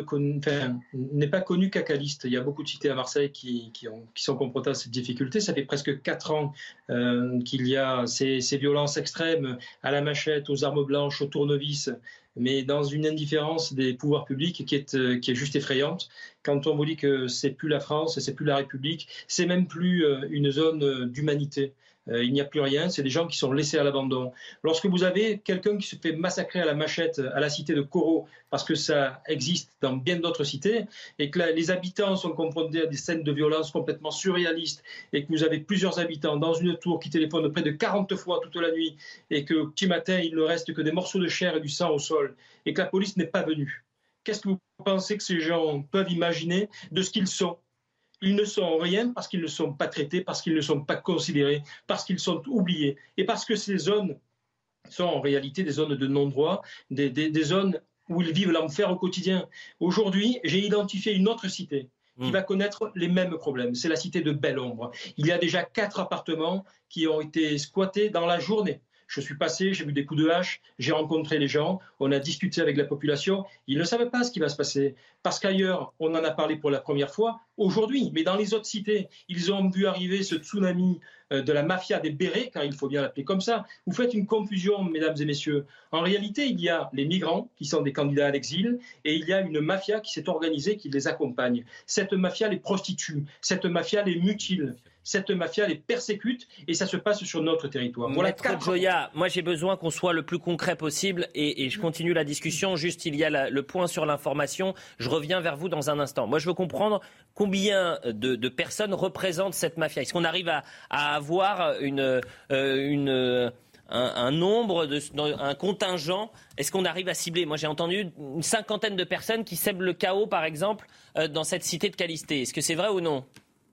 n'est pas connue qu'à Caliste. Il y a beaucoup de cités à Marseille qui, sont confrontées à cette difficulté. Ça fait presque quatre ans euh, qu'il y a ces, violences extrêmes à la machette, aux armes blanches, aux tournevis, mais dans une indifférence des pouvoirs publics qui est, euh, qui est juste effrayante. Quand on vous dit que c'est plus la France, c'est plus la République, c'est même plus euh, une zone d'humanité. Euh, il n'y a plus rien, c'est des gens qui sont laissés à l'abandon. Lorsque vous avez quelqu'un qui se fait massacrer à la machette à la cité de Coro, parce que ça existe dans bien d'autres cités, et que les habitants sont confrontés à des scènes de violence complètement surréalistes, et que vous avez plusieurs habitants dans une tour qui téléphonent près de 40 fois toute la nuit, et que petit matin, il ne reste que des morceaux de chair et du sang au sol, et que la police n'est pas venue. Qu'est-ce que vous pensez que ces gens peuvent imaginer de ce qu'ils sont? Ils ne sont rien parce qu'ils ne sont pas traités, parce qu'ils ne sont pas considérés, parce qu'ils sont oubliés et parce que ces zones sont en réalité des zones de non-droit, des, zones où ils vivent l'enfer au quotidien. Aujourd'hui, j'ai identifié une autre cité qui hmm. va connaître les mêmes problèmes. C'est la cité de Belle-Ombre. Il y a déjà quatre appartements qui ont été squattés dans la journée. Je suis passé, j'ai vu des coups de hache, j'ai rencontré les gens, on a discuté avec la population. Ils ne savaient pas ce qui va se passer. Parce qu'ailleurs, on en a parlé pour la première fois aujourd'hui, mais dans les autres cités, ils ont vu arriver ce tsunami euh, de la mafia des bérets, car il faut bien l'appeler comme ça. Vous faites une confusion, mesdames et messieurs. En réalité, il y a les migrants qui sont des candidats à l'exil et il y a une mafia qui s'est organisée, qui les accompagne. Cette mafia les prostitue, cette mafia les mutile, cette mafia les persécute et ça se passe sur notre territoire. Voilà Maître Joya, moi j'ai besoin qu'on soit le plus concret possible et, je continue la discussion. Juste, il y a le point sur l'information. Je reviens vers vous dans un instant. Moi je veux comprendre combien de, personnes représentent cette mafia. Est-ce qu'on arrive à, avoir une, euh, une un, nombre, de, un contingent? Est-ce qu'on arrive à cibler? Moi, j'ai entendu une cinquantaine de personnes qui sèment le chaos, par exemple, euh, dans cette cité de Calisté. Est-ce que c'est vrai ou non?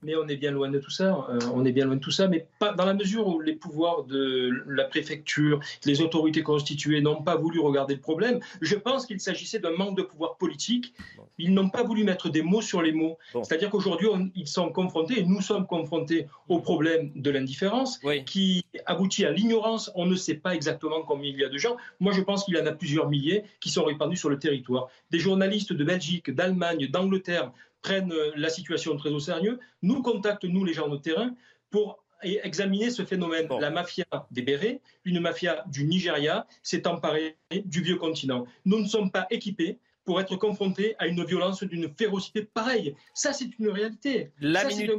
Mais on est bien loin de tout ça. Euh, on est bien loin de tout ça, mais pas dans la mesure où les pouvoirs de la préfecture, les autorités constituées n'ont pas voulu regarder le problème. Je pense qu'il s'agissait d'un manque de pouvoir politique. Ils n'ont pas voulu mettre des mots sur les mots. C'est-à-dire qu'aujourd'hui, ils sont confrontés, et nous sommes confrontés au problème de l'indifférence, qui aboutit à l'ignorance. On ne sait pas exactement combien il y a de gens. Moi, je pense qu'il y en a plusieurs milliers qui sont répandus sur le territoire. Des journalistes de Belgique, d'Allemagne, d'Angleterre prennent euh, la situation très au sérieux, nous contactent, nous les gens de terrain, pour examiner ce phénomène. La mafia des Bérets, une mafia du Nigeria, s'est emparée du vieux continent. Nous ne sommes pas équipés pour être confrontés à une violence d'une férocité pareille. Ça, c'est une réalité. La, minute,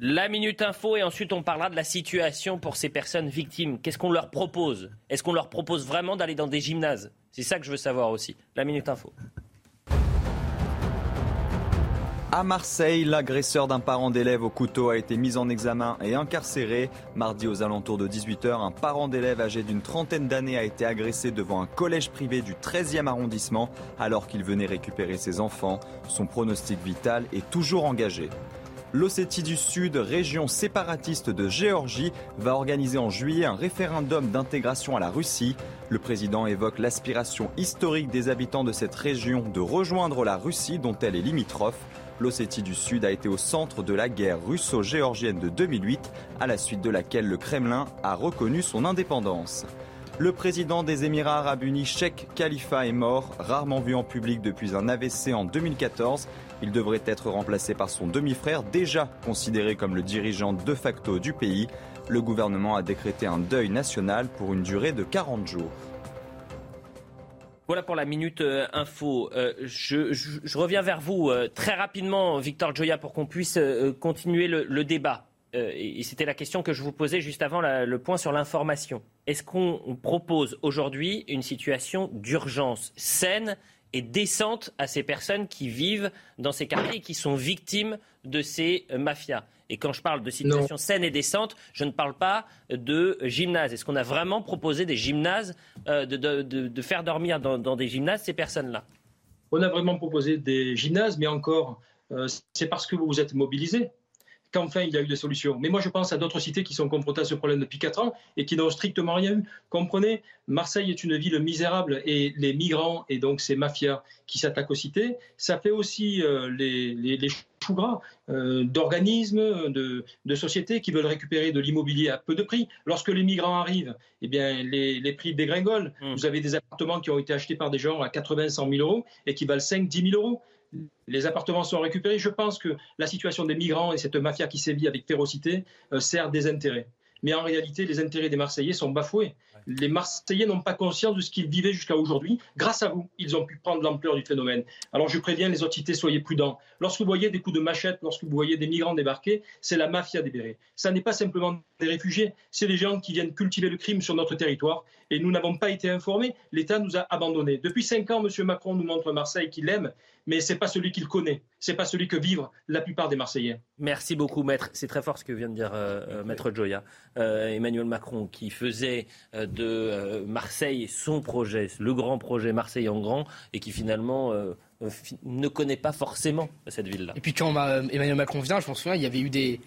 la minute info, et ensuite on parlera de la situation pour ces personnes victimes. Qu'est-ce qu'on leur propose? Est-ce qu'on leur propose vraiment d'aller dans des gymnases? C'est ça que je veux savoir aussi. La minute info. À Marseille, l'agresseur d'un parent d'élève au couteau a été mis en examen et incarcéré. Mardi aux alentours de 18h, un parent d'élève âgé d'une trentaine d'années a été agressé devant un collège privé du 13e arrondissement alors qu'il venait récupérer ses enfants. Son pronostic vital est toujours engagé. L'Ossétie du Sud, région séparatiste de Géorgie, va organiser en juillet un référendum d'intégration à la Russie. Le président évoque l'aspiration historique des habitants de cette région de rejoindre la Russie dont elle est limitrophe. L'Ossétie du Sud a été au centre de la guerre russo-géorgienne de 2008, à la suite de laquelle le Kremlin a reconnu son indépendance. Le président des Émirats arabes unis, Sheikh Khalifa, est mort, rarement vu en public depuis un AVC en 2014. Il devrait être remplacé par son demi-frère, déjà considéré comme le dirigeant de facto du pays. Le gouvernement a décrété un deuil national pour une durée de 40 jours. Voilà pour la minute euh, info. Euh, je, reviens vers vous euh, très rapidement, Victor Joya, pour qu'on puisse continuer le, débat. c'était la question que je vous posais juste avant le point sur l'information. Est-ce qu'on propose aujourd'hui une situation d'urgence saine et décente à ces personnes qui vivent dans ces quartiers et qui sont victimes de ces mafias? Et quand je parle de situation saine et décente, je ne parle pas de gymnase. Est-ce qu'on a vraiment proposé des gymnases, euh, de, faire dormir dans, des gymnases ces personnes-là? On a vraiment proposé des gymnases, mais encore, euh, c'est parce que vous vous êtes mobilisés qu'enfin il y a eu des solutions. Mais moi je pense à d'autres cités qui sont confrontées à ce problème depuis 4 ans et qui n'ont strictement rien eu. Comprenez, Marseille est une ville misérable et les migrants et donc ces mafias qui s'attaquent aux cités, ça fait aussi euh, les, les, choux gras euh, d'organismes, de, sociétés qui veulent récupérer de l'immobilier à peu de prix. Lorsque les migrants arrivent, eh bien, les, les prix dégringolent. Mmh. Vous avez des appartements qui ont été achetés par des gens à 80, 100 000 euros et qui valent 5, 10 000 euros les appartements sont récupérés. Je pense que la situation des migrants et cette mafia qui sévit avec férocité euh, sert des intérêts. Mais en réalité, les intérêts des Marseillais sont bafoués. Les Marseillais n'ont pas conscience de ce qu'ils vivaient jusqu'à aujourd'hui. Grâce à vous, ils ont pu prendre l'ampleur du phénomène. Alors je préviens les cités, soyez prudents. Lorsque vous voyez des coups de machette, lorsque vous voyez des migrants débarquer, c'est la mafia des bérets. Ça n'est pas simplement des réfugiés, c'est des gens qui viennent cultiver le crime sur notre territoire. Et nous n'avons pas été informés. L'État nous a abandonnés. Depuis cinq ans, M. Macron nous montre Marseille qu'il aime mais ce n'est pas celui qu'il connaît, ce n'est pas celui que vivent la plupart des Marseillais. Merci beaucoup, Maître. C'est très fort ce que vient de dire euh, euh, Maître Joya. Euh, Emmanuel Macron, qui faisait de Marseille son projet, le grand projet Marseille en grand, et qui finalement ne connaît pas forcément cette ville-là. Et puis quand Emmanuel Macron vient, je me souviens, il y avait eu des,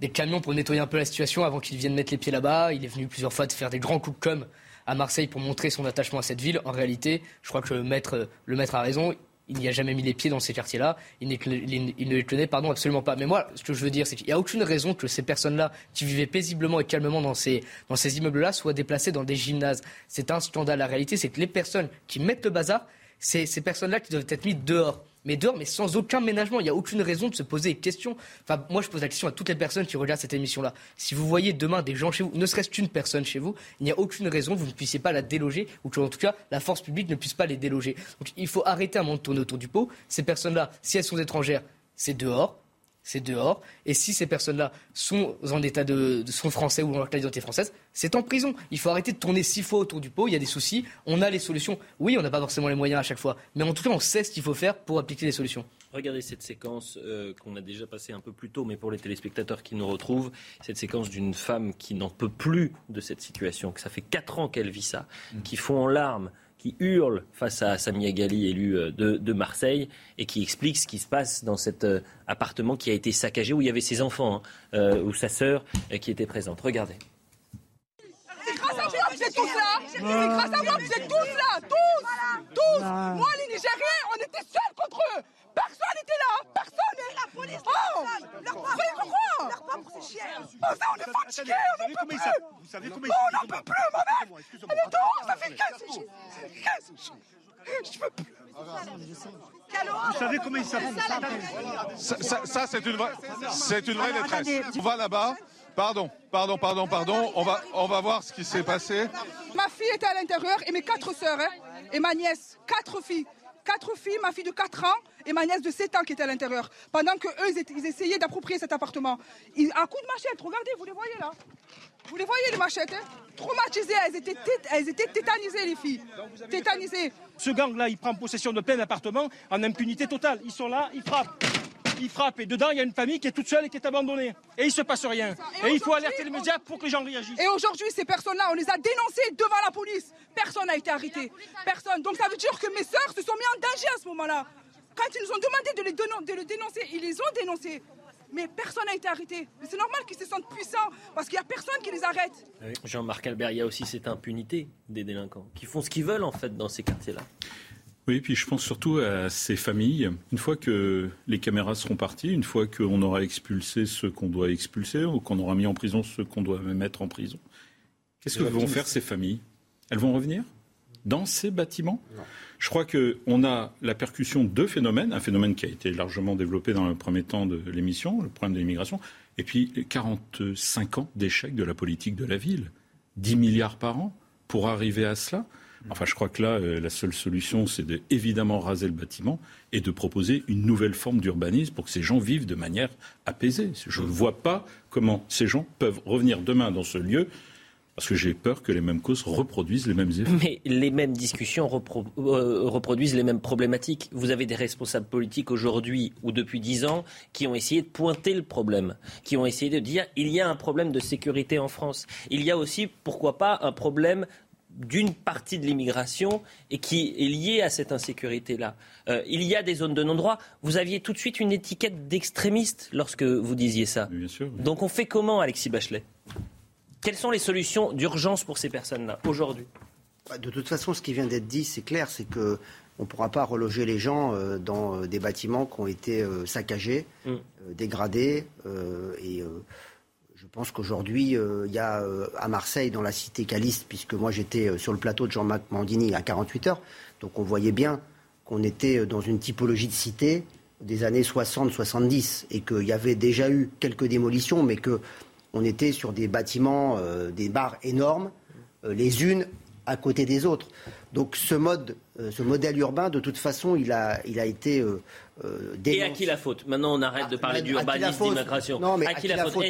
des camions pour nettoyer un peu la situation avant qu'il vienne mettre les pieds là-bas. Il est venu plusieurs fois de faire des grands coups de com' à Marseille pour montrer son attachement à cette ville. En réalité, je crois que le maître, le maître a raison il n'y a jamais mis les pieds dans ces quartiers-là. Il, ne les connaît pardon, absolument pas. Mais moi, ce que je veux dire, c'est qu'il n'y a aucune raison que ces personnes-là, qui vivaient paisiblement et calmement dans ces, dans ces immeubles-là, soient déplacées dans des gymnases. C'est un scandale. La réalité, c'est que les personnes qui mettent le bazar, c'est ces personnes-là qui doivent être mises dehors mais dehors, mais sans aucun ménagement. Il n'y a aucune raison de se poser des questions. Enfin, moi, je pose la question à toutes les personnes qui regardent cette émission-là. Si vous voyez demain des gens chez vous, ne serait-ce qu'une personne chez vous, il n'y a aucune raison que vous ne puissiez pas la déloger, ou que, en tout cas, la force publique ne puisse pas les déloger. Donc, il faut arrêter un moment de tourner autour du pot. Ces personnes-là, si elles sont étrangères, c'est dehors c'est dehors. Et si ces personnes-là sont en état de, sont français ou en leur d'identité française, c'est en prison. Il faut arrêter de tourner six fois autour du pot. Il y a des soucis. On a les solutions. Oui, on n'a pas forcément les moyens à chaque fois, mais en tout cas, on sait ce qu'il faut faire pour appliquer les solutions. Regardez cette séquence euh, qu'on a déjà passée un peu plus tôt, mais pour les téléspectateurs qui nous retrouvent, cette séquence d'une femme qui n'en peut plus de cette situation, que ça fait quatre ans qu'elle vit ça, mm. qui fond en larmes, qui hurle face à Samia Gali, élu euh, de, Marseille, et qui explique ce qui se passe dans cet euh, appartement qui a été saccagé, où il y avait ses enfants, hein, ou sa sœur qui était présente. Regardez. C'est grâce à moi que vous êtes tous là. C'est grâce à moi que vous êtes tous là. Tous. Tous. Moi, les Nigériens, on était seuls contre eux Personne n'était là Personne. La police oh Leur pourquoi Leur propre, c'est chiens Oh, ça, on est fatigués, on n'en peut plus Vous savez comment ils On n'en peut plus, ma mère. Elle est dehors, ça fait 15 jours 15 jours Je peux plus. Vous savez comment ils s'appellent. Ça, ça c'est une vraie, c'est une vraie détresse. On va là-bas. Pardon, pardon, pardon, pardon. On va, on va voir ce qui s'est passé. Ma fille était à l'intérieur et mes quatre sœurs hein, et ma nièce, quatre filles. Quatre filles, ma fille de 4 ans et ma nièce de 7 ans qui étaient à l'intérieur. Pendant qu'eux, ils, ils, essayaient d'approprier cet appartement. Ils, à coup de machette, regardez, vous les voyez là? Vous les voyez les machettes hein? Traumatisées, elles étaient, elles étaient tétanisées les filles. Tétanisées. Ce gang-là, il prend possession de plein d'appartements en impunité totale. Ils sont là, ils frappent il frappe et dedans il y a une famille qui est toute seule et qui est abandonnée. Et il se passe rien. Et, il faut alerter les médias pour que les gens réagissent. Et aujourd'hui, ces personnes-là, on les a dénoncées devant la police. Personne n'a été arrêté. Personne. Donc ça veut dire que mes sœurs se sont mis en danger à ce moment-là. Quand ils nous ont demandé de les, de le dénoncer, ils les ont dénoncés. Mais personne n'a été arrêté. C'est normal qu'ils se sentent puissants parce qu'il n'y a personne qui les arrête. Jean-Marc Albert, il y a aussi cette impunité des délinquants qui font ce qu'ils veulent en fait dans ces quartiers-là. Oui, puis je pense surtout à ces familles. Une fois que les caméras seront parties, une fois qu'on aura expulsé ceux qu'on doit expulser, ou qu'on aura mis en prison ceux qu'on doit mettre en prison, qu'est-ce que vont faire ces familles? Elles vont revenir? Dans ces bâtiments Je crois qu'on a la percussion de phénomènes, un phénomène qui a été largement développé dans le premier temps de l'émission, le problème de l'immigration, et puis 45 ans d'échec de la politique de la ville. 10 milliards par an pour arriver à cela. Enfin, je crois que là, euh, la seule solution, c'est de évidemment raser le bâtiment et de proposer une nouvelle forme d'urbanisme pour que ces gens vivent de manière apaisée. Je ne vois pas comment ces gens peuvent revenir demain dans ce lieu. Parce que j'ai peur que les mêmes causes reproduisent les mêmes effets. Mais les mêmes discussions euh, reproduisent les mêmes problématiques. Vous avez des responsables politiques aujourd'hui ou depuis dix ans qui ont essayé de pointer le problème, qui ont essayé de dire il y a un problème de sécurité en France. Il y a aussi, pourquoi pas, un problème d'une partie de l'immigration et qui est liée à cette insécurité-là. Euh, il y a des zones de non-droit. Vous aviez tout de suite une étiquette d'extrémiste lorsque vous disiez ça. Bien sûr, Donc on fait comment, Alexis Bachelet? Quelles sont les solutions d'urgence pour ces personnes-là aujourd'hui bah, De toute façon, ce qui vient d'être dit, c'est clair, c'est que on ne pourra pas reloger les gens euh, dans euh, des bâtiments qui ont été saccagés, mm. dégradés et je pense qu'aujourd'hui, euh, il y a euh, à Marseille, dans la cité Caliste, puisque moi j'étais euh, sur le plateau de Jean-Marc Mandini à 48 heures, donc on voyait bien qu'on était dans une typologie de cité des années 60-70 et qu'il y avait déjà eu quelques démolitions, mais qu'on était sur des bâtiments, des barres énormes, les unes à côté des autres. Donc ce mode, ce modèle urbain, de toute façon, il a, il a été euh, Et à qui la faute? Maintenant, on arrête de parler ah, d'urbanisme, d'immigration. Non, mais à qui, la faute,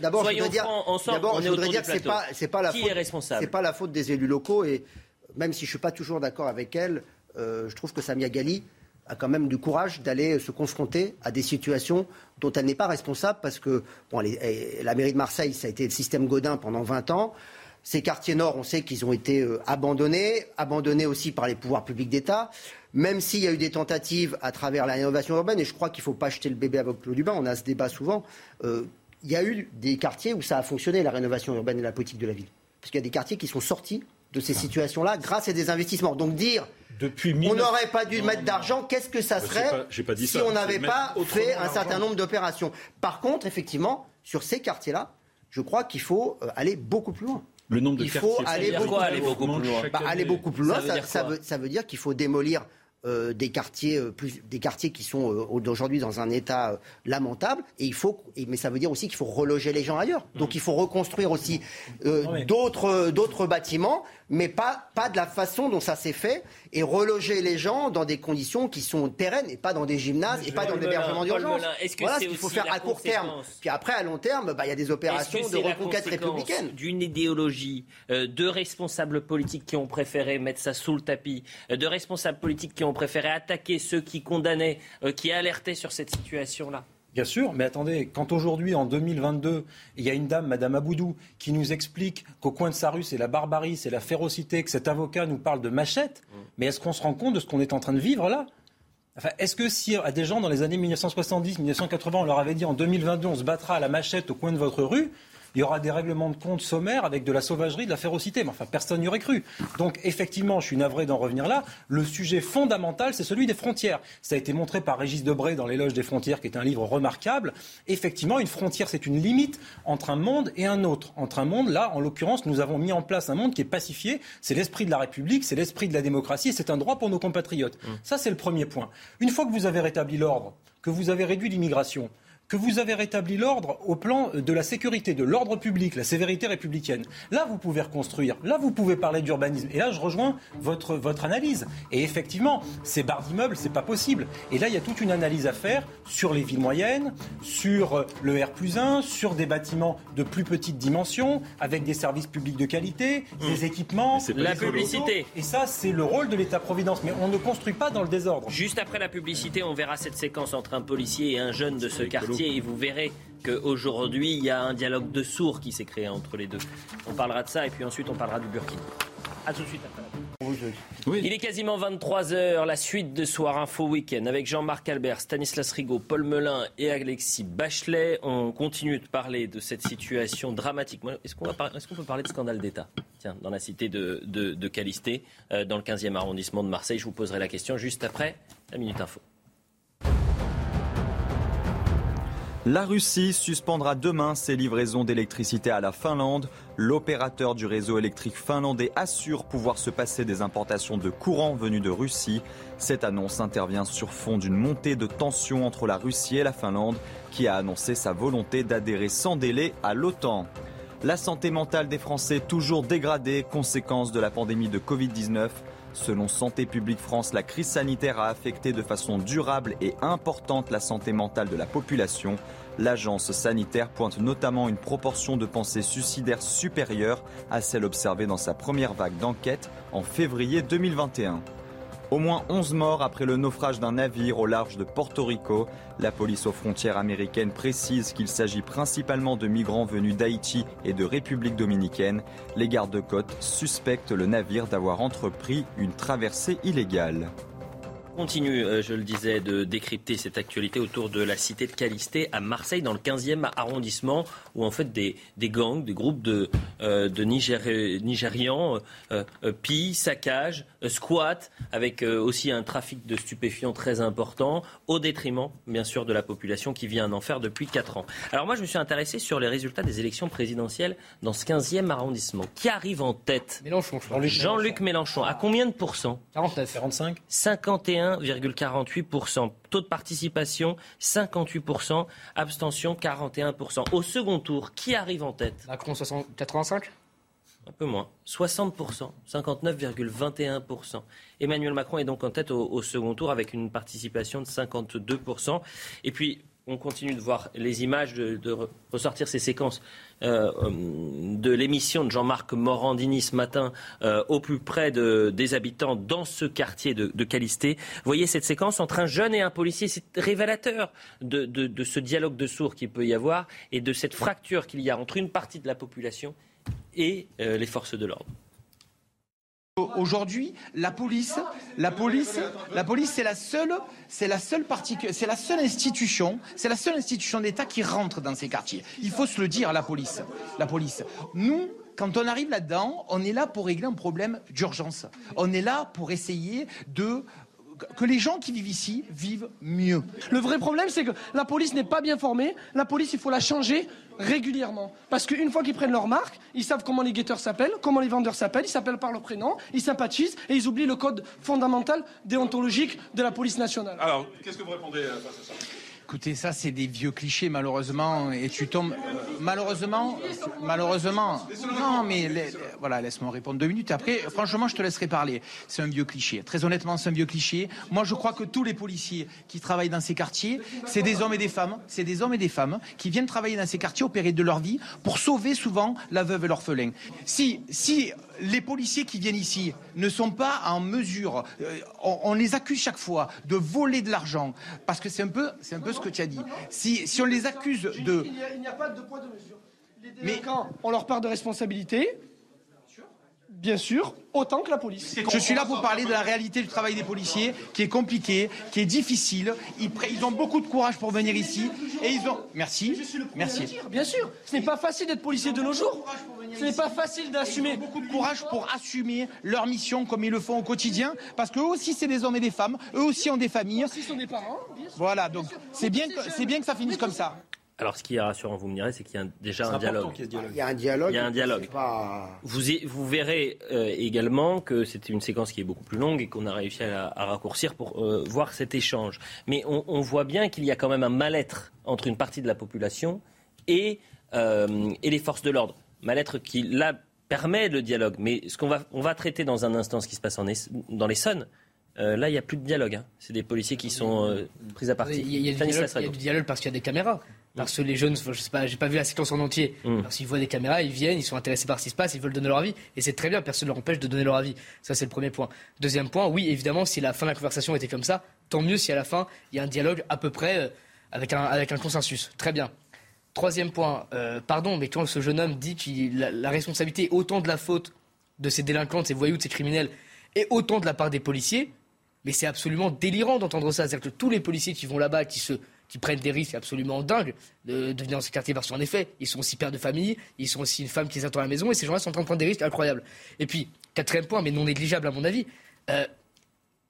D'abord, je voudrais dire, d'abord, je voudrais dire que c'est pas, c'est pas la qui faute. Est responsable c'est pas la faute des élus locaux et même si je suis pas toujours d'accord avec elle, euh, je trouve que Samia Gali a quand même du courage d'aller se confronter à des situations dont elle n'est pas responsable parce que bon, la mairie de Marseille, ça a été le système Godin pendant 20 ans. Ces quartiers nord, on sait qu'ils ont été euh, abandonnés, abandonnés aussi par les pouvoirs publics d'État même s'il y a eu des tentatives à travers la rénovation urbaine, et je crois qu'il ne faut pas jeter le bébé avec l'eau du bain, on a ce débat souvent, euh, il y a eu des quartiers où ça a fonctionné, la rénovation urbaine et la politique de la ville. Parce qu'il y a des quartiers qui sont sortis de ces ah. situations-là grâce à des investissements. Donc dire Depuis on n'aurait pas dû mettre d'argent, qu'est-ce que ça serait si on n'avait pas fait un certain nombre d'opérations. Par contre, effectivement, sur ces quartiers-là, je crois qu'il faut euh, aller beaucoup plus loin. Le nombre de il faut aller beaucoup, aller beaucoup, plus loin. Bah, aller beaucoup plus loin, ça veut dire qu'il faut démolir euh, des quartiers euh, plus des quartiers qui sont euh, aujourd'hui dans un état lamentable. Et il faut mais ça veut dire aussi qu'il faut reloger les gens ailleurs. Donc il faut reconstruire aussi d'autres d'autres bâtiments mais pas pas de la façon dont ça s'est fait et reloger les gens dans des conditions qui sont pérennes et pas dans des gymnases et pas dans des hébergements d'urgence. Voilà ce qu'il faut faire à court terme. Puis après, à long terme, bah, il y a des opérations de reconquête républicaine. D'une idéologie, de responsables politiques qui ont préféré mettre ça sous le tapis, de responsables politiques qui ont On préférait attaquer ceux qui condamnaient, euh, qui alertaient sur cette situation-là? Bien sûr, mais attendez, quand aujourd'hui, en 2022, il y a une dame, Madame Aboudou, qui nous explique qu'au coin de sa rue, c'est la barbarie, c'est la férocité, que cet avocat nous parle de machette, mm. mais est-ce qu'on se rend compte de ce qu'on est en train de vivre là? Enfin, est-ce que si à des gens dans les années 1970, 1980, on leur avait dit en 2022, on se battra à la machette au coin de votre rue, il y aura des règlements de compte sommaires avec de la sauvagerie, de la férocité. Mais enfin, personne n'y aurait cru. Donc, effectivement, je suis navré d'en revenir là. Le sujet fondamental, c'est celui des frontières. Ça a été montré par Régis Debray dans L'éloge des frontières, qui est un livre remarquable. Effectivement, une frontière, c'est une limite entre un monde et un autre. Entre un monde, là, en l'occurrence, nous avons mis en place un monde qui est pacifié. C'est l'esprit de la République, c'est l'esprit de la démocratie, et c'est un droit pour nos compatriotes. Mmh. Ça, c'est le premier point. Une fois que vous avez rétabli l'ordre, que vous avez réduit l'immigration, que vous avez rétabli l'ordre au plan de la sécurité, de l'ordre public, la sévérité républicaine. Là, vous pouvez reconstruire. Là, vous pouvez parler d'urbanisme. Et là, je rejoins votre, votre analyse. Et effectivement, ces barres d'immeubles, c'est pas possible. Et là, il y a toute une analyse à faire sur les villes moyennes, sur le R 1, sur des bâtiments de plus petite dimension, avec des services publics de qualité, mmh. des équipements, la publicité. Et ça, c'est le rôle de l'État-providence. Mais on ne construit pas dans le désordre. Juste après la publicité, on verra cette séquence entre un policier et un jeune de ce quartier et vous verrez qu'aujourd'hui, il y a un dialogue de sourds qui s'est créé entre les deux. On parlera de ça et puis ensuite on parlera du Burkina. A tout de suite après. Il est quasiment 23h, la suite de Soir Info Week-end avec Jean-Marc Albert, Stanislas Rigaud, Paul Melun et Alexis Bachelet. On continue de parler de cette situation dramatique. Est-ce qu'on peut parler de scandale d'État? Tiens, dans la cité de, de, Calisté, euh, dans le 15e arrondissement de Marseille. Je vous poserai la question juste après la Minute Info. La Russie suspendra demain ses livraisons d'électricité à la Finlande. L'opérateur du réseau électrique finlandais assure pouvoir se passer des importations de courant venus de Russie. Cette annonce intervient sur fond d'une montée de tensions entre la Russie et la Finlande qui a annoncé sa volonté d'adhérer sans délai à l'OTAN. La santé mentale des Français toujours dégradée, conséquence de la pandémie de Covid-19. Selon Santé publique France, la crise sanitaire a affecté de façon durable et importante la santé mentale de la population. L'agence sanitaire pointe notamment une proportion de pensées suicidaires supérieure à celle observée dans sa première vague d'enquête en février 2021. Au moins 11 morts après le naufrage d'un navire au large de Porto Rico. La police aux frontières américaines précise qu'il s'agit principalement de migrants venus d'Haïti et de République dominicaine. Les gardes-côtes suspectent le navire d'avoir entrepris une traversée illégale continue, euh, je le disais, de décrypter cette actualité autour de la cité de Calisté à Marseille, dans le 15e arrondissement, où en fait des, gangs, des groupes de, euh, Nigérians euh, pillent, saccagent, squattent, avec aussi un trafic de stupéfiants très important, au détriment, bien sûr, de la population qui vit un enfer depuis 4 ans. Alors moi, je me suis intéressé sur les résultats des élections présidentielles dans ce 15e arrondissement. Qui arrive en tête Mélenchon, Jean-Luc Mélenchon. À combien de pourcents 49, 45 51 1,48%. Taux de participation 58%, abstention 41%. Au second tour, qui arrive en tête Macron 85 un peu moins, 60%, 59,21%. Emmanuel Macron est donc en tête au, second tour avec une participation de 52%. Et puis, on continue de voir les images, de, ressortir ces séquences euh, de l'émission de Jean-Marc Morandini ce matin euh, au plus près des habitants dans ce quartier de, Calisté. Voyez cette séquence entre un jeune et un policier, c'est révélateur de, ce dialogue de sourds qu'il peut y avoir et de cette fracture qu'il y a entre une partie de la population et les forces de l'ordre. Aujourd'hui, la police, la police, la police, c'est la seule, c'est la seule c'est la seule institution, c'est la seule institution d'État qui rentre dans ces quartiers. Il faut se le dire, la police, la police. Nous, quand on arrive là-dedans, on est là pour régler un problème d'urgence. On est là pour essayer de que les gens qui vivent ici vivent mieux. Le vrai problème, c'est que la police n'est pas bien formée. La police, il faut la changer régulièrement. Parce qu'une fois qu'ils prennent leur marque, ils savent comment les guetteurs s'appellent, comment les vendeurs s'appellent, ils s'appellent par leur prénom, ils sympathisent et ils oublient le code fondamental déontologique de la police nationale. Alors, qu'est-ce que vous répondez face à ça? Écoutez, ça, c'est des vieux clichés, malheureusement, et tu tombes. Malheureusement, malheureusement. Non, mais voilà, laisse-moi répondre deux minutes. Après, franchement, je te laisserai parler. C'est un vieux cliché. Très honnêtement, c'est un vieux cliché. Moi, je crois que tous les policiers qui travaillent dans ces quartiers, c'est des hommes et des femmes. C'est des hommes et des femmes qui viennent travailler dans ces quartiers au péril de leur vie pour sauver souvent la veuve et l'orphelin. Si, si les policiers qui viennent ici ne sont pas en mesure, euh, on, les accuse chaque fois de voler de l'argent, parce que c'est un peu, c'est un peu ce que tu as dit. Si, si on les accuse de, il n'y a, pas de poids de mesure. Les délinquants on leur part de responsabilité bien sûr, autant que la police. Je suis là pour parler de la réalité du travail des policiers, qui est compliqué, qui est difficile. Ils, ils ont beaucoup de courage pour venir ici. Et ils ont. Merci. Merci. Bien sûr, ce n'est pas facile d'être policier de nos jours. Ce n'est pas facile d'assumer. Beaucoup de courage pour assumer leur mission comme ils le font au quotidien, parce qu'eux aussi, c'est des hommes et des femmes. Eux aussi ont des familles. Eux aussi sont des parents. Voilà, donc c'est bien, c'est bien que ça finisse comme ça. Alors, ce qui est rassurant, vous me direz, c'est qu'il y a déjà un dialogue. Il y a un dialogue. Il y a un dialogue. Vous, vous verrez euh, également que c'était une séquence qui est beaucoup plus longue et qu'on a réussi à, raccourcir pour euh, voir cet échange. Mais on, voit bien qu'il y a quand même un mal-être entre une partie de la population et, euh, et les forces de l'ordre. Mal-être qui, là, permet le dialogue. Mais ce qu'on va, on va traiter dans un instant, ce qui se passe en dans l'Essonne, là, il n'y a plus de dialogue. Hein. C'est des policiers qui sont pris à partie. Il y, a, du dialogue parce qu'il y a des caméras. Parce que les jeunes, je sais pas, j'ai pas vu la séquence en entier. Mm. S'ils voient des caméras, ils viennent, ils sont intéressés par ce qui se passe, ils veulent donner leur avis. Et c'est très bien, personne ne leur empêche de donner leur avis. Ça, c'est le premier point. Deuxième point, oui, évidemment, si la fin de la conversation était comme ça, tant mieux si à la fin, il y a un dialogue à peu près euh, avec, un, avec un consensus. Très bien. Troisième point, euh, pardon, mais quand ce jeune homme dit que la, la, responsabilité est autant de la faute de ces délinquants, de ces voyous, de ces criminels, et autant de la part des policiers, mais c'est absolument délirant d'entendre ça. C'est-à-dire que tous les policiers qui vont là-bas, qui se qui prennent des risques absolument dingues de, venir dans ces quartiers parce qu'en effet, ils sont aussi pères de famille, ils sont aussi une femme qui les attend à la maison et ces gens-là sont en train de prendre des risques incroyables. Et puis, quatrième point, mais non négligeable à mon avis, euh,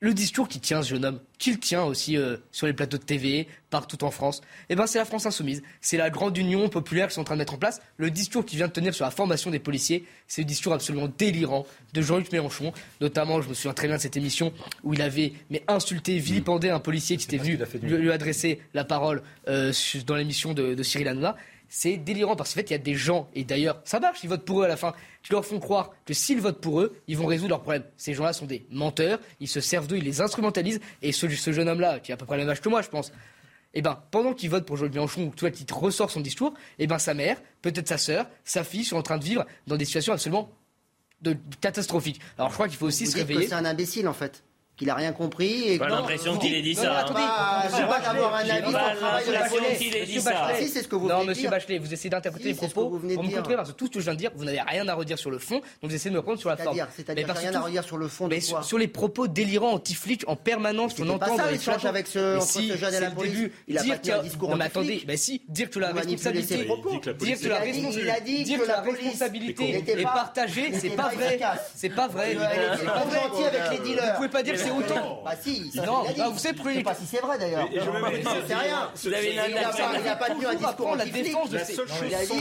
le discours qui tient ce jeune homme, qu'il tient aussi euh, sur les plateaux de TV, partout en France, eh ben, c'est la France insoumise. C'est la grande union populaire qu'ils sont en train de mettre en place. Le discours qu'il vient de tenir sur la formation des policiers, c'est le discours absolument délirant de Jean-Luc Mélenchon. Notamment, je me souviens très bien de cette émission où il avait mais insulté, vilipendé un policier qui était venu lui, adresser la parole euh, dans l'émission de, de Cyril Hanouna c'est délirant parce qu'en fait, il y a des gens, et d'ailleurs, ça marche, ils votent pour eux à la fin, qui leur font croire que s'ils votent pour eux, ils vont résoudre leurs problèmes. Ces gens-là sont des menteurs, ils se servent d'eux, ils les instrumentalisent, et ce, jeune homme-là, qui a à peu près le même âge que moi, je pense, eh ben, pendant qu'il vote pour Jean Mélenchon, ou toi, qu'il ressort son discours, eh ben, sa mère, peut-être sa sœur, sa fille sont en train de vivre dans des situations absolument de, catastrophiques. Alors, je crois qu'il faut aussi se réveiller. C'est un imbécile, en fait qu'il a rien compris. Et Pas l'impression qu'il ait dit ça. Attendez, j'ai pas d'avoir un avis sur le travail de la police. Bachelet, c'est ce que vous Non, monsieur Bachelet, vous essayez d'interpréter les propos pour me contrer parce que tout ce que je viens de dire, vous n'avez rien à redire sur le fond, donc vous essayez de me prendre sur la forme. C'est-à-dire rien à redire sur le fond de quoi Sur les propos délirants anti-flics en permanence qu'on entend dans les l'échange avec ce jeune et la police. Il a pas un discours Non mais attendez, si dire que la responsabilité, dire que la responsabilité est partagée, c'est pas vrai. C'est pas vrai. C'est pas gentil avec les dealers. Vous pouvez pas dire que c'est autant. Bah si, non, bah, vous savez Je sais pas si c'est vrai d'ailleurs. C'est rien. Il n'a pas tenu un discours la défense de Il a dit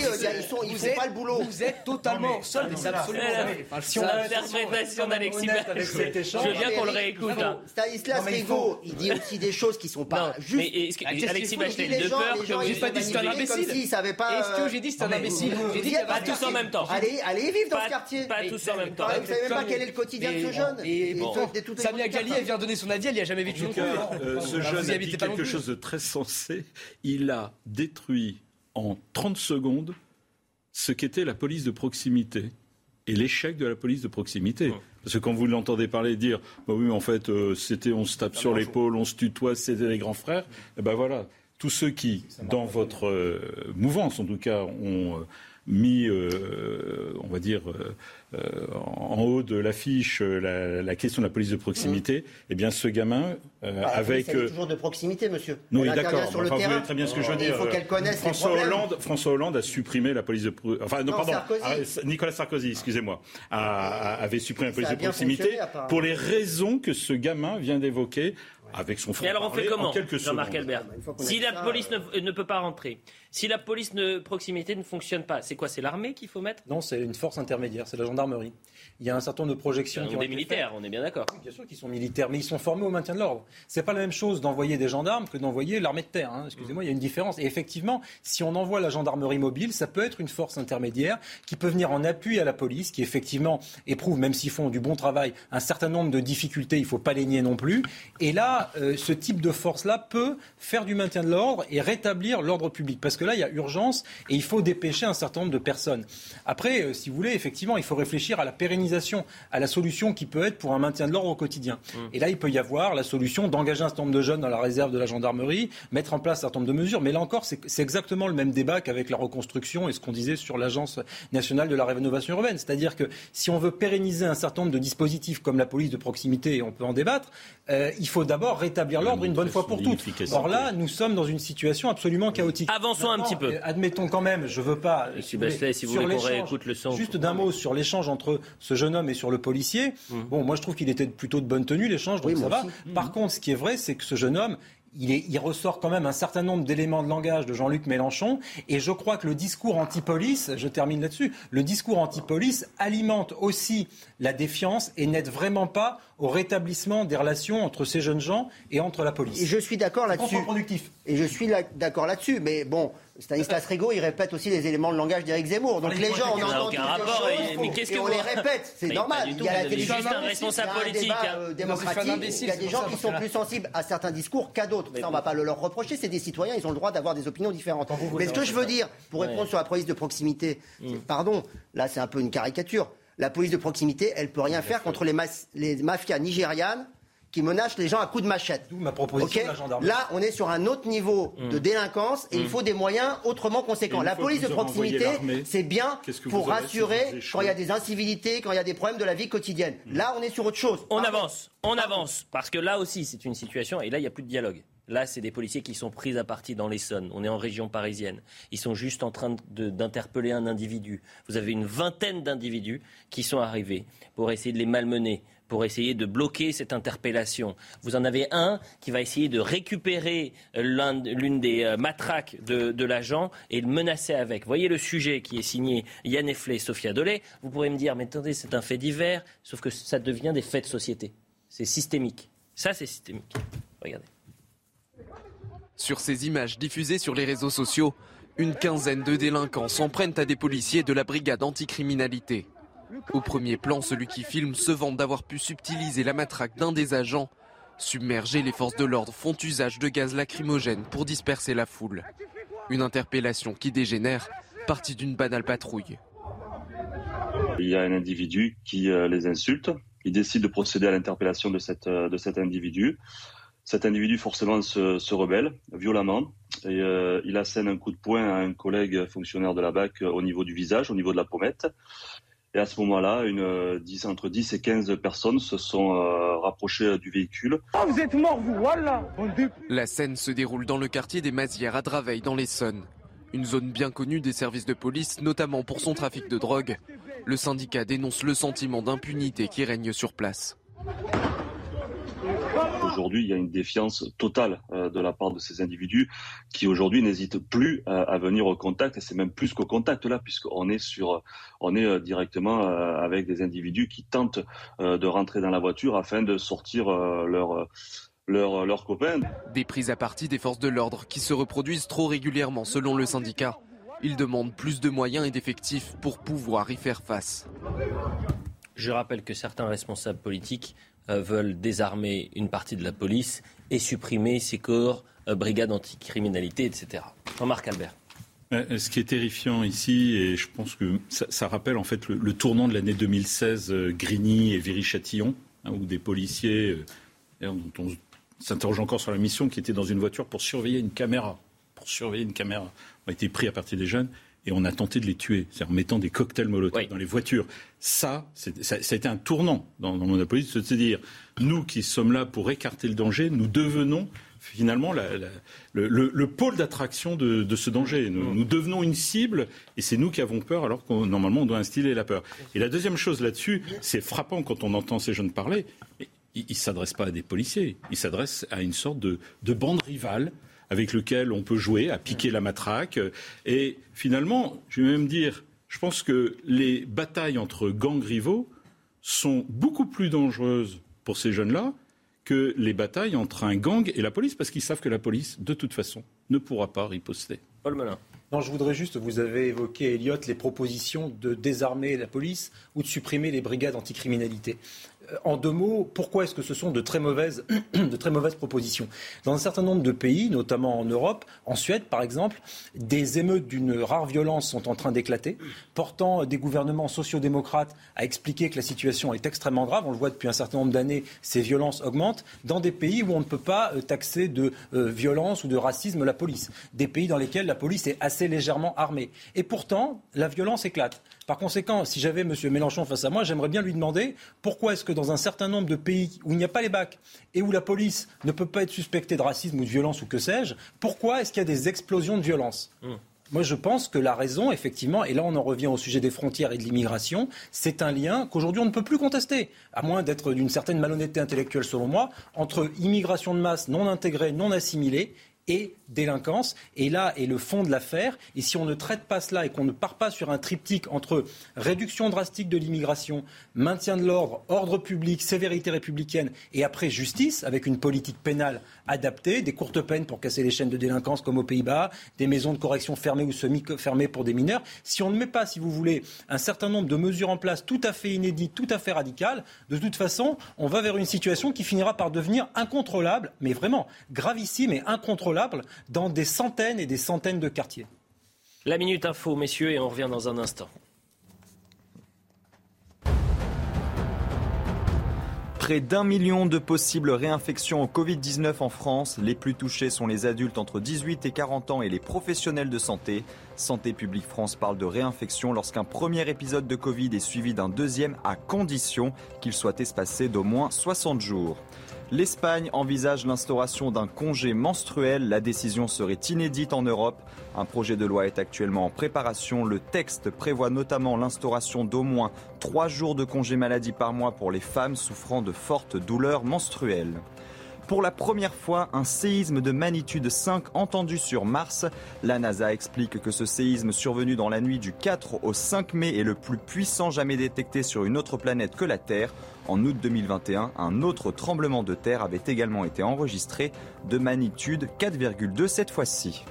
ils ne font pas le boulot. Vous êtes totalement seul, mais c'est absolument vrai. Si on l'interprétation d'Alexis je veux bien qu'on le réécoute. Stanislas Rigaud, il dit aussi des choses qui sont pas justes. Alexis Bachelet, de peur que j'ai pas dit c'est un imbécile. Est-ce que j'ai dit c'est un imbécile J'ai dit pas tous en même temps. Allez vivre dans ce quartier. Pas tous en même temps. Vous savez même pas quel est le quotidien de ce jeune. Samia Elle vient donner son avis, elle n'y a jamais vécu. Euh, ce jeune a dit quelque chose de très sensé. Il a détruit en 30 secondes ce qu'était la police de proximité et l'échec de la police de proximité. Parce que quand vous l'entendez parler dire, bah oui, en fait, euh, c'était, on se tape sur l'épaule, on se tutoie, c'était les grands frères, et eh ben voilà, tous ceux qui, dans votre euh, mouvance en tout cas, ont mis, on va dire, euh, en haut de l'affiche euh, la, question de la police de proximité, mmh. eh bien ce gamin euh, bah, avec toujours de proximité, monsieur. Non, d'accord. Sur le enfin, terrain. très bien ce que je veux dire. Il faut qu'elle connaisse François Hollande, François Hollande a supprimé la police de enfin non, pardon, ah, Nicolas Sarkozy, excusez-moi, avait supprimé la police de proximité pour les raisons que ce gamin vient d'évoquer avec son frère. Et alors on fait comment, Jean-Marc Albert Si la police ne, peut pas rentrer, si la police de proximité ne fonctionne pas, c'est quoi C'est l'armée qu'il faut mettre? Non, c'est une force intermédiaire, c'est la gendarmerie. Il y a un certain nombre de projections. Qui ont des militaires, on est bien d'accord. bien sûr qu'ils sont militaires, mais ils sont formés au maintien de l'ordre. C'est pas la même chose d'envoyer des gendarmes que d'envoyer l'armée de terre. Hein. Excusez-moi, il y a une différence. Et effectivement, si on envoie la gendarmerie mobile, ça peut être une force intermédiaire qui peut venir en appui à la police, qui effectivement éprouve, même s'ils font du bon travail, un certain nombre de difficultés. Il faut pas les nier non plus. Et là, euh, ce type de force-là peut faire du maintien de l'ordre et rétablir l'ordre public. Parce que là, il y a urgence et il faut dépêcher un certain nombre de personnes. Après, euh, si vous voulez, effectivement, il faut réfléchir à la pérennisation, à la solution qui peut être pour un maintien de l'ordre au quotidien. Mmh. Et là, il peut y avoir la solution d'engager un certain nombre de jeunes dans la réserve de la gendarmerie, mettre en place un certain nombre de mesures. Mais là encore, c'est exactement le même débat qu'avec la reconstruction et ce qu'on disait sur l'Agence nationale de la rénovation urbaine. C'est-à-dire que si on veut pérenniser un certain nombre de dispositifs comme la police de proximité, et on peut en débattre, euh, il faut d'abord rétablir l'ordre une bonne fois pour toutes. Or là, nous sommes dans une situation absolument chaotique. Avançons un petit peu. Admettons quand même, je veux pas. Monsieur Bachelet, si vous voulez qu'on réécoute le son. Juste d'un mot sur l'échange entre ce jeune homme et sur le policier. Hum. Bon, moi je trouve qu'il était plutôt de bonne tenue l'échange, donc ça va. Par contre, ce qui est vrai, c'est que ce jeune homme, il, ressort quand même un certain nombre d'éléments de langage de Jean-Luc Mélenchon. Et je crois que le discours anti-police, je termine là-dessus, le discours anti-police alimente aussi la défiance et n'aide vraiment pas au rétablissement des relations entre ces jeunes gens et entre la police. Et je suis d'accord là-dessus. Et je suis d'accord là-dessus. Mais bon, Stanislas Rigaud, il répète aussi les éléments de langage d'Éric Zemmour. Donc les gens, on entend aucun rapport, et, et on les répète. C'est normal. Il y a la télévision, un responsable politique, démocratique. Il y a des gens qui sont plus sensibles à certains discours qu'à d'autres. Ça, on ne va pas le leur reprocher. C'est des citoyens, ils ont le droit d'avoir des opinions différentes. Mais ce que je veux dire, pour répondre sur la police de proximité, mm. pardon, là c'est un peu une caricature. La police de proximité, elle peut rien faire contre les mafias nigérianes qui menace les gens à coups de machette. D'où ma proposition de la gendarmerie. Là, on est sur un autre niveau de mm. délinquance et il mm. faut des moyens autrement conséquents. La police de proximité, c'est bien pour rassurer quand il y a des incivilités, quand il y a des problèmes de la vie quotidienne. Mm. Là, on est sur autre chose. On avance, on avance, parce que là aussi, c'est une situation, et là, il n'y a plus de dialogue. Là, c'est des policiers qui sont pris à partie dans l'Essonne. On est en région parisienne. Ils sont juste en train d'interpeller un individu. Vous avez une vingtaine d'individus qui sont arrivés pour essayer de les malmener, pour essayer de bloquer cette interpellation. Vous en avez un qui va essayer de récupérer l'une des euh, matraques de, l'agent et le menacer avec. Voyez le sujet qui est signé Yann Effley et Sophia Dolé. Vous pourrez me dire, mais attendez, c'est un fait divers, sauf que ça devient des faits de société. C'est systémique. Ça, c'est systémique. Regardez. Sur ces images diffusées sur les réseaux sociaux, une quinzaine de délinquants s'en prennent à des policiers de la brigade anticriminalité. Au premier plan, celui qui filme se vante d'avoir pu subtiliser la matraque d'un des agents. Submergés, les forces de l'ordre font usage de gaz lacrymogène pour disperser la foule. Une interpellation qui dégénère, partie d'une banale patrouille. Il y a un individu qui euh, les insulte. Il décide de procéder à l'interpellation de, euh, cet individu. Cet individu forcément se, rebelle violemment et euh, il assène un coup de poing à un collègue fonctionnaire de la BAC au niveau du visage, au niveau de la pommette. Et à ce moment-là, une, euh, entre 10 et 15 personnes se sont euh, rapprochées du véhicule. Ah, vous êtes mort, vous, voilà La scène se déroule dans le quartier des Mazières à Draveil, dans l'Essonne. Une zone bien connue des services de police, notamment pour son trafic de drogue. Le syndicat dénonce le sentiment d'impunité qui règne sur place. Aujourd'hui, il y a une défiance totale euh, de la part de ces individus qui aujourd'hui n'hésitent plus euh, à venir au contact et c'est même plus qu'au contact là puisqu'on est sur, on est euh, directement avec des individus qui tentent de rentrer dans la voiture afin de sortir leur leurs leur copains. Des prises à partie des forces de l'ordre qui se reproduisent trop régulièrement selon le syndicat. Ils demandent plus de moyens et d'effectifs pour pouvoir y faire face. Je rappelle que certains responsables politiques veulent désarmer une partie de la police et supprimer ces corps, euh, brigades anticriminalité, etc. Jean-Marc Albert. Euh, ce qui est terrifiant ici, et je pense que ça, rappelle en fait le, tournant de l'année 2016, Grigny et Viry-Châtillon, hein, où des policiers, dont on s'interroge encore sur la mission, qui étaient dans une voiture pour surveiller une caméra, pour surveiller une caméra, ont été pris à partir des jeunes et on a tenté de les tuer, c'est-à-dire en mettant des cocktails Molotov dans les voitures. Ça, ça, ça, a été un tournant dans, dans Monopoly, de se dire, nous qui sommes là pour écarter le danger, nous devenons finalement la, le, le, pôle d'attraction de, de, ce danger. Nous, nous, devenons une cible et c'est nous qui avons peur alors que normalement on doit instiller la peur. Et la deuxième chose là-dessus, c'est frappant quand on entend ces jeunes parler. Ils ne s'adressent pas à des policiers, ils s'adressent à une sorte de, de bande rivale avec lequel on peut jouer, à piquer la matraque. Et finalement, je vais même dire, je pense que les batailles entre gangs rivaux sont beaucoup plus dangereuses pour ces jeunes-là que les batailles entre un gang et la police, parce qu'ils savent que la police, de toute façon, ne pourra pas riposter. Paul Melun. Non, je voudrais juste, vous avez évoqué, Elliot, les propositions de désarmer la police ou de supprimer les brigades anticriminalité. Euh, en deux mots, pourquoi est-ce que ce sont de très mauvaises, <clears throat> propositions? Dans un certain nombre de pays, notamment en Europe, en Suède par exemple, des émeutes d'une rare violence sont en train d'éclater, portant des gouvernements sociodémocrates à expliquer que la situation est extrêmement grave. On le voit depuis un certain nombre d'années, ces violences augmentent dans des pays où on ne peut pas euh, taxer de euh, violence ou de racisme la police, des pays dans lesquels la police est assez légèrement armée. Et pourtant, la violence éclate. Par conséquent, si j'avais M. Mélenchon face à moi, j'aimerais bien lui demander pourquoi est-ce que dans un certain nombre de pays où il n'y a pas les bacs et où la police ne peut pas être suspectée de racisme ou de violence ou que sais-je, pourquoi est-ce qu'il y a des explosions de violence? Mmh. Moi, je pense que la raison, effectivement, et là on en revient au sujet des frontières et de l'immigration, c'est un lien qu'aujourd'hui on ne peut plus contester, à moins d'être d'une certaine malhonnêteté intellectuelle selon moi, entre immigration de masse non intégrée, non assimilée et délinquance. Et là est le fond de l'affaire. Et si on ne traite pas cela et qu'on ne part pas sur un triptyque entre réduction drastique de l'immigration, maintien de l'ordre, ordre public, sévérité républicaine et après justice, avec une politique pénale adaptée, des courtes peines pour casser les chaînes de délinquance comme aux Pays-Bas, des maisons de correction fermées ou semi-fermées pour des mineurs, si on ne met pas, si vous voulez, un certain nombre de mesures en place tout à fait inédites, tout à fait radicales, de toute façon, on va vers une situation qui finira par devenir incontrôlable, mais vraiment gravissime et incontrôlable dans des centaines et des centaines de quartiers. La Minute Info, messieurs, et on revient dans un instant. Près d'un million de possibles réinfections au Covid-19 en France. Les plus touchés sont les adultes entre 18 et 40 ans et les professionnels de santé. Santé publique France parle de réinfection lorsqu'un premier épisode de Covid est suivi d'un deuxième à condition qu'il soit espacé d'au moins 60 jours. L'Espagne envisage l'instauration d'un congé menstruel. La décision serait inédite en Europe. Un projet de loi est actuellement en préparation. Le texte prévoit notamment l'instauration d'au moins trois jours de congé maladie par mois pour les femmes souffrant de fortes douleurs menstruelles. Pour la première fois, un séisme de magnitude 5 entendu sur Mars. La NASA explique que ce séisme survenu dans la nuit du 4 au 5 mai est le plus puissant jamais détecté sur une autre planète que la Terre. En août 2021, un autre tremblement de terre avait également été enregistré de magnitude 4,2 cette fois-ci.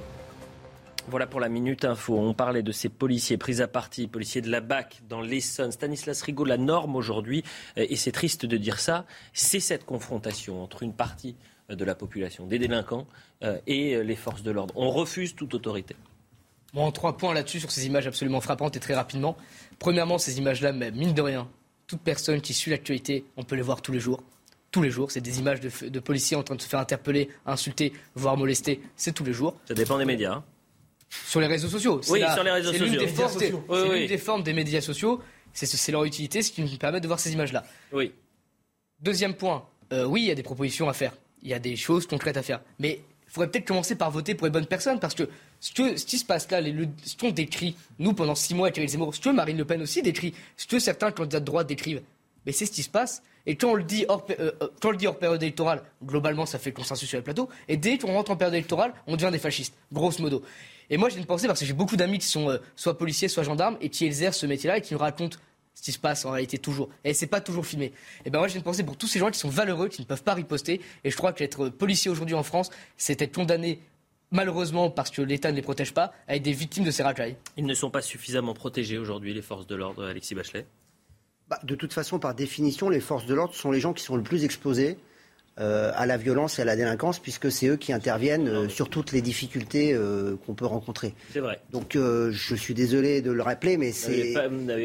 Voilà pour la Minute Info. On parlait de ces policiers pris à partie, policiers de la BAC dans l'Essonne. Stanislas Rigaud, la norme aujourd'hui, euh, et c'est triste de dire ça, c'est cette confrontation entre une partie euh, de la population, des délinquants, euh, et les forces de l'ordre. On refuse toute autorité. Bon, trois points là-dessus sur ces images absolument frappantes et très rapidement. Premièrement, ces images-là, mine de rien, toute personne qui suit l'actualité, on peut les voir tous les jours. Tous les jours, c'est des images de, policiers en train de se faire interpeller, insulter, voire molester. C'est tous les jours. Ça dépend des médias. Sur les réseaux sociaux. Oui, sur les réseaux sociaux. C'est l'une des, formes des médias sociaux. C'est leur utilité, ce qui nous permet de voir ces images-là. Oui. Deuxième point. Euh, oui, il y a des propositions à faire. Il y a des choses concrètes à faire. Mais il faudrait peut-être commencer par voter pour les bonnes personnes, parce que ce, qui se passe là, les, ce qu'on décrit, nous, pendant six mois avec Éric Zemmour, ce que Marine Le Pen aussi décrit, ce que certains candidats de droite décrivent, mais c'est ce qui se passe. Et quand on le dit hors, euh, euh, quand on le dit hors période électorale, globalement, ça fait consensus sur le plateau. Et dès qu'on rentre en période électorale, on devient des fascistes, grosso modo. Et moi, j'ai une pensée parce que j'ai beaucoup d'amis qui sont euh, soit policiers, soit gendarmes, et qui exercent ce métier-là et qui nous racontent ce qui se passe en réalité toujours. Et c'est pas toujours filmé. Et ben moi, j'ai une pensée pour tous ces gens qui sont valeureux, qui ne peuvent pas riposter. Et je crois qu'être policier aujourd'hui en France, c'est être condamné malheureusement, parce que l'État ne les protège pas, à être des victimes de ces racailles. Ils ne sont pas suffisamment protégés aujourd'hui, les forces de l'ordre, Alexis Bachelet? Bah, De toute façon, par définition, les forces de l'ordre sont les gens qui sont le plus exposés euh, à la violence et à la délinquance, puisque c'est eux qui interviennent euh, sur toutes les difficultés euh, qu'on peut rencontrer. C'est vrai. Donc je suis désolé de le rappeler, mais c'est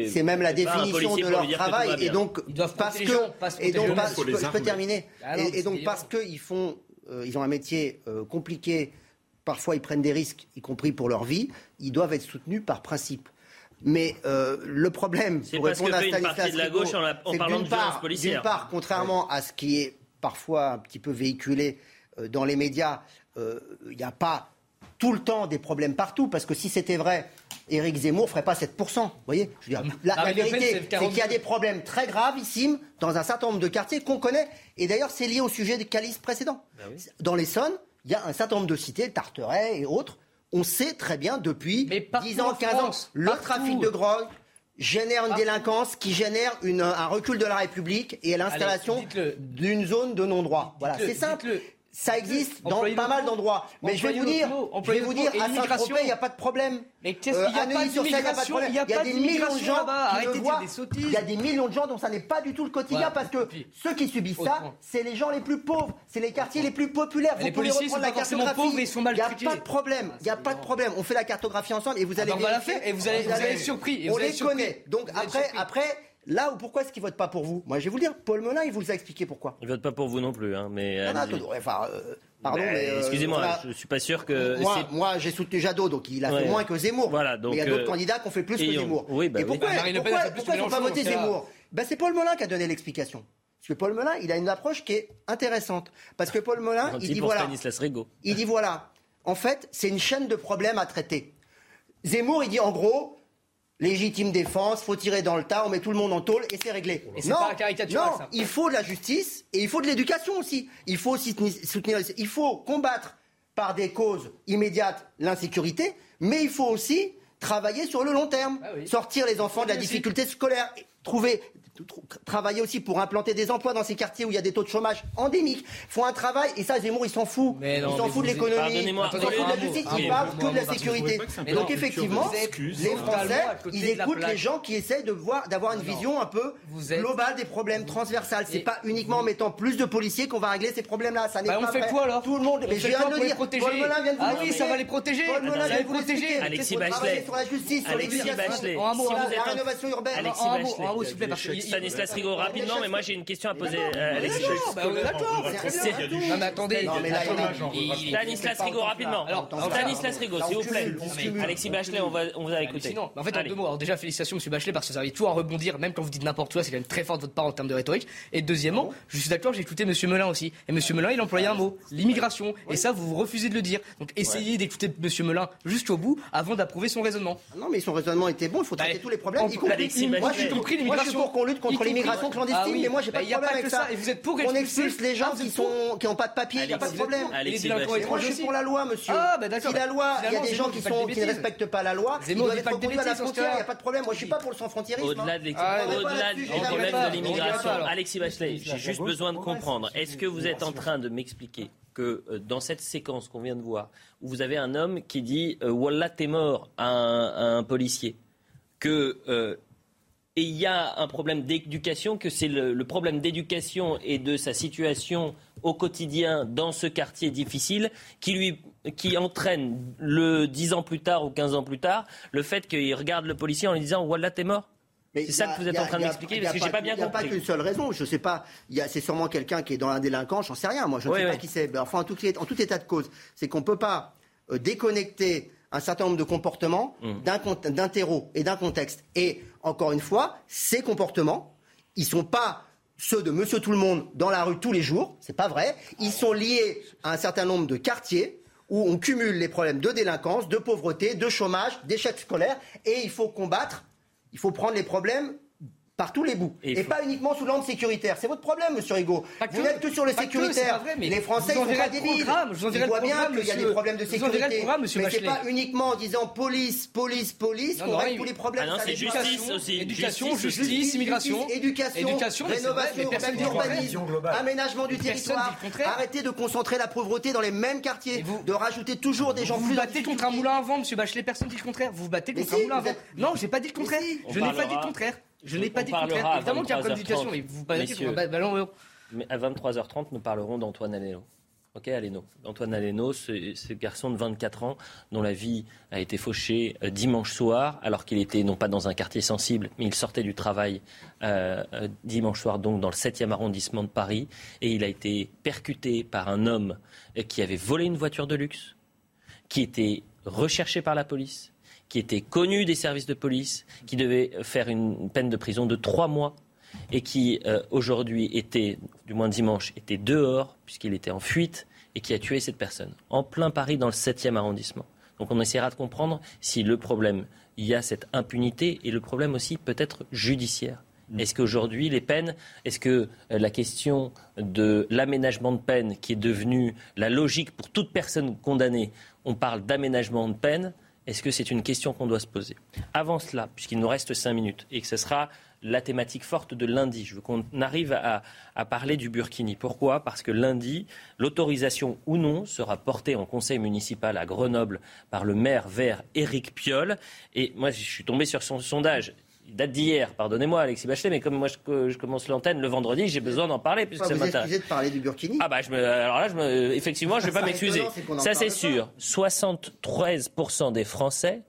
c'est même la définition de leur travail. Et donc parce que et donc je, peux, terminer. Ah et, donc parce qu'ils font ils ont un métier compliqué. Parfois, ils prennent des risques, y compris pour leur vie. Ils doivent être soutenus par principe. Mais le problème, pour répondre à Stanislas c'est d'une part, contrairement à ce qui est parfois un petit peu véhiculé euh, dans les médias, euh, il n'y a pas tout le temps des problèmes partout, parce que si c'était vrai, Éric Zemmour ne ferait pas 7%. Vous voyez? La, vérité, c'est qu'il y a des problèmes très gravissimes dans un certain nombre de quartiers qu'on connaît. Et d'ailleurs, c'est lié au sujet des calices précédents. Ben dans l'Essonne, il y a un certain nombre de cités, Tarteret et autres. On sait très bien depuis 10 ans, 15 ans, le trafic de drogue, génère une ah. délinquance qui génère un recul de la République et l'installation d'une zone de non-droit. Voilà, c'est simple ça existe dans pas mal d'endroits. Mais je vais vous dire, je vais vous dire, à Saint-Tropez, il n'y a pas de problème. Mais qu'est-ce qu'il n'y a, pas d'immigration Il y a des millions de gens de dire des sottises. Il y a des millions de gens dont ça n'est pas du tout le quotidien parce que ceux qui subissent ça, c'est les gens les plus pauvres, c'est les quartiers les plus populaires. Vous les policiers sont pas forcément pauvres, ils sont mal Il n'y a pas de problème. Il n'y a pas de problème. On fait la cartographie ensemble et vous allez. On va la faire et vous allez être surpris. On les connaît. Donc après, après Là où pourquoi est-ce qu'il vote pas pour vous? Moi, je vais vous le dire. Paul Melun, il vous a expliqué pourquoi. Il vote pas pour vous non plus, hein, mais. Non, non, enfin, euh, pardon, ben, mais. Euh, excusez-moi, je suis pas sûr que. Moi, moi j'ai soutenu Jadot, donc il a fait moins que Zemmour. Voilà, donc. Mais il y a d'autres euh, candidats qui ont fait plus que Zemmour. Oui, bah, Et pourquoi, oui. pourquoi, pourquoi, ils n'ont pas voté Zemmour? Ben, C'est Paul Melun qui a donné l'explication. Parce que Paul Melun, il a une approche qui est intéressante. Parce que Paul Melun, il dit voilà. Il dit voilà. En fait, c'est une chaîne de problèmes à traiter. Zemmour, il dit en gros, légitime défense, faut tirer dans le tas, on met tout le monde en tôle et c'est réglé. Et non, pas non, il faut de la justice et il faut de l'éducation aussi. Il faut aussi soutenir, il faut combattre par des causes immédiates l'insécurité, mais il faut aussi travailler sur le long terme, ah sortir les enfants de la difficulté scolaire, trouver travailler aussi pour implanter des emplois dans ces quartiers où il y a des taux de chômage endémiques. Ils font un travail, et ça, Zemmour, il s'en fout. il s'en fout de l'économie, il s'en fout de la justice, il parle que de la sécurité. Et donc, effectivement, les Français, ils écoutent les gens qui essayent de voir, d'avoir une vision un peu globale des problèmes transversales. C'est pas uniquement en mettant plus de policiers qu'on va régler ces problèmes-là. Ça n'est bah, pas On fait quoi alors Tout le monde, mais je viens de le dire. Paul Melun vient de Ah oui, ça va les protéger. Paul Melun vient de vous protéger. Alexis Bachelet. Sur la justice, sur l'éducation, la rénovation urbaine. Alexis Bachelet. Stanislas Rigaud, rapidement, mais moi j'ai une question à poser à Alexis. D'accord. Non, mais attendez. Stanislas Rigaud, rapidement. Stanislas Rigaud, s'il vous plaît. Alexis Bachelet, on va, on va écouter. En fait, en deux mots. Alors déjà, félicitations, Monsieur Bachelet, parce que vous arrivez toujours à rebondir, même quand vous dites n'importe quoi, c'est quand même très fort de votre part en termes de rhétorique. Et deuxièmement, je suis d'accord, j'ai écouté Monsieur Melun aussi. Et Monsieur Melun, il employait un mot, l'immigration. Et ça, vous refusez de le dire. Donc essayez d'écouter Monsieur Melun jusqu'au bout avant d'approuver son raisonnement. Non, mais son raisonnement était bon. Il faut traiter tous les problèmes. Moi, je suis l'immigration. pour qu'on lutte contre l'immigration clandestine, ah mais moi, j'ai pas de bah, problème avec ça. Et vous êtes pour On expulse les gens qui sont qui n'ont pas de papier. Il n'y a pas de problème. Moi, je suis pour la loi, monsieur. Ah, bah Si la loi, il y a des gens qui sont qui ne respectent pas la loi, ils doivent être reconduits à la frontière. Il n'y a pas de problème. Moi, je suis pas pour le sans-frontiérisme. Au-delà de ah, l'immigration, Alexis Bachelet, j'ai juste besoin de comprendre. Est-ce que vous êtes en train de m'expliquer que euh, dans cette séquence qu'on vient de voir, où vous avez un homme qui dit euh, Wallah, t'es mort à un, policier, que euh, et il y a un problème d'éducation, que c'est le, problème d'éducation et de sa situation au quotidien dans ce quartier difficile qui lui qui entraîne le 10 ans plus tard ou 15 ans plus tard le fait qu'il regarde le policier en lui disant Wallah t'es mort c'est ça que vous êtes en train de m'expliquer parce que j'ai pas bien compris. Il n'y a pas qu'une seule raison. Je sais pas. C'est sûrement quelqu'un qui est dans la délinquance. J'en sais rien. Moi, je ne sais pas qui c'est. Enfin, en tout, en tout état de cause, c'est qu'on peut pas euh, déconnecter un certain nombre de comportements mmh. d'un terreau et d'un contexte. Et encore une fois, ces comportements, ils sont pas ceux de Monsieur Tout le Monde dans la rue tous les jours. C'est pas vrai. Ils sont liés à un certain nombre de quartiers où on cumule les problèmes de délinquance, de pauvreté, de chômage, d'échec scolaire, et il faut combattre il faut prendre les problèmes par tous les bouts. Et, pas uniquement sous l'angle sécuritaire. C'est votre problème, monsieur Rigaud. Vous n'êtes que sur le sécuritaire. mais les Français, ils sont pas débiles. Ils voient bien qu'il y a des problèmes de sécurité. mais c'est pas uniquement en disant police, police, police qu'on règle tous les problèmes. Ah non, c'est justice aussi. Éducation, justice, immigration. Éducation, rénovation urbanisme, aménagement du territoire. Arrêtez de concentrer la pauvreté dans les mêmes quartiers. De rajouter toujours des gens plus... Vous battez contre un moulin à vent, monsieur Bachelet. Personne dit le contraire. Vous vous battez contre un moulin à vent. Non, j'ai pas dit le contraire. Je n'ai pas dit le contraire. Je n'ai pas dit. Évidemment qu'il y a problème d'éducation, mais vous parlez ballon Mais à 23h30, nous parlerons d'Antoine Aleno. Ok, Aleno. Antoine Aleno, ce, garçon de 24 ans dont la vie a été fauchée euh, dimanche soir, alors qu'il était non pas dans un quartier sensible, mais il sortait du travail euh, euh, dimanche soir, donc dans le 7e arrondissement de Paris, et il a été percuté par un homme qui avait volé une voiture de luxe, qui était recherché par la police, qui était connu des services de police, qui devait faire une peine de prison de trois mois et qui euh, aujourd'hui était, du moins dimanche, était dehors puisqu'il était en fuite et qui a tué cette personne en plein Paris dans le 7e arrondissement. Donc on essaiera de comprendre si le problème, il y a cette impunité et le problème aussi peut être judiciaire. Mm. Est-ce qu'aujourd'hui, les peines, est-ce que euh, la question de l'aménagement de peine, qui est devenue la logique pour toute personne condamnée, on parle d'aménagement de peine, Est-ce que c'est une question qu'on doit se poser Avant cela, puisqu'il nous reste cinq minutes et que ce sera la thématique forte de lundi. Je veux qu'on arrive à, parler du Burkini. Pourquoi? Parce que lundi, l'autorisation ou non sera portée en conseil municipal à Grenoble par le maire vert Éric Piolle. Et moi, je suis tombé sur son sondage. Il date d'hier, pardonnez-moi Alexis Bachelet, mais comme moi je, commence l'antenne le vendredi, j'ai besoin d'en parler puisque ce matin. Vous de parler du Burkini Ah bah je me, alors là, je me, effectivement, je ne vais pas m'excuser. Ça c'est sûr. 73% des Français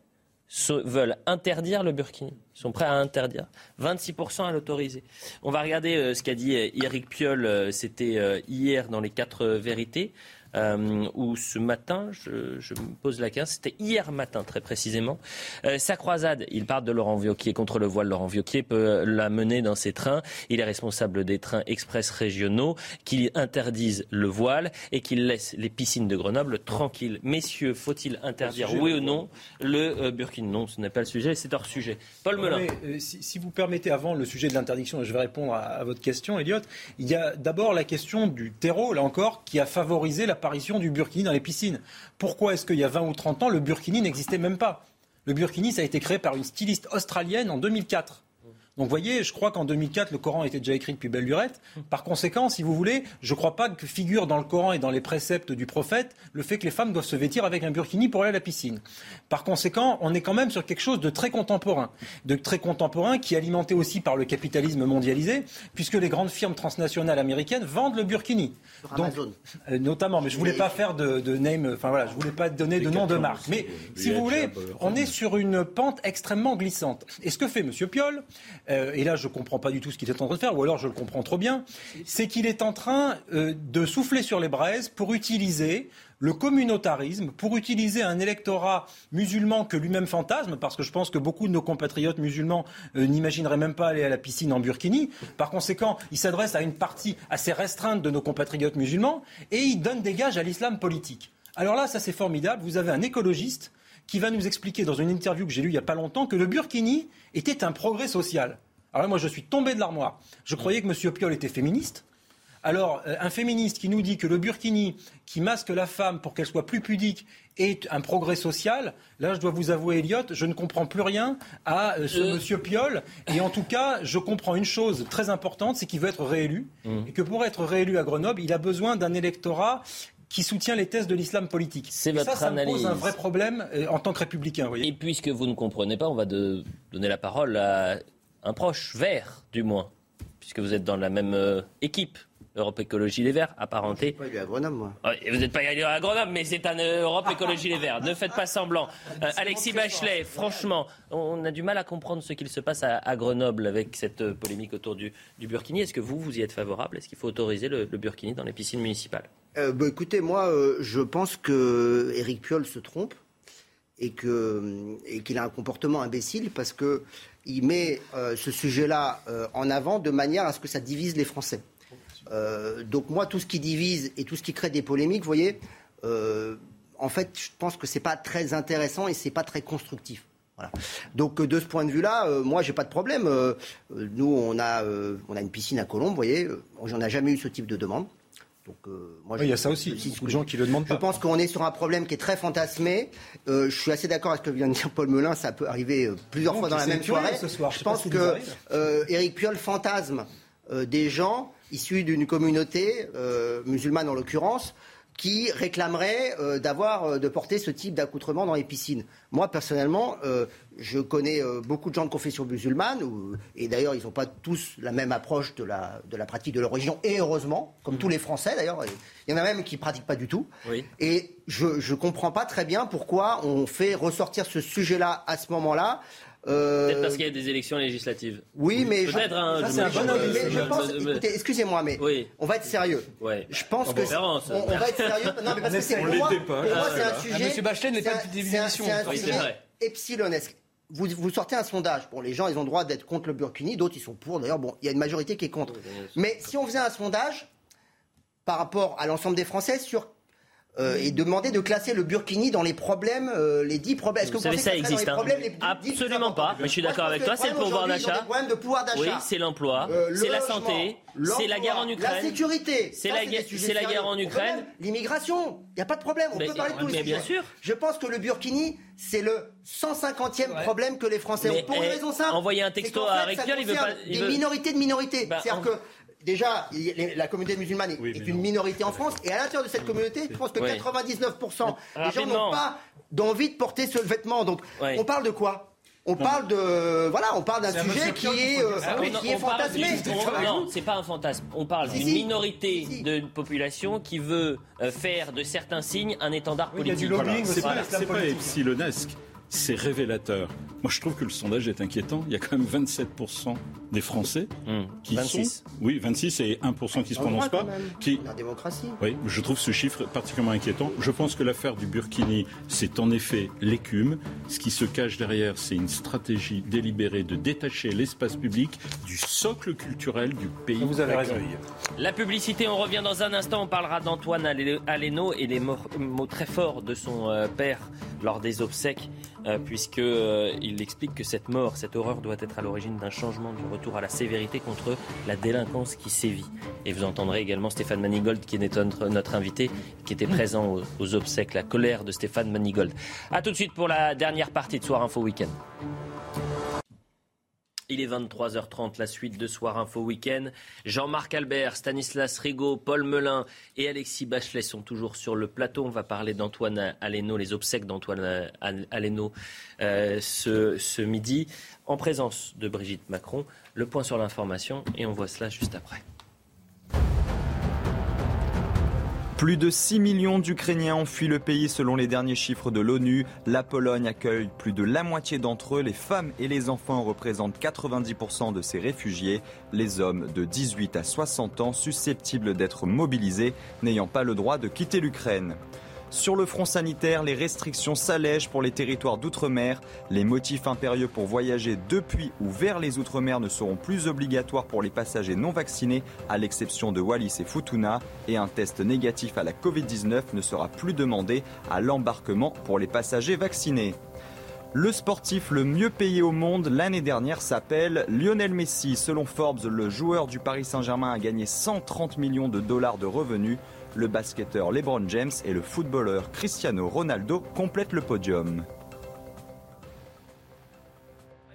veulent interdire le burkini. Ils sont prêts à interdire. 26% à l'autoriser. On va regarder euh, ce qu'a dit Eric euh, Piolle, euh, c'était hier dans les quatre vérités. Euh, où ce matin, je, me pose la question, c'était hier matin très précisément, euh, sa croisade, il parle de Laurent Vioquier contre le voile. Laurent Vioquier peut la mener dans ses trains. Il est responsable des trains express régionaux qui interdisent le voile et qui laissent les piscines de Grenoble tranquilles. Messieurs, faut-il interdire, oui ou non, le euh, burkini Non, ce n'est pas le sujet, c'est hors sujet. Paul Melun. si, vous permettez, avant le sujet de l'interdiction, je vais répondre à, à votre question, Elliot, il y a d'abord la question du terreau, là encore, qui a favorisé la l'apparition du burkini dans les piscines. Pourquoi est-ce qu'il y a 20 ou 30 ans, le burkini n'existait même pas? Le burkini, ça a été créé par une styliste australienne en 2004. Donc vous voyez, je crois qu'en 2004, le Coran était déjà écrit depuis belle lurette. Par conséquent, si vous voulez, je ne crois pas que figure dans le Coran et dans les préceptes du prophète le fait que les femmes doivent se vêtir avec un burkini pour aller à la piscine. Par conséquent, on est quand même sur quelque chose de très contemporain. De très contemporain qui est alimenté aussi par le capitalisme mondialisé, puisque les grandes firmes transnationales américaines vendent le burkini. Donc, euh, notamment, mais je ne voulais pas faire de, name, enfin voilà, je voulais pas donner de nom de marque. Mais si vous voulez, on est sur une pente extrêmement glissante. Et ce que fait M. Piolle, euh, et là je ne comprends pas du tout ce qu'il est en train de faire, ou alors je le comprends trop bien, c'est qu'il est en train euh, de souffler sur les braises pour utiliser le communautarisme, pour utiliser un électorat musulman que lui-même fantasme, parce que je pense que beaucoup de nos compatriotes musulmans euh, n'imagineraient même pas aller à la piscine en burkini. Par conséquent, il s'adresse à une partie assez restreinte de nos compatriotes musulmans et il donne des gages à l'islam politique. Alors là, ça c'est formidable. Vous avez un écologiste qui va nous expliquer dans une interview que j'ai lue il n'y a pas longtemps que le burkini était un progrès social. Alors là, moi, je suis tombé de l'armoire. Je croyais que M. Piolle était féministe. Alors, euh, un féministe qui nous dit que le burkini, qui masque la femme pour qu'elle soit plus pudique, est un progrès social, là, je dois vous avouer, Elliot, je ne comprends plus rien à euh, ce euh. monsieur Piolle. Et en tout cas, je comprends une chose très importante, c'est qu'il veut être réélu. Mmh. Et que pour être réélu à Grenoble, il a besoin d'un électorat qui soutient les thèses de l'islam politique. C'est votre ça, ça analyse. pose un vrai problème euh, en tant que républicain. Et puisque vous ne comprenez pas, on va donner la parole à un proche, vert du moins, puisque vous êtes dans la même euh, équipe. Europe Écologie Les Verts, apparenté. Je suis pas à Grenoble, moi. vous n'êtes pas allé à Grenoble, mais c'est un euh, Europe Écologie Les Verts. Ne faites pas semblant. Alexis Bachelet, franchement, on a du mal à comprendre ce qu'il se passe à, Grenoble avec cette polémique autour du, Burkini. Est-ce que vous, vous y êtes favorable? Est-ce qu'il faut autoriser le Burkini dans les piscines municipales? Euh, bah, écoutez, moi, euh, je pense que Éric Piolle se trompe et qu'il a un comportement imbécile parce qu'il met euh, ce sujet-là en avant de manière à ce que ça divise les Français. Donc moi, tout ce qui divise et tout ce qui crée des polémiques, vous voyez, en fait, je pense que c'est pas très intéressant et c'est pas très constructif. Donc de ce point de vue-là, moi j'ai pas de problème. nous on a on a une piscine à Colombes, vous voyez, j'en ai jamais eu ce type de demande. Donc, euh, moi, il y a ça aussi, beaucoup de gens qui le demandent pas. Je pense qu'on est sur un problème qui est très fantasmé. Euh, je suis assez d'accord avec ce que vient de dire Paul Melun, ça peut arriver euh, plusieurs fois dans la même soirée. Ce soir. Je, pense que Éric Piolle fantasme des gens issus d'une communauté musulmane en l'occurrence qui réclamerait euh, d'avoir euh, de porter ce type d'accoutrement dans les piscines. Moi personnellement, euh, je connais beaucoup de gens de confession musulmane et d'ailleurs ils n'ont pas tous la même approche de la, de la pratique de leur religion et heureusement, comme tous les Français d'ailleurs, il y en a même qui pratiquent pas du tout. Et je ne comprends pas très bien pourquoi on fait ressortir ce sujet-là à ce moment-là. Euh, Peut-être parce qu'il y a des élections législatives. Oui, mais peut-être. Hein, c'est un bon je pense. Écoutez, excusez-moi, mais on va être sérieux. Ouais. Je pense que on, va être sérieux. Non, mais parce que c'est pour moi, pour moi c'est un sujet. Monsieur Bachelet n'est pas C'est un sujet epsilonesque. Vous, vous, sortez un sondage. Bon, les gens, ils ont le droit d'être contre le Burkini, d'autres, ils sont pour. D'ailleurs, bon, il y a une majorité qui est contre. Mais si on faisait un sondage par rapport à l'ensemble des Français sur euh, et demander de classer le Burkini dans les problèmes, euh, les 10 problèmes. Est-ce que vous, savez, ça existe hein. Absolument pas. Mais je suis d'accord avec toi. C'est le pouvoir d'achat. de pouvoir d'achat. Oui, c'est l'emploi, euh, c'est la santé, c'est la guerre en Ukraine, la sécurité. C'est la, guerre en Ukraine. L'immigration. Il n'y a pas de problème. On peut parler de tout. Mais bien sûr. Je pense que le Burkini, c'est le 150e problème que les Français ont. Pour une raison simple. Envoyer un texto à Rectier, il veut pas. Des minorités de minorités. Bah, C'est-à-dire que déjà, la communauté musulmane est, une minorité en France, et à l'intérieur de cette communauté, je pense que 99% des gens n'ont pas d'envie de porter ce vêtement. Donc, on parle de quoi? On parle de voilà, on parle d'un sujet qui est, euh, qui est fantasmé. non, c'est pas un fantasme. On parle d'une minorité de population qui veut euh, faire de certains signes un étendard politique. C'est pas, pas epsilonesque c'est révélateur. Moi, je trouve que le sondage est inquiétant. Il y a quand même 27% des Français hmm. qui 26. sont... Oui, 26 et 1% qui ne se prononcent pas. Qui... La démocratie. Oui, je trouve ce chiffre particulièrement inquiétant. Je pense que l'affaire du Burkini, c'est en effet l'écume. Ce qui se cache derrière, c'est une stratégie délibérée de détacher l'espace public du socle culturel du pays. Vous avez raison. La publicité, on revient dans un instant. On parlera d'Antoine Aleno et les mots, très forts de son euh, père lors des obsèques. Euh, puisqu'il euh, explique que cette mort, cette horreur doit être à l'origine d'un changement, du retour à la sévérité contre la délinquance qui sévit. Et vous entendrez également Stéphane Manigold, qui est notre, invité, qui était présent aux, aux, obsèques, la colère de Stéphane Manigold. A tout de suite pour la dernière partie de Soir Info Week-end. Il est 23h30, la suite de Soir Info Week-end. Jean-Marc Albert, Stanislas Rigaud, Paul Melun et Alexis Bachelet sont toujours sur le plateau. On va parler d'Antoine Aleno, les obsèques d'Antoine Aleno euh, ce, ce midi, en présence de Brigitte Macron. Le point sur l'information et on voit cela juste après. Plus de 6 millions d'Ukrainiens ont fui le pays selon les derniers chiffres de l'ONU. La Pologne accueille plus de la moitié d'entre eux. Les femmes et les enfants représentent 90% de ces réfugiés. Les hommes de 18 à 60 ans susceptibles d'être mobilisés n'ayant pas le droit de quitter l'Ukraine. Sur le front sanitaire, les restrictions s'allègent pour les territoires d'outre-mer. Les motifs impérieux pour voyager depuis ou vers les outre-mer ne seront plus obligatoires pour les passagers non vaccinés, à l'exception de Wallis et Futuna. Et un test négatif à la Covid-19 ne sera plus demandé à l'embarquement pour les passagers vaccinés. Le sportif le mieux payé au monde l'année dernière s'appelle Lionel Messi. Selon Forbes, le joueur du Paris Saint-Germain a gagné 130 millions de dollars de revenus. Le basketteur LeBron James et le footballeur Cristiano Ronaldo complètent le podium.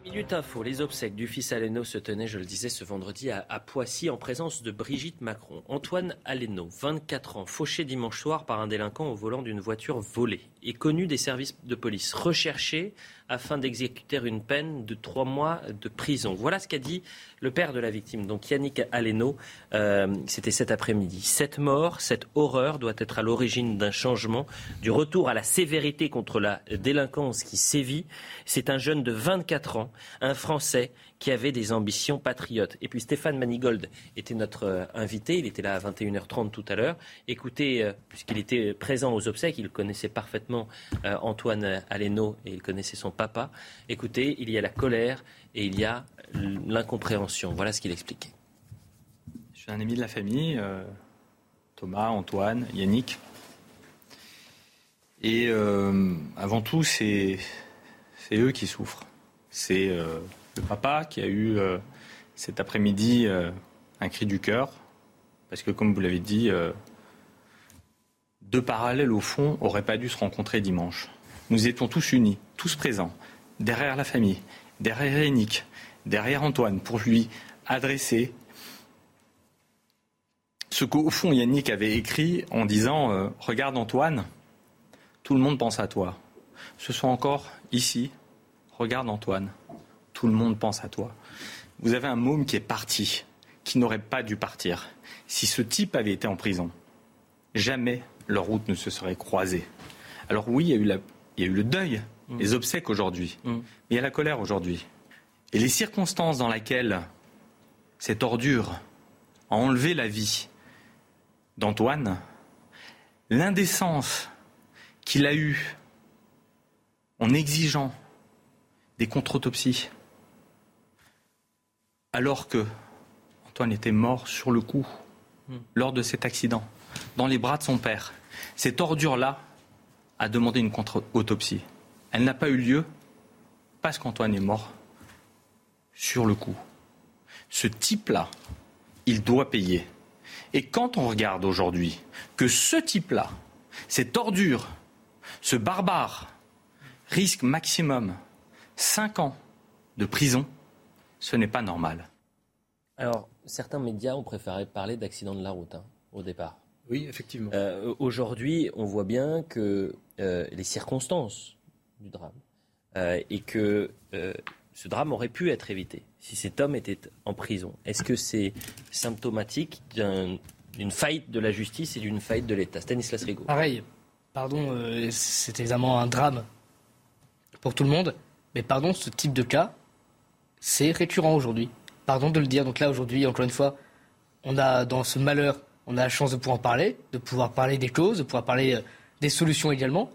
Minute Info, les obsèques du fils Aleno se tenaient, je le disais, ce vendredi à, Poissy en présence de Brigitte Macron. Antoine Aleno, 24 ans, fauché dimanche soir par un délinquant au volant d'une voiture volée, est connu des services de police, recherché afin d'exécuter une peine de trois mois de prison. Voilà ce qu'a dit le père de la victime, donc Yannick Aleno. Euh, C'était cet après-midi. Cette mort, cette horreur doit être à l'origine d'un changement, du retour à la sévérité contre la délinquance qui sévit. C'est un jeune de 24 ans, un Français qui avait des ambitions patriotes. Et puis Stéphane Manigold était notre euh, invité, il était là à 21h30 tout à l'heure. Écoutez, euh, puisqu'il était présent aux obsèques, il connaissait parfaitement euh, Antoine Aleno et il connaissait son papa. Écoutez, il y a la colère et il y a l'incompréhension. Voilà ce qu'il expliquait. Je suis un ami de la famille, Thomas, Antoine, Yannick. Et avant tout, c'est eux qui souffrent. C'est le papa qui a eu euh, cet après-midi euh, un cri du cœur, parce que comme vous l'avez dit, euh, deux parallèles au fond n'auraient pas dû se rencontrer dimanche. Nous étions tous unis, tous présents, derrière la famille, derrière Yannick, derrière Antoine, pour lui adresser ce qu'au fond Yannick avait écrit en disant Regarde Antoine, tout le monde pense à toi. Ce soit encore ici, regarde Antoine, tout le monde pense à toi. Vous avez un môme qui est parti, qui n'aurait pas dû partir. Si ce type avait été en prison, jamais leur route ne se serait croisée. Alors oui, il y a eu, il y a eu le deuil, mm. les obsèques aujourd'hui, mm. mais il y a la colère aujourd'hui. Et les circonstances dans lesquelles cette ordure a enlevé la vie d'Antoine, l'indécence qu'il a eue en exigeant des contre-autopsies, alors que Antoine était mort sur le coup, hmm. lors de cet accident, dans les bras de son père, Cette ordure-là a demandé une contre-autopsie. Elle n'a pas eu lieu parce qu'Antoine est mort sur le coup. Ce type-là, il doit payer. Et quand on regarde aujourd'hui que ce type-là, cette ordure, ce barbare, risque maximum 5 ans de prison, ce n'est pas normal. Alors, certains médias ont préféré parler d'accident de la route hein, au départ. Oui, effectivement. Euh, aujourd'hui, on voit bien que euh, les circonstances du drame euh, et que ce drame aurait pu être évité si cet homme était en prison. Est-ce que c'est symptomatique d'une faillite de la justice et d'une faillite de l'État? Stanislas Rigaud. Pareil, pardon, c'est évidemment un drame pour tout le monde, mais pardon, ce type de cas, c'est récurrent aujourd'hui. Pardon de le dire. Donc là, aujourd'hui, encore une fois, on a dans ce malheur on a la chance de pouvoir en parler, de pouvoir parler des causes, de pouvoir parler euh, des solutions également.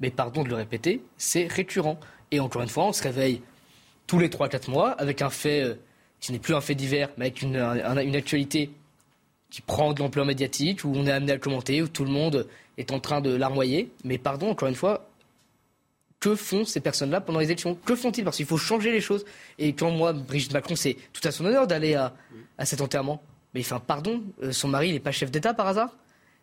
Mais pardon de le répéter, c'est récurrent. Et encore une fois, on se réveille tous les 3-4 mois avec un fait euh, qui n'est plus un fait divers, mais avec une, actualité qui prend de l'ampleur médiatique, où on est amené à commenter, où tout le monde est en train de larmoyer. Mais pardon, encore une fois, que font ces personnes-là pendant les élections? Que font-ils? Parce qu'il faut changer les choses. Et quand moi, Brigitte Macron, c'est tout à son honneur d'aller à cet enterrement. Mais enfin, pardon, euh, son mari, il n'est pas chef d'État par hasard?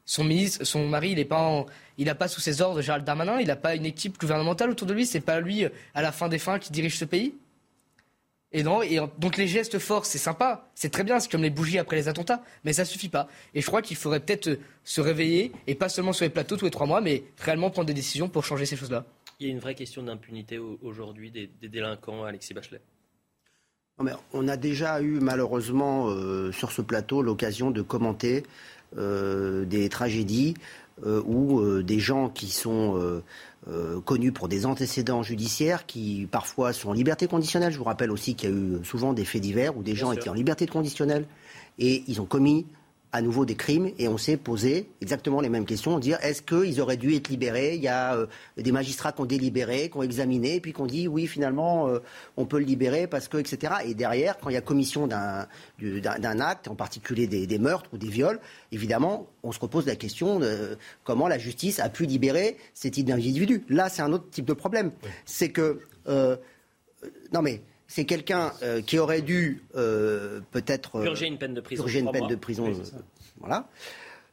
Son, ministre, son mari, il n'a pas, pas sous ses ordres Gérald Darmanin, il n'a pas une équipe gouvernementale autour de lui, c'est pas lui, euh, à la fin des fins, qui dirige ce pays? Et non, et donc les gestes forts, c'est sympa, c'est très bien, c'est comme les bougies après les attentats, mais ça suffit pas. Et je crois qu'il faudrait peut-être euh, se réveiller, et pas seulement sur les plateaux tous les trois mois, mais réellement prendre des décisions pour changer ces choses-là. Il y a une vraie question d'impunité aujourd'hui des, des délinquants, Alexis Bachelet on a déjà eu malheureusement euh, sur ce plateau l'occasion de commenter euh, des tragédies euh, où des gens qui sont connus pour des antécédents judiciaires, qui parfois sont en liberté conditionnelle. Je vous rappelle aussi qu'il y a eu souvent des faits divers où des gens étaient en liberté conditionnelle et ils ont commis à nouveau des crimes et on s'est posé exactement les mêmes questions, dire est-ce qu'ils auraient dû être libérés Il y a euh, des magistrats qui ont délibéré, qui ont examiné, et puis qui ont dit oui finalement euh, on peut le libérer parce que etc. Et derrière, quand il y a commission d'un acte, en particulier des, meurtres ou des viols, évidemment on se repose la question de comment la justice a pu libérer ces types d'individus. Là c'est un autre type de problème, c'est que euh, non mais c'est quelqu'un euh, qui aurait dû euh, peut-être euh, purger une peine de prison. une peine de prison. voilà.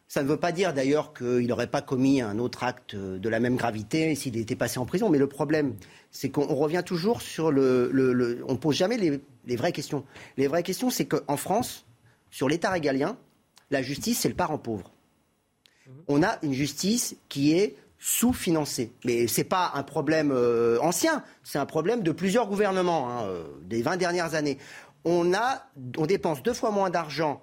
Ça ne veut pas dire d'ailleurs qu'il n'aurait pas commis un autre acte de la même gravité s'il était passé en prison. Mais le problème, c'est qu'on revient toujours sur le, le, on pose jamais les, les, vraies questions. Les vraies questions, c'est qu'en France, sur l'État régalien, la justice c'est le parent pauvre. Mhm. On a une justice qui est sous-financé. Mais ce n'est pas un problème euh, ancien, c'est un problème de plusieurs gouvernements hein, euh, des 20 dernières années. On, a, on dépense deux fois moins d'argent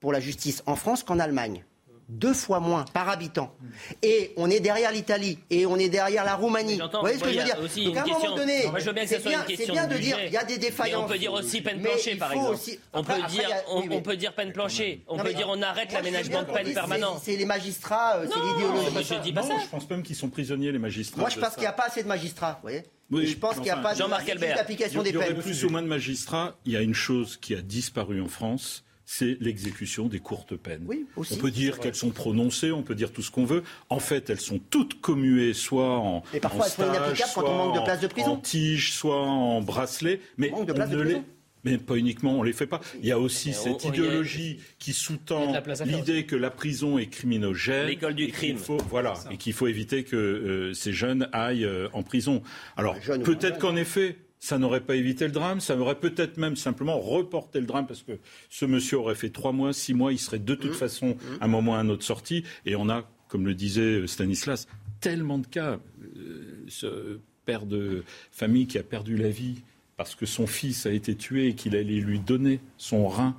pour la justice en France qu'en Allemagne deux fois moins par habitant. Et on est derrière l'Italie et on est derrière la Roumanie. Vous voyez ce que je veux dire Donc à un moment donné, c'est bien, de dire il y a des défaillances. on peut dire aussi peine plancher, par exemple. on, peut dire, on, peut dire peine plancher. On peut dire on arrête l'aménagement de peine permanent. C'est les magistrats, euh, c'est l'idéologie. Je dis pas ça. Je pense même qu'ils sont prisonniers, les magistrats. Moi, je pense qu'il n'y a pas assez de magistrats. Vous voyez oui, je pense qu'il n'y a pas d'application des peines. Il y aurait plus ou moins de magistrats. Il y a une chose qui a disparu en France, c'est l'exécution des courtes peines. on peut dire qu'elles sont prononcées, on peut dire tout ce qu'on veut. En fait, elles sont toutes commuées, soit en, Et parfois, elles sont inapplicables quand on manque de place de prison. en tige, soit en bracelet. Mais on ne les... Mais pas uniquement, on ne les fait pas. Il y a aussi cette idéologie qui sous-tend l'idée que la prison est criminogène. L'école du crime. Faut, voilà, et qu'il faut éviter que euh, ces jeunes aillent euh, en prison. Alors, peut-être qu'en effet, ça n'aurait pas évité le drame, ça aurait peut-être même simplement reporté le drame parce que ce monsieur aurait fait trois mois, six mois, il serait de toute mmh. façon mmh. à un moment ou à un autre sorti. Et on a, comme le disait Stanislas, tellement de cas. Euh, ce père de famille qui a perdu la vie parce que son fils a été tué et qu'il allait lui donner son rein.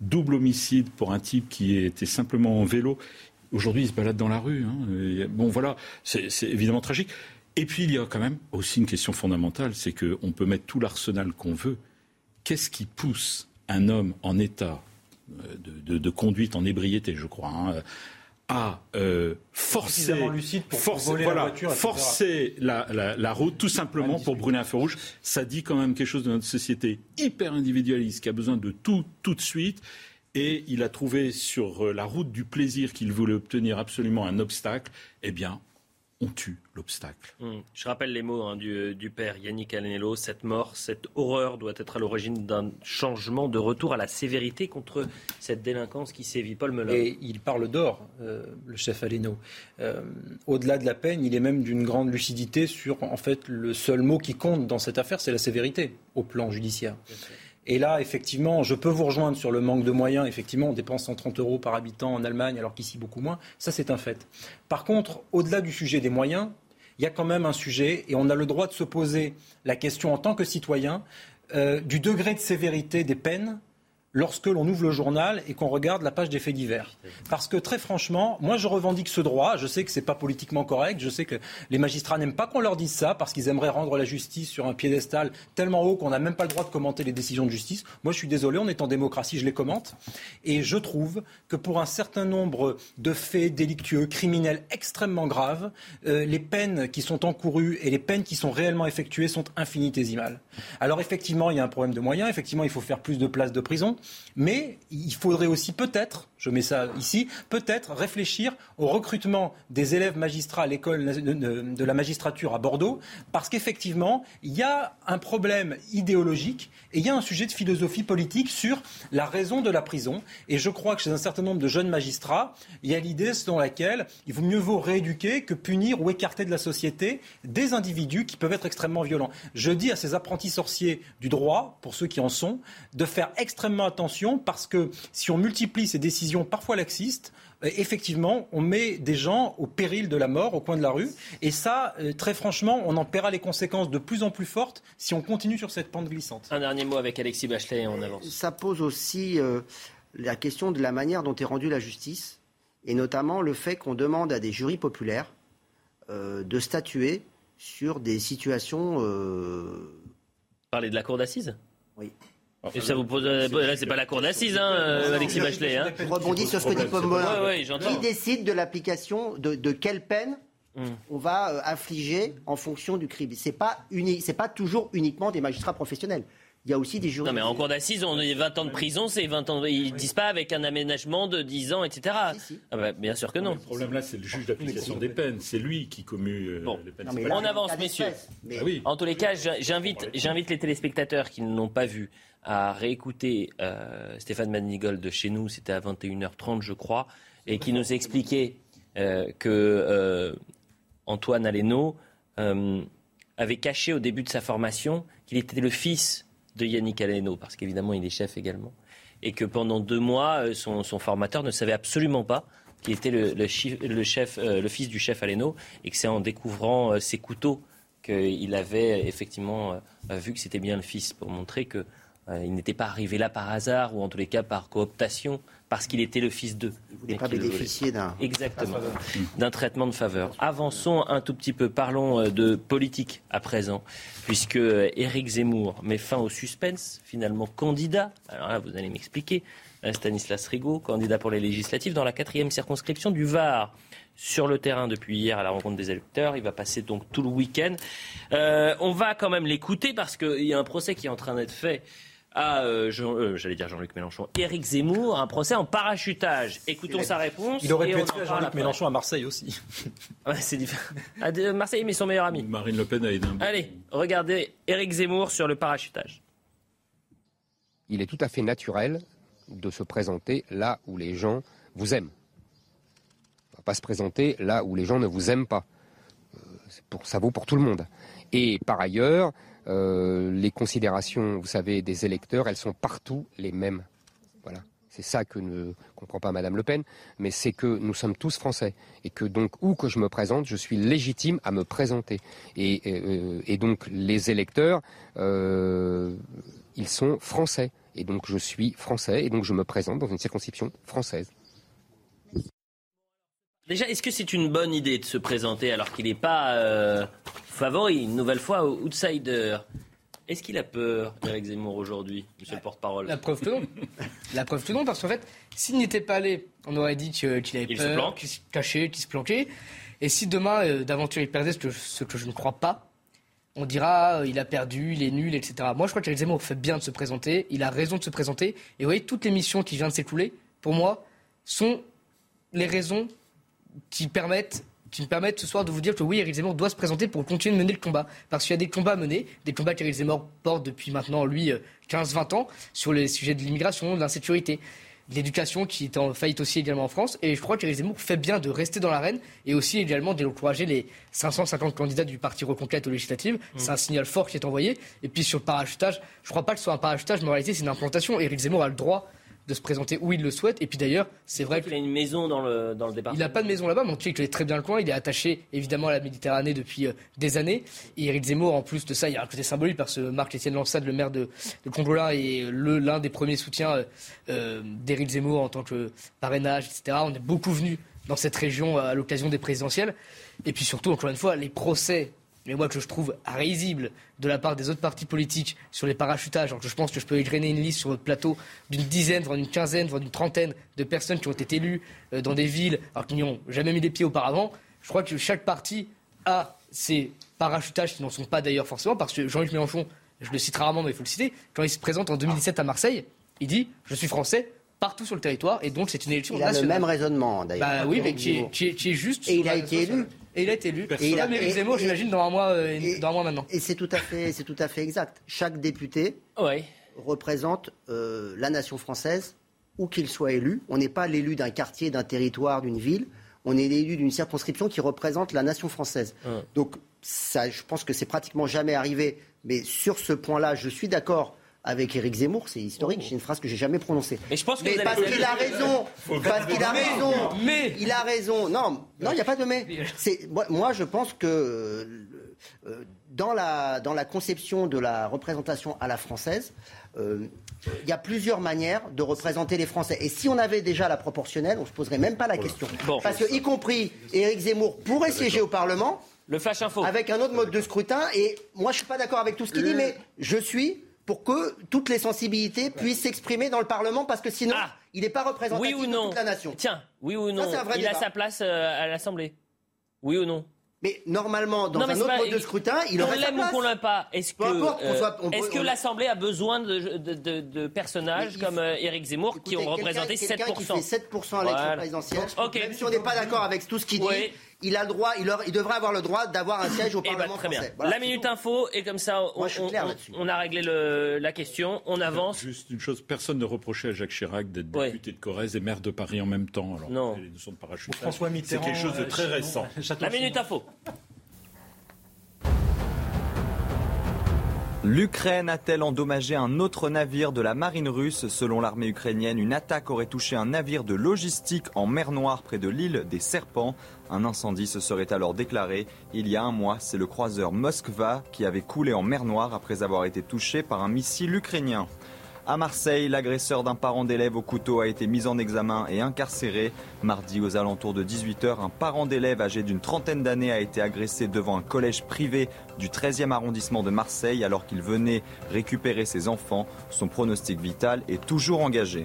Double homicide pour un type qui était simplement en vélo. Aujourd'hui, il se balade dans la rue. Hein. Bon, voilà, c'est évidemment tragique. Et puis il y a quand même aussi une question fondamentale, c'est qu'on peut mettre tout l'arsenal qu'on veut. Qu'est-ce qui pousse un homme en état euh, de, conduite en ébriété, je crois, hein, à euh, forcer, forcer, la, route tout simplement pour brûler un feu rouge. Ça dit quand même quelque chose de notre société hyper individualiste qui a besoin de tout tout de suite. Et il a trouvé sur la route du plaisir qu'il voulait obtenir absolument un obstacle, eh bien, on tue l'obstacle. Hmm. Je rappelle les mots hein, du, père Yannick Alenello. Cette mort, cette horreur doit être à l'origine d'un changement de retour à la sévérité contre cette délinquance qui sévit. Paul Melun. Et il parle d'or, euh, le chef Aleno. Euh, au-delà de la peine, il est même d'une grande lucidité sur, en fait, le seul mot qui compte dans cette affaire, c'est la sévérité au plan judiciaire. Et là, effectivement, je peux vous rejoindre sur le manque de moyens. Effectivement, on dépense 130 euros par habitant en Allemagne, alors qu'ici beaucoup moins. Ça, c'est un fait. Par contre, au-delà du sujet des moyens, il y a quand même un sujet, et on a le droit de se poser la question en tant que citoyen, euh, du degré de sévérité des peines lorsque l'on ouvre le journal et qu'on regarde la page des faits divers. Parce que très franchement, moi je revendique ce droit, je sais que ce n'est pas politiquement correct, je sais que les magistrats n'aiment pas qu'on leur dise ça parce qu'ils aimeraient rendre la justice sur un piédestal tellement haut qu'on n'a même pas le droit de commenter les décisions de justice. Moi je suis désolé, on est en démocratie, je les commente. Et je trouve que pour un certain nombre de faits délictueux, criminels extrêmement graves, euh, les peines qui sont encourues et les peines qui sont réellement effectuées sont infinitésimales. Alors effectivement, il y a un problème de moyens, effectivement il faut faire plus de places de prison. Mais il faudrait aussi peut-être, je mets ça ici, peut-être réfléchir au recrutement des élèves magistrats à l'école de la magistrature à Bordeaux, parce qu'effectivement, il y a un problème idéologique et il y a un sujet de philosophie politique sur la raison de la prison. Et je crois que chez un certain nombre de jeunes magistrats, il y a l'idée selon laquelle il vaut mieux vaut rééduquer que punir ou écarter de la société des individus qui peuvent être extrêmement violents. Je dis à ces apprentis sorciers du droit, pour ceux qui en sont, de faire extrêmement attention parce que si on multiplie ces décisions parfois laxistes, euh, effectivement, on met des gens au péril de la mort, au coin de la rue. Et ça, euh, très franchement, on en paiera les conséquences de plus en plus fortes si on continue sur cette pente glissante. Un dernier mot avec Alexis Bachelet en avance. Ça pose aussi euh, la question de la manière dont est rendue la justice, et notamment le fait qu'on demande à des jurys populaires de statuer sur des situations. Parler de la cour d'assises? Oui. Et ça vous pose. Euh, là, c'est pas la cour d'assises, hein, euh, Alexis Bachelet. Hein. Je rebondis sur ce que dit Paul Qui décide de l'application de, de quelle peine hmm. on va euh, infliger en fonction du crime C'est pas c'est pas toujours uniquement des magistrats professionnels. Il y a aussi des jurys. Non, mais en cour d'assises, on a 20 ans de prison, c'est 20 ans. Ils disent pas avec un aménagement de 10 ans, etc. Ah bah, bien sûr que non. Le problème là, c'est le juge d'application des peines. C'est lui qui commue les peines. on avance, messieurs. Ah en tous les cas, j'invite, j'invite les téléspectateurs qui ne l'ont pas vu à réécouter euh, Stéphane Manigold de chez nous, c'était à 21h30 je crois, et qui nous expliquait euh, que euh, Antoine Aleno avait caché au début de sa formation qu'il était le fils de Yannick Aleno, parce qu'évidemment il est chef également, et que pendant deux mois, son, formateur ne savait absolument pas qu'il était le, le, chef, le fils du chef Aleno, et que c'est en découvrant ses couteaux qu'il avait effectivement vu que c'était bien le fils, pour montrer que euh, il n'était pas arrivé là par hasard, ou en tous les cas par cooptation, parce qu'il était le fils d'eux. Il ne voulait pas bénéficier d'un... Exactement, d'un traitement de faveur. Avançons un tout petit peu, parlons euh, de politique à présent, puisque euh, Éric Zemmour met fin au suspense, finalement candidat, alors là vous allez m'expliquer, Stanislas Rigaud, candidat pour les législatives dans la quatrième circonscription du Var sur le terrain depuis hier à la rencontre des électeurs. Il va passer donc tout le week-end. on va quand même l'écouter parce qu'il y a un procès qui est en train d'être fait à, euh, euh, j'allais dire Jean-Luc Mélenchon, Éric Zemmour, un procès en parachutage. Écoutons sa réponse. Il aurait pu être Jean-Luc Mélenchon à Marseille aussi. <laughs> c'est différent. <laughs> À Marseille, mais son meilleur ami. Marine Le Pen a aidé Allez, regardez Éric Zemmour sur le parachutage. Il est tout à fait naturel de se présenter là où les gens vous aiment. On ne va pas se présenter là où les gens ne vous aiment pas. Euh, pour, ça vaut pour tout le monde. Et par ailleurs, euh, les considérations, vous savez, des électeurs, elles sont partout les mêmes. Voilà. C'est ça que ne comprend pas Madame Le Pen, mais c'est que nous sommes tous français et que donc où que je me présente, je suis légitime à me présenter. Et, euh, donc les électeurs, euh, ils sont français et donc je suis français et donc je me présente dans une circonscription française. Déjà, est-ce que c'est une bonne idée de se présenter alors qu'il n'est pas euh, favori, une nouvelle fois, outsider? Est-ce qu'il a peur, Eric Zemmour, aujourd'hui, monsieur le porte-parole? La preuve que non. La preuve que non, parce qu'en fait, s'il n'était pas allé, on aurait dit qu'il avait peur, qu'il se cachait, qu'il se planquait. Et si demain, euh, d'aventure, il perdait, ce que, je ne crois pas, on dira euh, il a perdu, il est nul, etc. Moi, je crois qu'Éric Zemmour fait bien de se présenter, il a raison de se présenter. Et vous voyez, toutes les missions qui viennent de s'écouler, pour moi, sont les raisons qui permettent qui me permettent ce soir de vous dire que oui, Éric Zemmour doit se présenter pour continuer de mener le combat. Parce qu'il y a des combats menés, des combats qu'Éric Zemmour porte depuis maintenant, lui, 15-20 ans, sur les sujets de l'immigration, de l'insécurité l'éducation qui est en faillite aussi également en France. Et je crois qu'Éric Zemmour fait bien de rester dans l'arène et aussi également d'encourager les 550 candidats du parti Reconquête aux législatives. Mmh. C'est un signal fort qui est envoyé. Et puis sur le parachutage, je ne crois pas que ce soit un parachutage, mais en réalité c'est une implantation. Éric Zemmour a le droit de se présenter où il le souhaite. Et puis d'ailleurs, c'est vrai qu'il a une maison dans le, dans le département. Il n'a pas de maison là-bas, mais on sait qu'il connaît très bien le coin. Il est attaché évidemment à la Méditerranée depuis euh, des années. Et Éric Zemmour, en plus de ça, il y a un côté symbolique parce que Marc-Étienne Lansade, le maire de, de Congola, est l'un des premiers soutiens euh, euh, d'Éric Zemmour en tant que parrainage, etc. On est beaucoup venu dans cette région à l'occasion des présidentielles. Et puis surtout, encore une fois, les procès mais moi que je trouve risible de la part des autres partis politiques sur les parachutages, alors que je pense que je peux égrainer une liste sur votre plateau d'une dizaine, voire d'une quinzaine, voire d'une trentaine de personnes qui ont été élues euh, dans des villes alors qu'ils n'y ont jamais mis les pieds auparavant, je crois que chaque parti a ses parachutages qui n'en sont pas d'ailleurs forcément, parce que Jean-Luc Mélenchon, je le cite rarement mais il faut le citer, quand il se présente en 2017 à Marseille, il dit « je suis français, partout sur le territoire et donc c'est une élection il a le même raisonnement d'ailleurs. Bah oui, mais qui est, juste. Et il a été élu. Et il a été élu. Et il a, Zemmour, j'imagine, dans un mois, euh, dans un mois maintenant. Et c'est tout à fait, c'est tout à fait exact. Chaque député représente euh, la nation française, où qu'il soit élu. On n'est pas l'élu d'un quartier, d'un territoire, d'une ville. On est l'élu d'une circonscription qui représente la nation française. Donc, ça, je pense que c'est pratiquement jamais arrivé. Mais sur ce point-là, je suis d'accord avec Éric Zemmour, c'est historique, oh. c'est une phrase que j'ai jamais prononcée. Mais je pense que parce qu'il a raison, parce qu'il a raison, mais il a raison. Non, non, il n'y a pas de mais. moi, je pense que euh, dans la dans la conception de la représentation à la française, euh, il y a plusieurs manières de représenter les Français. Et si on avait déjà la proportionnelle, on se poserait même pas la question. Parce que, y compris Éric Zemmour pourrait siéger au Parlement. Le flash info. Avec un autre mode de scrutin. Et moi, je suis pas d'accord avec tout ce qu'il dit, mais je suis pour que toutes les sensibilités puissent s'exprimer dans le Parlement, parce que sinon, ah. il n'est pas représentatif oui ou non. de toute la nation. Tiens, oui ou non, il a sa place euh, à l'Assemblée Oui ou non mais normalement, dans un autre mode de scrutin, il aurait sa place. ou qu'on l'aime pas, est-ce que, euh, est-ce que l'Assemblée a besoin de, de, de, personnages comme euh, Éric Zemmour qui ont représenté 7%. Qui fait 7% à l'élection présidentielle. Même si on n'est pas d'accord avec tout ce qu'il dit, il a le droit, il, il, devrait avoir le droit d'avoir un siège au eh ben, Parlement très français. Bien. la minute info et comme ça, on, on, a réglé le, la question, on avance. Juste une chose, personne ne reprochait à Jacques Chirac d'être député de Corrèze et maire de Paris en même temps. Alors, non. Les notions de François Mitterrand. C'est quelque chose de très euh, récent. La minute info. L'Ukraine a-t-elle endommagé un autre navire de la marine russe Selon l'armée ukrainienne, une attaque aurait touché un navire de logistique en mer Noire près de l'île des Serpents. Un incendie se serait alors déclaré il y a un mois. C'est le croiseur Moskva qui avait coulé en mer Noire après avoir été touché par un missile ukrainien. À Marseille, l'agresseur d'un parent d'élève au couteau a été mis en examen et incarcéré. Mardi, aux alentours de 18h, un parent d'élève âgé d'une trentaine d'années a été agressé devant un collège privé du 13e arrondissement de Marseille alors qu'il venait récupérer ses enfants. Son pronostic vital est toujours engagé.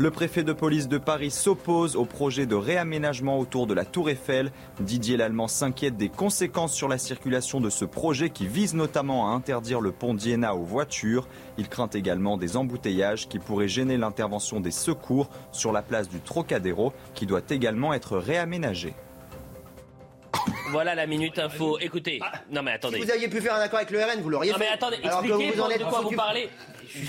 Le préfet de police de Paris s'oppose au projet de réaménagement autour de la Tour Eiffel. Didier Lallemand s'inquiète des conséquences sur la circulation de ce projet qui vise notamment à interdire le pont d'Iéna aux voitures. Il craint également des embouteillages qui pourraient gêner l'intervention des secours sur la place du Trocadéro qui doit également être réaménagée. Voilà la minute info. Écoutez, ah. non mais attendez. Si vous aviez pu faire un accord avec le RN, vous l'auriez fait. Non mais attendez, expliquez de quoi vous parlez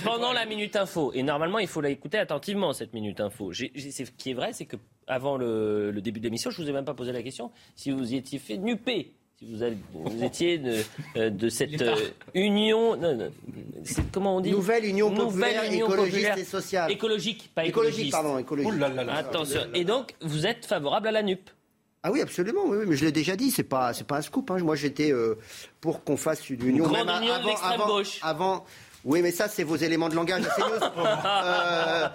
pendant la minute info. Et normalement, il faut l'écouter attentivement cette minute info. ce qui est vrai, c'est que avant le, début de l'émission, je vous ai même pas posé la question si vous y étiez fait nuper si vous, étiez de, euh, cette euh, union, comment on dit? Nouvelle union populaire, écologiste et sociale. Écologique, pas écologique. pardon, écologique. Attention. Et donc, vous êtes favorable à la NUP ah oui, absolument, oui, mais je l'ai déjà dit, c'est pas, c'est pas un scoop. Hein. Moi, j'étais euh, pour qu'on fasse une union. Grande union avant, avant, avant, Oui, mais ça, c'est vos éléments de langage <laughs> euh,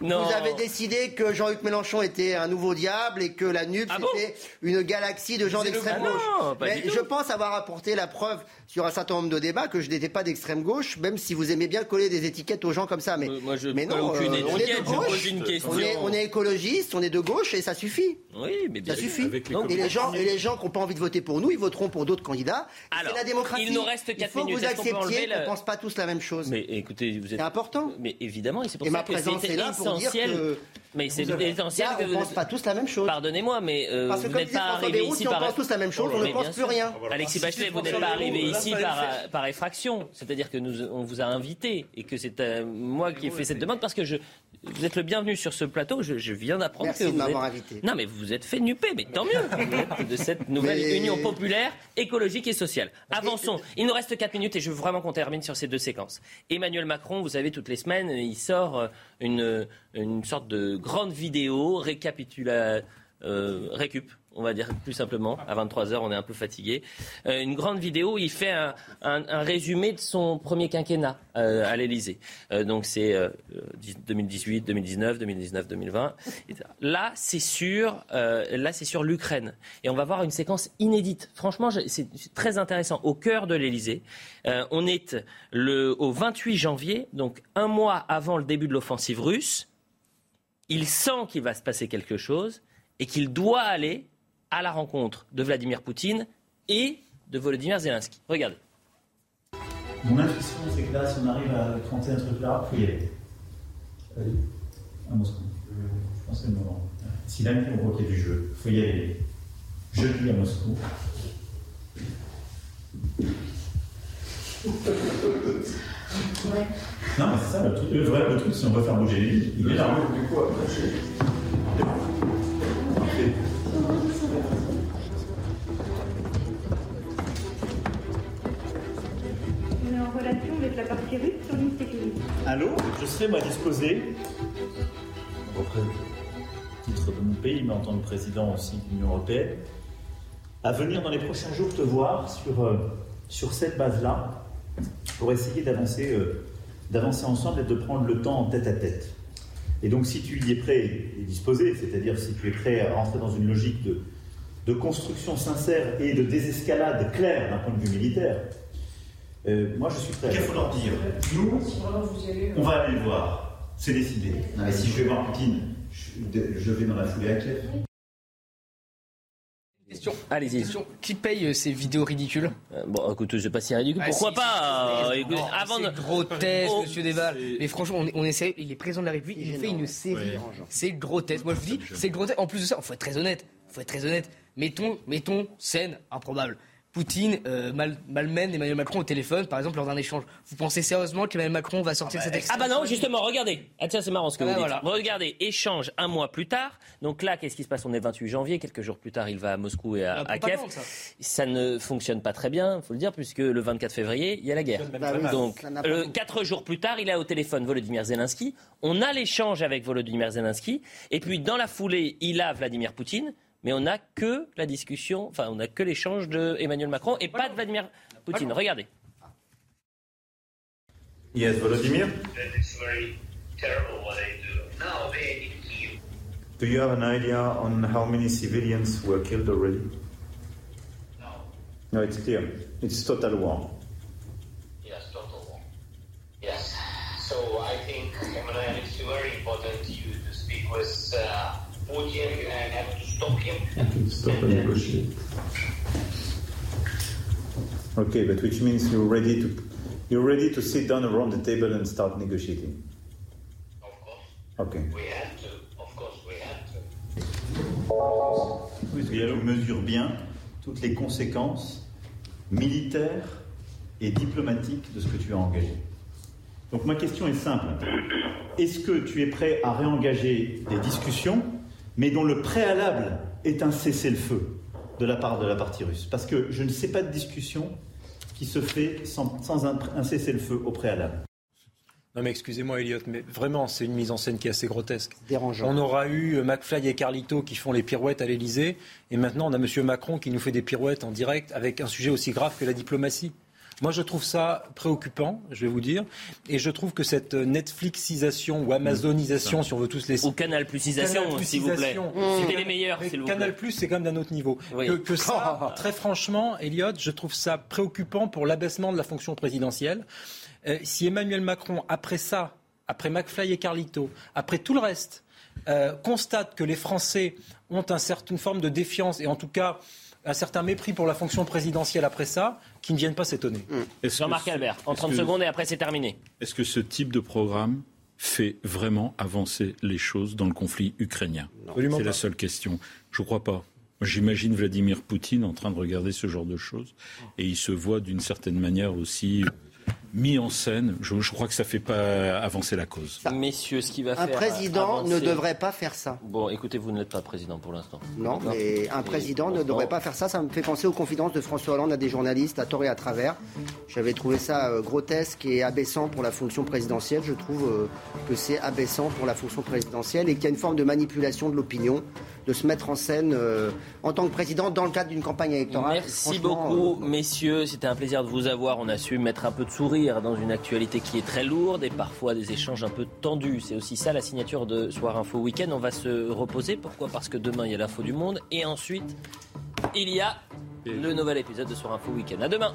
non. Vous avez décidé que Jean-Luc Mélenchon était un nouveau diable et que la NUP, ah c'était une galaxie de gens d'extrême gauche. mais je pense avoir apporté la preuve sur un certain nombre de débats que je n'étais pas d'extrême gauche, même si vous aimez bien coller des étiquettes aux gens comme ça. Mais, Moi, je mais non, aucune euh, on est de gauche, une question. On est, écologiste, on est de gauche et ça suffit. Oui, mais bien ça suffit. et les gens, et les gens qui n'ont pas envie de voter pour nous, ils voteront pour d'autres candidats. C'est la démocratie. Il nous reste 4 il faut minutes. Que vous acceptiez qu'on ne pense pas tous la même chose. Mais écoutez, vous êtes. C'est important. Mais évidemment, et c'est pour et ça ma que c'est là pour dire que mais c'est essentiel que vous ne pensez pas tous la même chose. Pardonnez-moi, mais euh, Parce que vous n'êtes pas arrivé ici par. Si on pense tous la même chose, on ne pense plus rien. Alexis Bachelet, vous n'êtes pas arrivé ici par effraction. C'est-à-dire que nous, on vous a invité et que c'est euh, moi qui ai fait cette demande parce que je, vous êtes le bienvenu sur ce plateau. Je, viens d'apprendre que vous de invité. Non, mais vous vous êtes fait nuper, mais tant mieux <laughs> de cette nouvelle union populaire, écologique et sociale. Avançons. Il nous reste 4 minutes et je veux vraiment qu'on termine sur ces deux séquences. Emmanuel Macron, vous savez, toutes les semaines, il sort euh, une, une sorte de grande vidéo récapitula, euh, récup on va dire plus simplement. À 23h, on est un peu fatigué. Euh, une grande vidéo il fait un, résumé de son premier quinquennat euh, à l'Elysée. Euh, donc c'est 2018, 2019, 2019, 2020. Là, c'est sur, là, c'est sur l'Ukraine. Et on va voir une séquence inédite. Franchement, c'est très intéressant. Au cœur de l'Elysée, on est le, au 28 janvier, donc un mois avant le début de l'offensive russe. Il sent qu'il va se passer quelque chose et qu'il doit aller à la rencontre de Vladimir Poutine et de Volodymyr Zelensky. Regardez. Mon intuition, c'est que là, si on arrive à tenter un truc là, il faut y aller. Allez, à Moscou. Je pense que c'est le moment. Si là, on voit qu'il y a du jeu, il faut y aller. Jeudi à Moscou. Non, mais c'est ça, le truc, le vrai le truc, si on veut faire bouger les lignes, il est là. la partie Allô, je serai moi disposé, au titre de mon pays, mais en tant que président aussi de l'Union européenne, à venir dans les prochains jours te voir sur, euh, sur cette base-là pour essayer d'avancer euh, d'avancer ensemble et de prendre le temps en tête à tête. Et donc si tu y es prêt et disposé, c'est-à-dire si tu es prêt à rentrer dans une logique de, de construction sincère et de désescalade claire d'un point de vue militaire, euh, moi, je suis prêt. Qu'est-ce qu'il faut leur dire Nous, on va aller le voir. C'est décidé. Et si je vais voir Poutine, je, vais dans la foulée à Kiev. Question. Allez-y. Qui paye euh, ces vidéos ridicules? Euh, Bon, écoute, c'est pas si ridicule. Pourquoi pas Avant de... grotesque, oh. Monsieur Deval. Mais franchement, on, on essaie. Il est président de la République. Il fait une série. C'est grotesque. Moi, je vous dis, c'est grotesque. En plus de ça, il faut être très honnête. Faut être très honnête. Mettons, mettons scène improbable. Poutine euh, malmène Emmanuel Macron au téléphone, par exemple, lors d'un échange. Vous pensez sérieusement qu'Emmanuel Macron va sortir ah bah, cet Ah bah non, justement, regardez. Ah tiens, c'est marrant ce que ah vous dites. Regardez, échange un mois plus tard. Donc là, qu'est-ce qui se passe? On est 28 janvier. Quelques jours plus tard, il va à Moscou et à, Kiev. Ça. ne fonctionne pas très bien, il faut le dire, puisque le 24 février, il y a la guerre. Bah Donc, euh, quatre jours plus tard, il a au téléphone Volodymyr Zelensky. On a l'échange avec Volodymyr Zelensky. Et puis, dans la foulée, il a Vladimir Poutine mais on n'a que la discussion, enfin, on n'a que l'échange de Emmanuel Macron et pas de Vladimir Poutine. Regardez. Yes, Volodymyr? Do you have an idea on how many civilians were killed already? No. No, it's clear. It's total war. Yes, total war. Yes. So I think, Emmanuel, it's very important you to speak with uh, And have to stop him. Stop and negotiate. Okay, but which means you're ready to you're ready to sit down around the table and start negotiating. Of course. Okay. We have to. Of course, we have to. Tu mesures bien toutes les conséquences militaires et diplomatiques de ce que tu as engagé. Donc ma question est simple. Est-ce que tu es prêt à réengager des discussions mais dont le préalable est un cessez-le-feu de la part de la partie russe. Parce que je ne sais pas de discussion qui se fait sans, un, cessez-le-feu au préalable. Non mais excusez-moi Elliot, mais vraiment c'est une mise en scène qui est assez grotesque. Dérangeant. On aura eu euh, McFly et Carlito qui font les pirouettes à l'Elysée, et maintenant on a M. Macron qui nous fait des pirouettes en direct avec un sujet aussi grave que la diplomatie. Moi, je trouve ça préoccupant, je vais vous dire. Et je trouve que cette Netflixisation ou Amazonisation, si on veut tous les... Ou Canal Plusisation, s'il vous plaît. C'était les meilleurs, s'il vous plaît. Canal Plus, c'est quand même d'un autre niveau. Que, que, ça, <laughs> très franchement, Elliot, je trouve ça préoccupant pour l'abaissement de la fonction présidentielle. Euh, si Emmanuel Macron, après ça, après McFly et Carlito, après tout le reste, euh, constate que les Français ont une certaine forme de défiance et en tout cas un certain mépris pour la fonction présidentielle après ça, qui ne viennent pas s'étonner. Mmh. Jean-Marc Albert, en 30 secondes et après c'est terminé. Est-ce que ce type de programme fait vraiment avancer les choses dans le conflit ukrainien? C'est la seule question. Je ne crois pas. J'imagine Vladimir Poutine en train de regarder ce genre de choses et il se voit d'une certaine manière aussi mis en scène, je, crois que ça ne fait pas avancer la cause. Messieurs, ce qui va un faire. Un président ne devrait pas faire ça. Bon, écoutez, vous n'êtes pas président pour l'instant. Non, mais un président ne devrait pas faire ça. Ça me fait penser aux confidences de François Hollande à des journalistes à tort et à travers. J'avais trouvé ça euh, grotesque et abaissant pour la fonction présidentielle. Je trouve euh, que c'est abaissant pour la fonction présidentielle et qu'il y a une forme de manipulation de l'opinion de se mettre en scène euh, en tant que président dans le cadre d'une campagne électorale. Merci beaucoup, messieurs. C'était un plaisir de vous avoir. On a su mettre un peu de sourire dans une actualité qui est très lourde et parfois des échanges un peu tendus. C'est aussi ça la signature de Soir Info Week-end. On va se reposer. Pourquoi? Parce que demain, il y a l'info du monde et ensuite, il y a le nouvel épisode de Soir Info Week-end. À demain.